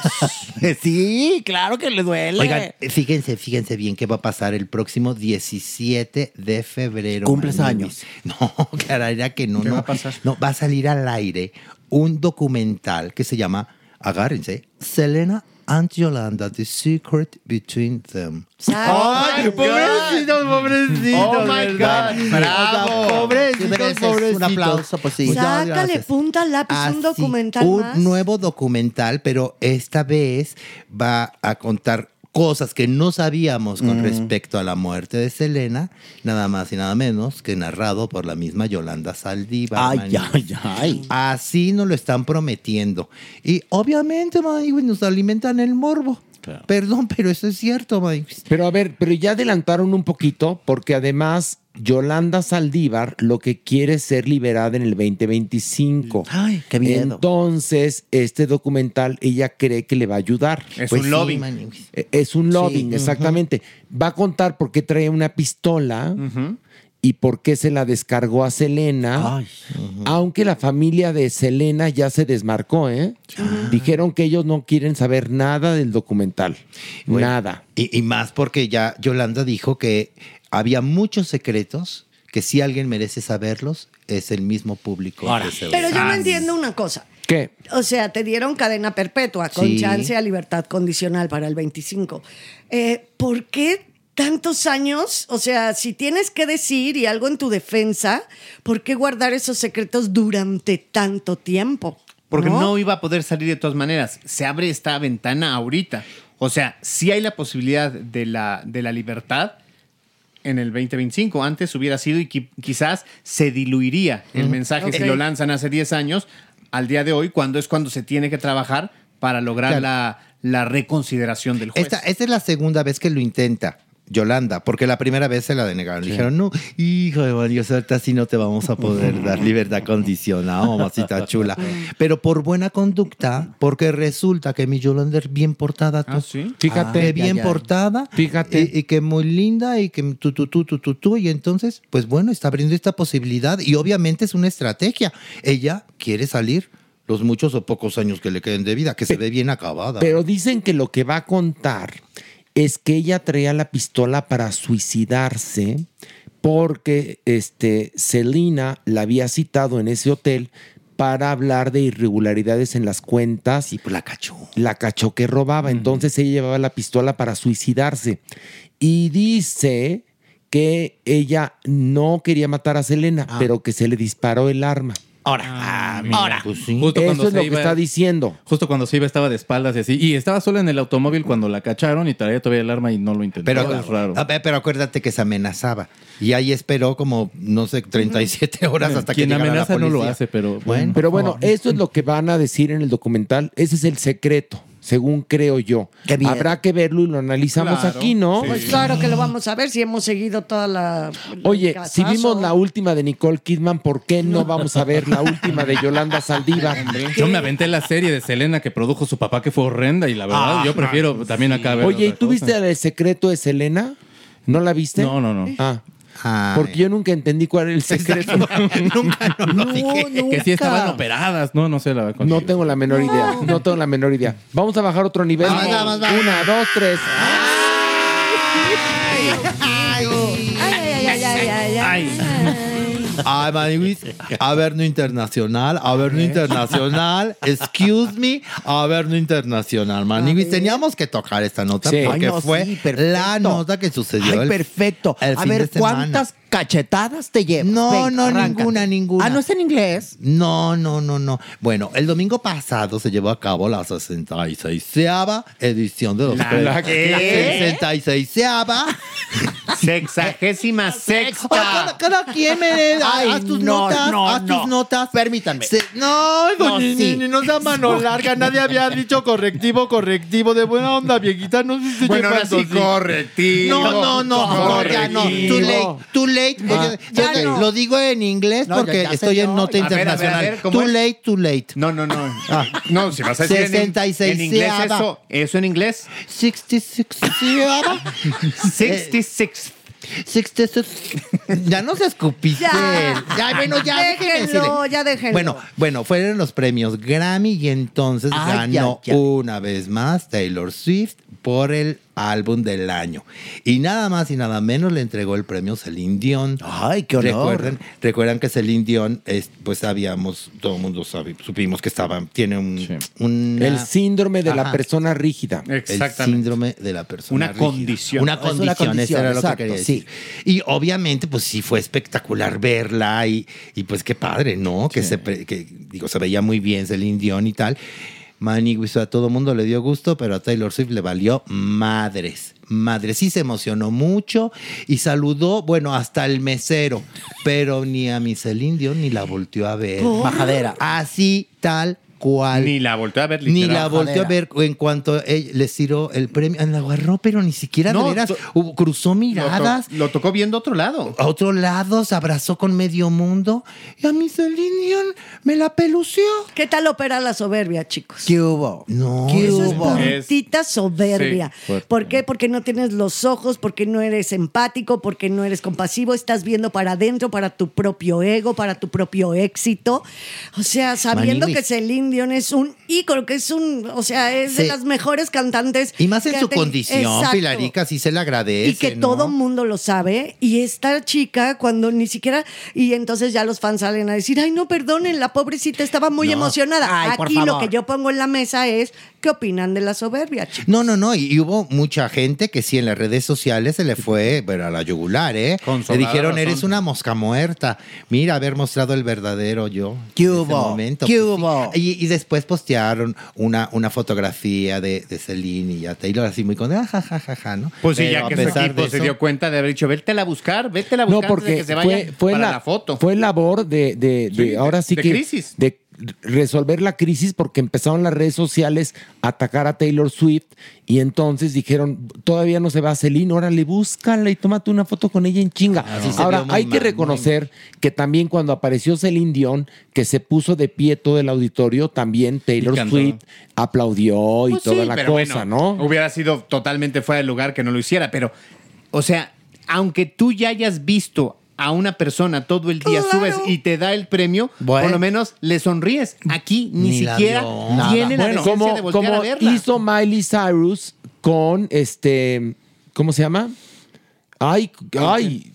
Sí, claro que le duele. Oigan, fíjense, fíjense bien qué va a pasar el próximo 17 de febrero. ¿Cumples Maniwis. No, caray, que no, ¿Qué no. va a pasar? No, va a salir al aire un documental que se llama, agárrense, Selena and Yolanda, The Secret Between Them. ¡Ay, pobrecitos, pobrecitos! Oh, my ¿verdad? God. ¡Bravo! Pobrecitos, pobrecitos. un aplauso, pues sí. Sácale punta al lápiz, un documental un más. nuevo documental, pero esta vez va a contar cosas que no sabíamos con Mm. respecto a la muerte de Selena, nada más y nada menos que narrado por la misma Yolanda Saldívar. Ay, ay, ay. Así nos lo están prometiendo. Y obviamente, Manny, nos alimentan el morbo. Perdón, pero eso es cierto, Manny. Pero a ver, pero ya adelantaron un poquito porque además Yolanda Saldívar lo que quiere es ser liberada en el 2025. Ay, qué miedo. Entonces, este documental ella cree que le va a ayudar. Es Pues un sí, lobbying. Eh, Es un lobbying, exactamente. Va a contar por qué trae una pistola y por qué se la descargó a Selena. Ay. Aunque la familia de Selena ya se desmarcó, ¿eh? Dijeron que ellos no quieren saber nada del documental. Bueno, Nada. Y, y más porque ya Yolanda dijo que había muchos secretos que si alguien merece saberlos, es el mismo público. que se Pero yo no Ah, entiendo una cosa. ¿Qué? O sea, te dieron cadena perpetua con Sí. chance a libertad condicional para el 25. Eh, ¿Por qué tantos años? O sea, si tienes que decir y algo en tu defensa, ¿por qué guardar esos secretos durante tanto tiempo? Porque ¿No? iba a poder salir de todas maneras. Se abre esta ventana ahorita. O sea, sí hay la posibilidad de la, de la libertad en el 2025. Antes hubiera sido y qui- quizás se diluiría el mensaje si lo lanzan hace 10 años al día de hoy, cuando es cuando se tiene que trabajar para lograr Claro. la, la reconsideración del juez. Esta, esta es la segunda vez que lo intenta. Yolanda, porque la primera vez se la denegaron. Dijeron, no, hijo de María, ahorita así no te vamos a poder dar libertad condicional, mamacita chula. Pero por buena conducta, porque resulta que mi Yolanda es bien portada. tú. Fíjate. Que bien Ya, ya. portada. Fíjate. Y, y que muy linda y que tú, tú, tú, tú, tú, tú. Y entonces, pues bueno, está abriendo esta posibilidad. Y obviamente es una estrategia. Ella quiere salir los muchos o pocos años que le queden de vida, que se ve bien acabada. Pero dicen que lo que va a contar es que ella traía la pistola para suicidarse porque este, Selena la había citado en ese hotel para hablar de irregularidades en las cuentas. Y pues la cachó. La cachó que robaba. Entonces ella llevaba la pistola para suicidarse. Y dice que ella no quería matar a Selena, pero que se le disparó el arma. Ahora, Ahora. Pues sí. Justo Eso cuando es se lo que iba- está diciendo. Justo cuando se iba estaba de espaldas y así. Y estaba sola en el automóvil cuando la cacharon y traía todavía el arma y no lo intentó. Pero, es raro. a ver, pero acuérdate que se amenazaba. Y ahí esperó como, no sé, 37 horas hasta que Quien llegara amenaza la no lo policía. hace, pero Bueno, Pero bueno, eso es lo que van a decir en el documental. Ese es el secreto, según creo yo. Qué bien. Habrá que verlo y lo analizamos Claro. aquí, ¿no? Pues claro que lo vamos a ver si hemos seguido toda la. Oye, si vimos la última de Nicole Kidman, ¿por qué no vamos a ver la última de Yolanda Saldívar? Yo me aventé la serie de Selena que produjo su papá, que fue horrenda, y la verdad, Ah, yo prefiero también acá ver. Oye, ¿y tú cosa. viste el secreto de Selena? ¿No la viste? No, no, no. Ah. Porque yo nunca entendí cuál era el secreto. nunca, no lo dije. Que sí estaban operadas, no, no sé la verdad. No tengo la menor idea. No tengo la menor idea. Vamos a bajar otro nivel. Vamos, vamos, vamos. Una, dos, tres. Ay, ay, ay, ay, ay, ay. Ay, Maniwis, Averno Internacional, Averno Internacional, excuse me, Averno Internacional. Maniwis, teníamos que tocar esta nota Sí. porque Ay, no, fue sí, la nota que sucedió. Ay, el- perfecto. el A fin ver, de semana. ¿cuántas cachetadas te llevas? No, no, ninguna, ninguna. Ah, ¿no es en inglés? No, no, no, no. Bueno, el domingo pasado se llevó a cabo la 66 edición de los ¿La- la qué? 66 Sexagésima sexta. Cada, cada quien me Ay, haz tus no, notas, no, haz no. tus notas. Permítanme. Se- No, No, ni, sí. ni- ni no sea mano larga. Nadie había dicho correctivo, correctivo. De buena onda, viejita. No sé si Bueno, ahora sí, correctivo. No, no, no, no, ya no. Too late, too late. Ah, Ya ya no. Lo digo en inglés No, porque ya, ya, estoy en nota A ver, a ver, a internacional. ver, ¿cómo too es? late, too late. No, no, no. Ah. No, si vas a decir en, 66 en inglés eso, eso en inglés. 66 seaba. 66. 66. Ya no se escupiste. Ya. Ya, bueno, ya déjenme Déjenlo, decirle. ya déjenlo. Bueno, bueno, fueron los premios Grammy y entonces Ay, ganó una vez más Taylor Swift por el álbum del año. Y nada más y nada menos le entregó el premio Celine Dion. Ay, qué honor. Recuerden, recuerdan que Celine Dion, es, pues sabíamos, todo el mundo sabe, supimos que estaba, tiene un, una- El síndrome de la persona rígida. el síndrome de la persona Una rígida. condición. Una Es una condición, condición, eso era lo que quería decir. Y obviamente, pues sí fue espectacular verla y, y pues qué padre, ¿no? Que se que, digo, se veía muy bien Celine Dion y tal. Manny, a todo mundo le dio gusto, pero a Taylor Swift le valió madres. Madres, sí se emocionó mucho y saludó, bueno, hasta el mesero, pero ni a mi Celine Dion ni la volteó a ver. Majadera. Así, tal cual. Ni la volteó a ver Ni la volteó a ver en cuanto él les tiró el premio. La agarró, pero ni siquiera No, de veras. to- hubo- cruzó Lo, to- miradas. lo tocó viendo otro lado. A otro lado, se abrazó con medio mundo. Y a mi Celine Dion me la pelució. ¿Qué tal opera la soberbia, chicos? ¿Qué hubo? No. ¿Qué Eso es hubo? purita soberbia. Sí. ¿Por qué? Porque no tienes los ojos, porque no eres empático, porque no eres compasivo, estás viendo para adentro, para tu propio ego, para tu propio éxito. O sea, sabiendo que Celine Dion es un ícono, que es un, o sea, es de las mejores cantantes. Y más en su condición, Exacto. Pilarica, sí se le agradece. Y que ¿no? todo mundo lo sabe. Y esta chica, cuando ni siquiera. Y entonces ya los fans salen a decir: Ay, no, perdonen, la pobrecita estaba muy No. emocionada. Ay, Aquí lo que yo pongo en la mesa es: ¿qué opinan de la soberbia, chicos? No, no, no. Y, y hubo mucha gente que sí en las redes sociales se le fue pero a la yugular, ¿eh? Con le dijeron, razón. eres una mosca muerta. Mira, haber mostrado el verdadero yo. ¿Qué hubo? momento. ¿Qué Pues sí. hubo? Y, y después postearon una, una fotografía de, de Celine y ya Taylor así muy con, ah, ja, ja, ja, ja, ¿no? Pues sí, ya a que su equipo se dio cuenta de haber dicho, vete a buscar, vete a No, buscar antes de porque que se vaya fue, fue para la, la, foto. fue labor de, de- de- Sí, de- ahora sí que crisis. de resolver la crisis porque empezaron las redes sociales a atacar a Taylor Swift y entonces dijeron todavía no se va a Celine, órale búscala y tómate una foto con ella en chinga. Ahora hay que mal, reconocer que también cuando apareció Celine Dion que se puso de pie todo el auditorio también Taylor. Swift aplaudió y Pues toda sí, la pero cosa, bueno, ¿no? Hubiera sido totalmente fuera de lugar que no lo hiciera, pero, o sea, aunque tú ya hayas visto a una persona todo el día, subes y te da el premio, Bueno. por lo menos le sonríes. Aquí ni, Ni la siquiera vio. tiene la Bueno, como, de voltear a como verla. hizo Miley Cyrus con este, ¿cómo se llama? Ay, ay,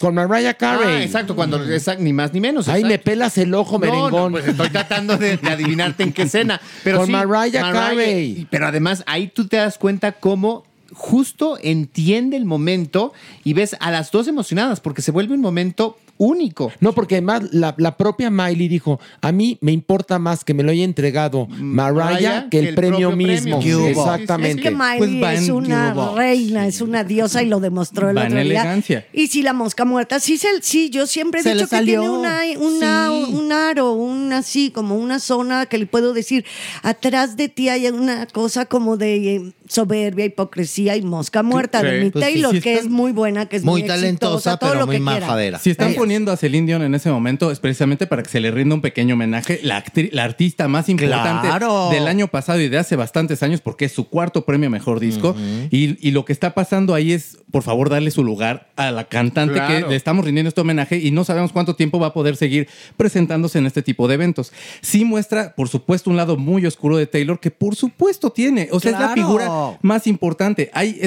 con Mariah Carey. Ah, exacto, cuando exacto, ni más ni menos. Ay, me pelas el ojo, merengón. no, pues estoy tratando de, de adivinarte en qué escena. Pero Con sí, Mariah Carey. Pero además ahí tú te das cuenta cómo justo entiende el momento y ves a las dos emocionadas porque se vuelve un momento único. No, porque además la, la propia Miley dijo, a mí me importa más que me lo haya entregado Mariah Mariah que el, premio mismo. Exactamente. Es que Miley Pues es una reina, es una diosa y lo demostró el Va en otro día. elegancia. Y si la mosca muerta, sí, se, sí yo siempre he Se le dicho que salió. tiene una, una- Sí. un aro, una así, como una zona que le puedo decir, atrás de ti hay una cosa como de eh, soberbia, hipocresía y mosca muerta de Sí, mi pues Taylor, sí que es muy buena, que es muy, Muy talentosa, exitosa, todo pero lo muy que quiera. Si están poniendo a Celine Dion en ese momento es precisamente para que se le rinda un pequeño homenaje, la, la artista más importante Claro. del año pasado y de hace bastantes años, porque es su cuarto premio a mejor disco. y, y lo que está pasando ahí es, por favor, darle su lugar a la cantante Claro. que le estamos rindiendo este homenaje y no sabemos cuánto tiempo va a poder seguir presentándose en este tipo de eventos. Sí muestra, por supuesto, un lado muy oscuro de Taylor que por supuesto tiene. O sea, es la figura más importante, hay,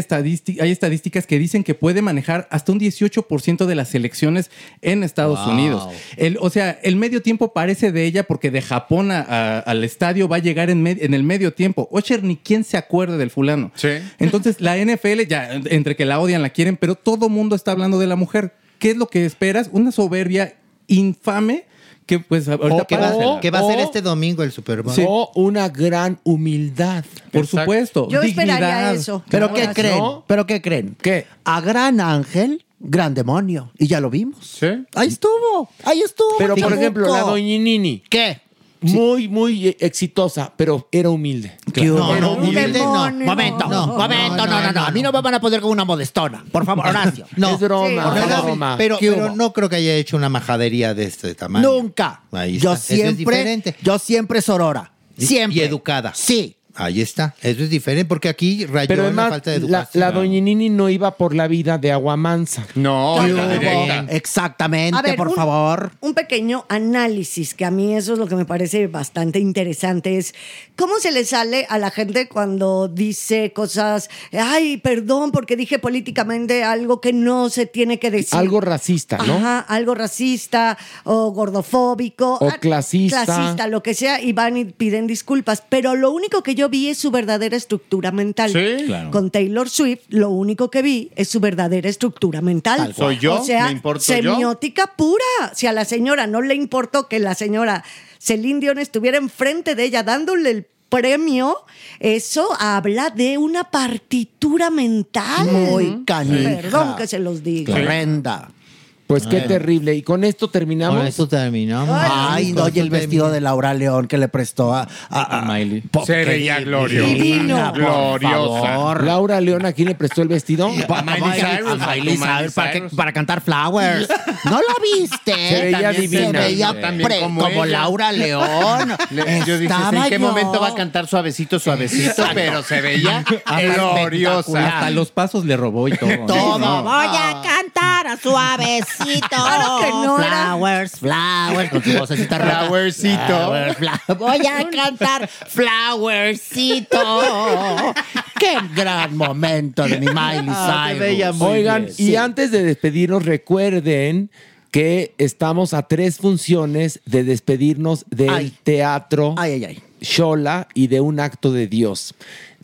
hay estadísticas que dicen que puede manejar hasta un 18% de las elecciones en Estados Wow. Unidos. El, o sea, el medio tiempo parece de ella porque de Japón a- a- al estadio va a llegar en, en el medio tiempo. Ocher, ni quién se acuerde del fulano. Entonces, la NFL, ya entre que la odian, la quieren, pero todo mundo está hablando de la mujer. ¿Qué es lo que esperas? Una soberbia infame que pues ahorita que que va a ser este domingo el Super Bowl. O una gran humildad. Por supuesto. Yo esperaría eso. ¿Pero qué creen? ¿no? ¿Pero qué creen? ¿Qué? A gran ángel, gran demonio. Y ya lo vimos. Ahí estuvo. Ahí estuvo. Pero, por ejemplo, la doñinini. ¿Qué? Muy, muy eh, exitosa, pero era humilde. No, no, Un humilde no. Momento, No, momento, no, no, no, A mí no me van a poner con una modestona. Por favor, Horacio. No, Es broma, Sí, es pero, broma. pero, ¿Qué pero no creo que haya hecho una majadería de este tamaño. Nunca. Ahí Yo es siempre, diferente. yo siempre sorora. Siempre. Y educada. Sí. Ahí está. Eso es diferente porque aquí rayó Pero la además, falta de la, educación. la doñinini no iba por la vida de agua mansa. No, ¿Qué la. Exactamente, A ver, por un- favor. Un pequeño análisis, que a mí eso es lo que me parece bastante interesante, es cómo se le sale a la gente cuando dice cosas, ay, perdón, porque dije políticamente algo que no se tiene que decir. Algo racista, ¿no? Ajá, algo racista o gordofóbico. O ah, clasista. Clasista, lo que sea, y van y piden disculpas. Pero lo único que yo vi es su verdadera estructura mental. Sí, claro. Con Taylor Swift, lo único que vi es su verdadera estructura mental. ¿Soy yo? O sea, ¿Me importo yo? semiótica pura. Si a la señora no le importó que la señora Celine Dion estuviera enfrente de ella dándole el premio, eso habla de una partitura mental. Muy canija. Perdón que se los diga. Horrenda. Pues qué terrible. Y con esto terminamos. Con esto terminamos. Ay, no, y el vestido de Laura León que le prestó a, a, A Miley. Se veía gloriosa. divina, por Gloriosa. favor. Laura León, ¿a quién le prestó el vestido? A Miley Cyrus, a a Miley Cyrus para, que- para cantar Flowers. ¿No lo viste? Se veía También divina. Se veía pre- como como. Laura León. Le- yo dije, ¿en qué yo. momento va a cantar suavecito, suavecito? Pero se veía gloriosa. Hasta los pasos le robó y todo. Todo. No. Voy a cantar suavecito. Claro que no era. Flowers, flowers. Con su vocecita rota. Flowercito. Voy a cantar Flowercito. Qué gran momento de mi Miley Ah, se Cyrus. Oigan, bien. y antes de despedirnos, recuerden que estamos a tres funciones de despedirnos del Ay. teatro Ay, ay, ay. Shola y de un acto de Dios.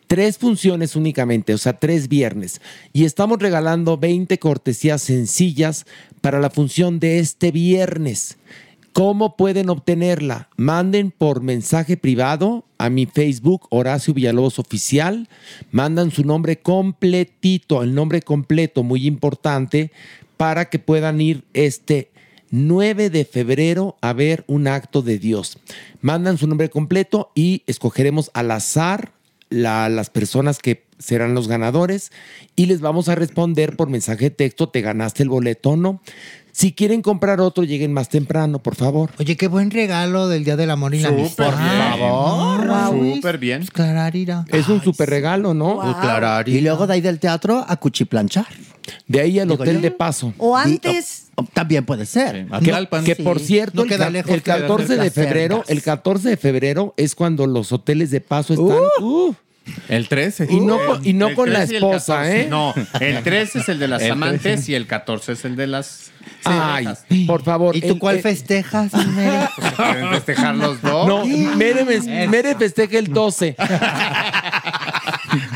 Tres funciones únicamente, o sea, tres viernes. Y estamos regalando 20 cortesías sencillas para la función de este viernes. ¿Cómo pueden obtenerla? Manden por mensaje privado a mi Facebook Horacio Villalobos Oficial. Mandan su nombre completito, el nombre completo, muy importante, para que puedan ir este 9 de febrero a ver un acto de Dios. Mandan su nombre completo y escogeremos al azar la- las personas que serán los ganadores y les vamos a responder por mensaje de texto, te ganaste el boleto o no. Si quieren comprar otro, lleguen más temprano, por favor. Oye, qué buen regalo del Día del Amor y la Súper Amistad. Por favor. Súper bien. Pues clararira. Es un super regalo, ¿no? Pues clararira. Y luego de ahí del teatro a cuchiplanchar. De ahí al Digo hotel yo. de paso. O antes, O- o También puede ser. A Que, que sí. por cierto, No el, lejos, el queda 14 de febrero, cercas. el 14 de febrero es cuando los hoteles de paso están. Uh, El 13. y no, con- y no El con la 13 y el esposa, 14. ¿eh? No, el 13 es el de las El amantes y el 14 es el de las Ay, parejas. por favor. ¿Y tú el- cuál el- festejas, Mere? ¿Quieren festejar los dos? No, Mere, me- Mere festeja el 12.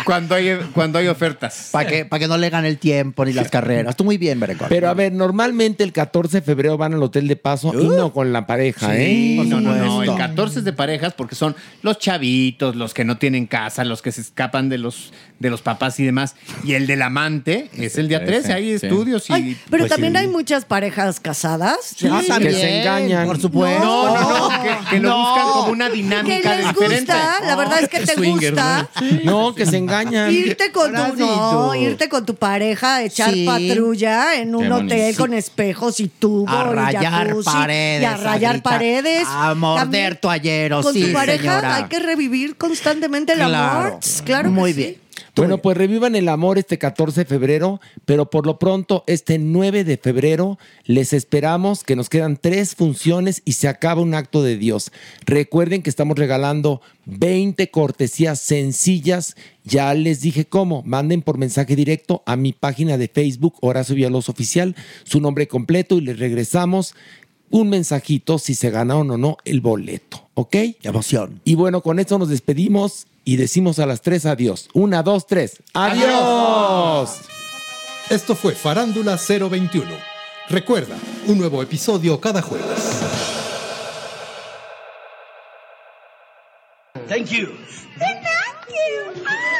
Cuando hay, cuando hay ofertas. Para que, pa' que no le gane el tiempo ni las carreras. Tú muy bien, Berecor. Pero a ver, normalmente el 14 de febrero van al hotel de paso y no con la pareja, ¿eh? No, no, no. El 14 es de parejas porque son los chavitos, los que no tienen casa, los que se escapan de los, de los papás y demás. Y el del amante es el día 13. Hay Sí. estudios y. Ay, pero pues, también sí. hay muchas parejas casadas. Ah, que también, se engañan. Por supuesto. No, no, no. Que, que lo No. buscan como una Que dinámica les diferente. gusta, la verdad es que te Swinger, gusta No, que se engañan. irte con tu no, irte con tu pareja, a echar Sí. patrulla en un Qué hotel con espejos y tubo A y jacuzzi, paredes. y a rayar paredes, A morder toalleros. Con sí, tu pareja señora. hay que revivir constantemente el Claro. amor. Claro que Muy sí. bien. Bueno, pues revivan el amor este 14 de febrero, pero por lo pronto este 9 de febrero les esperamos que nos quedan tres funciones y se acaba un acto de Dios. Recuerden que estamos regalando 20 cortesías sencillas. Ya les dije cómo. Manden por mensaje directo a mi página de Facebook, Horacio Villalobos Oficial, su nombre completo y les regresamos un mensajito si se ganaron o no el boleto. ¿Ok? Emoción. Y bueno, con esto nos despedimos y decimos a las tres adiós. Una, dos, tres. ¡Adiós! Esto fue Farándula 021. Recuerda, un nuevo episodio cada jueves. Thank you. Thank you.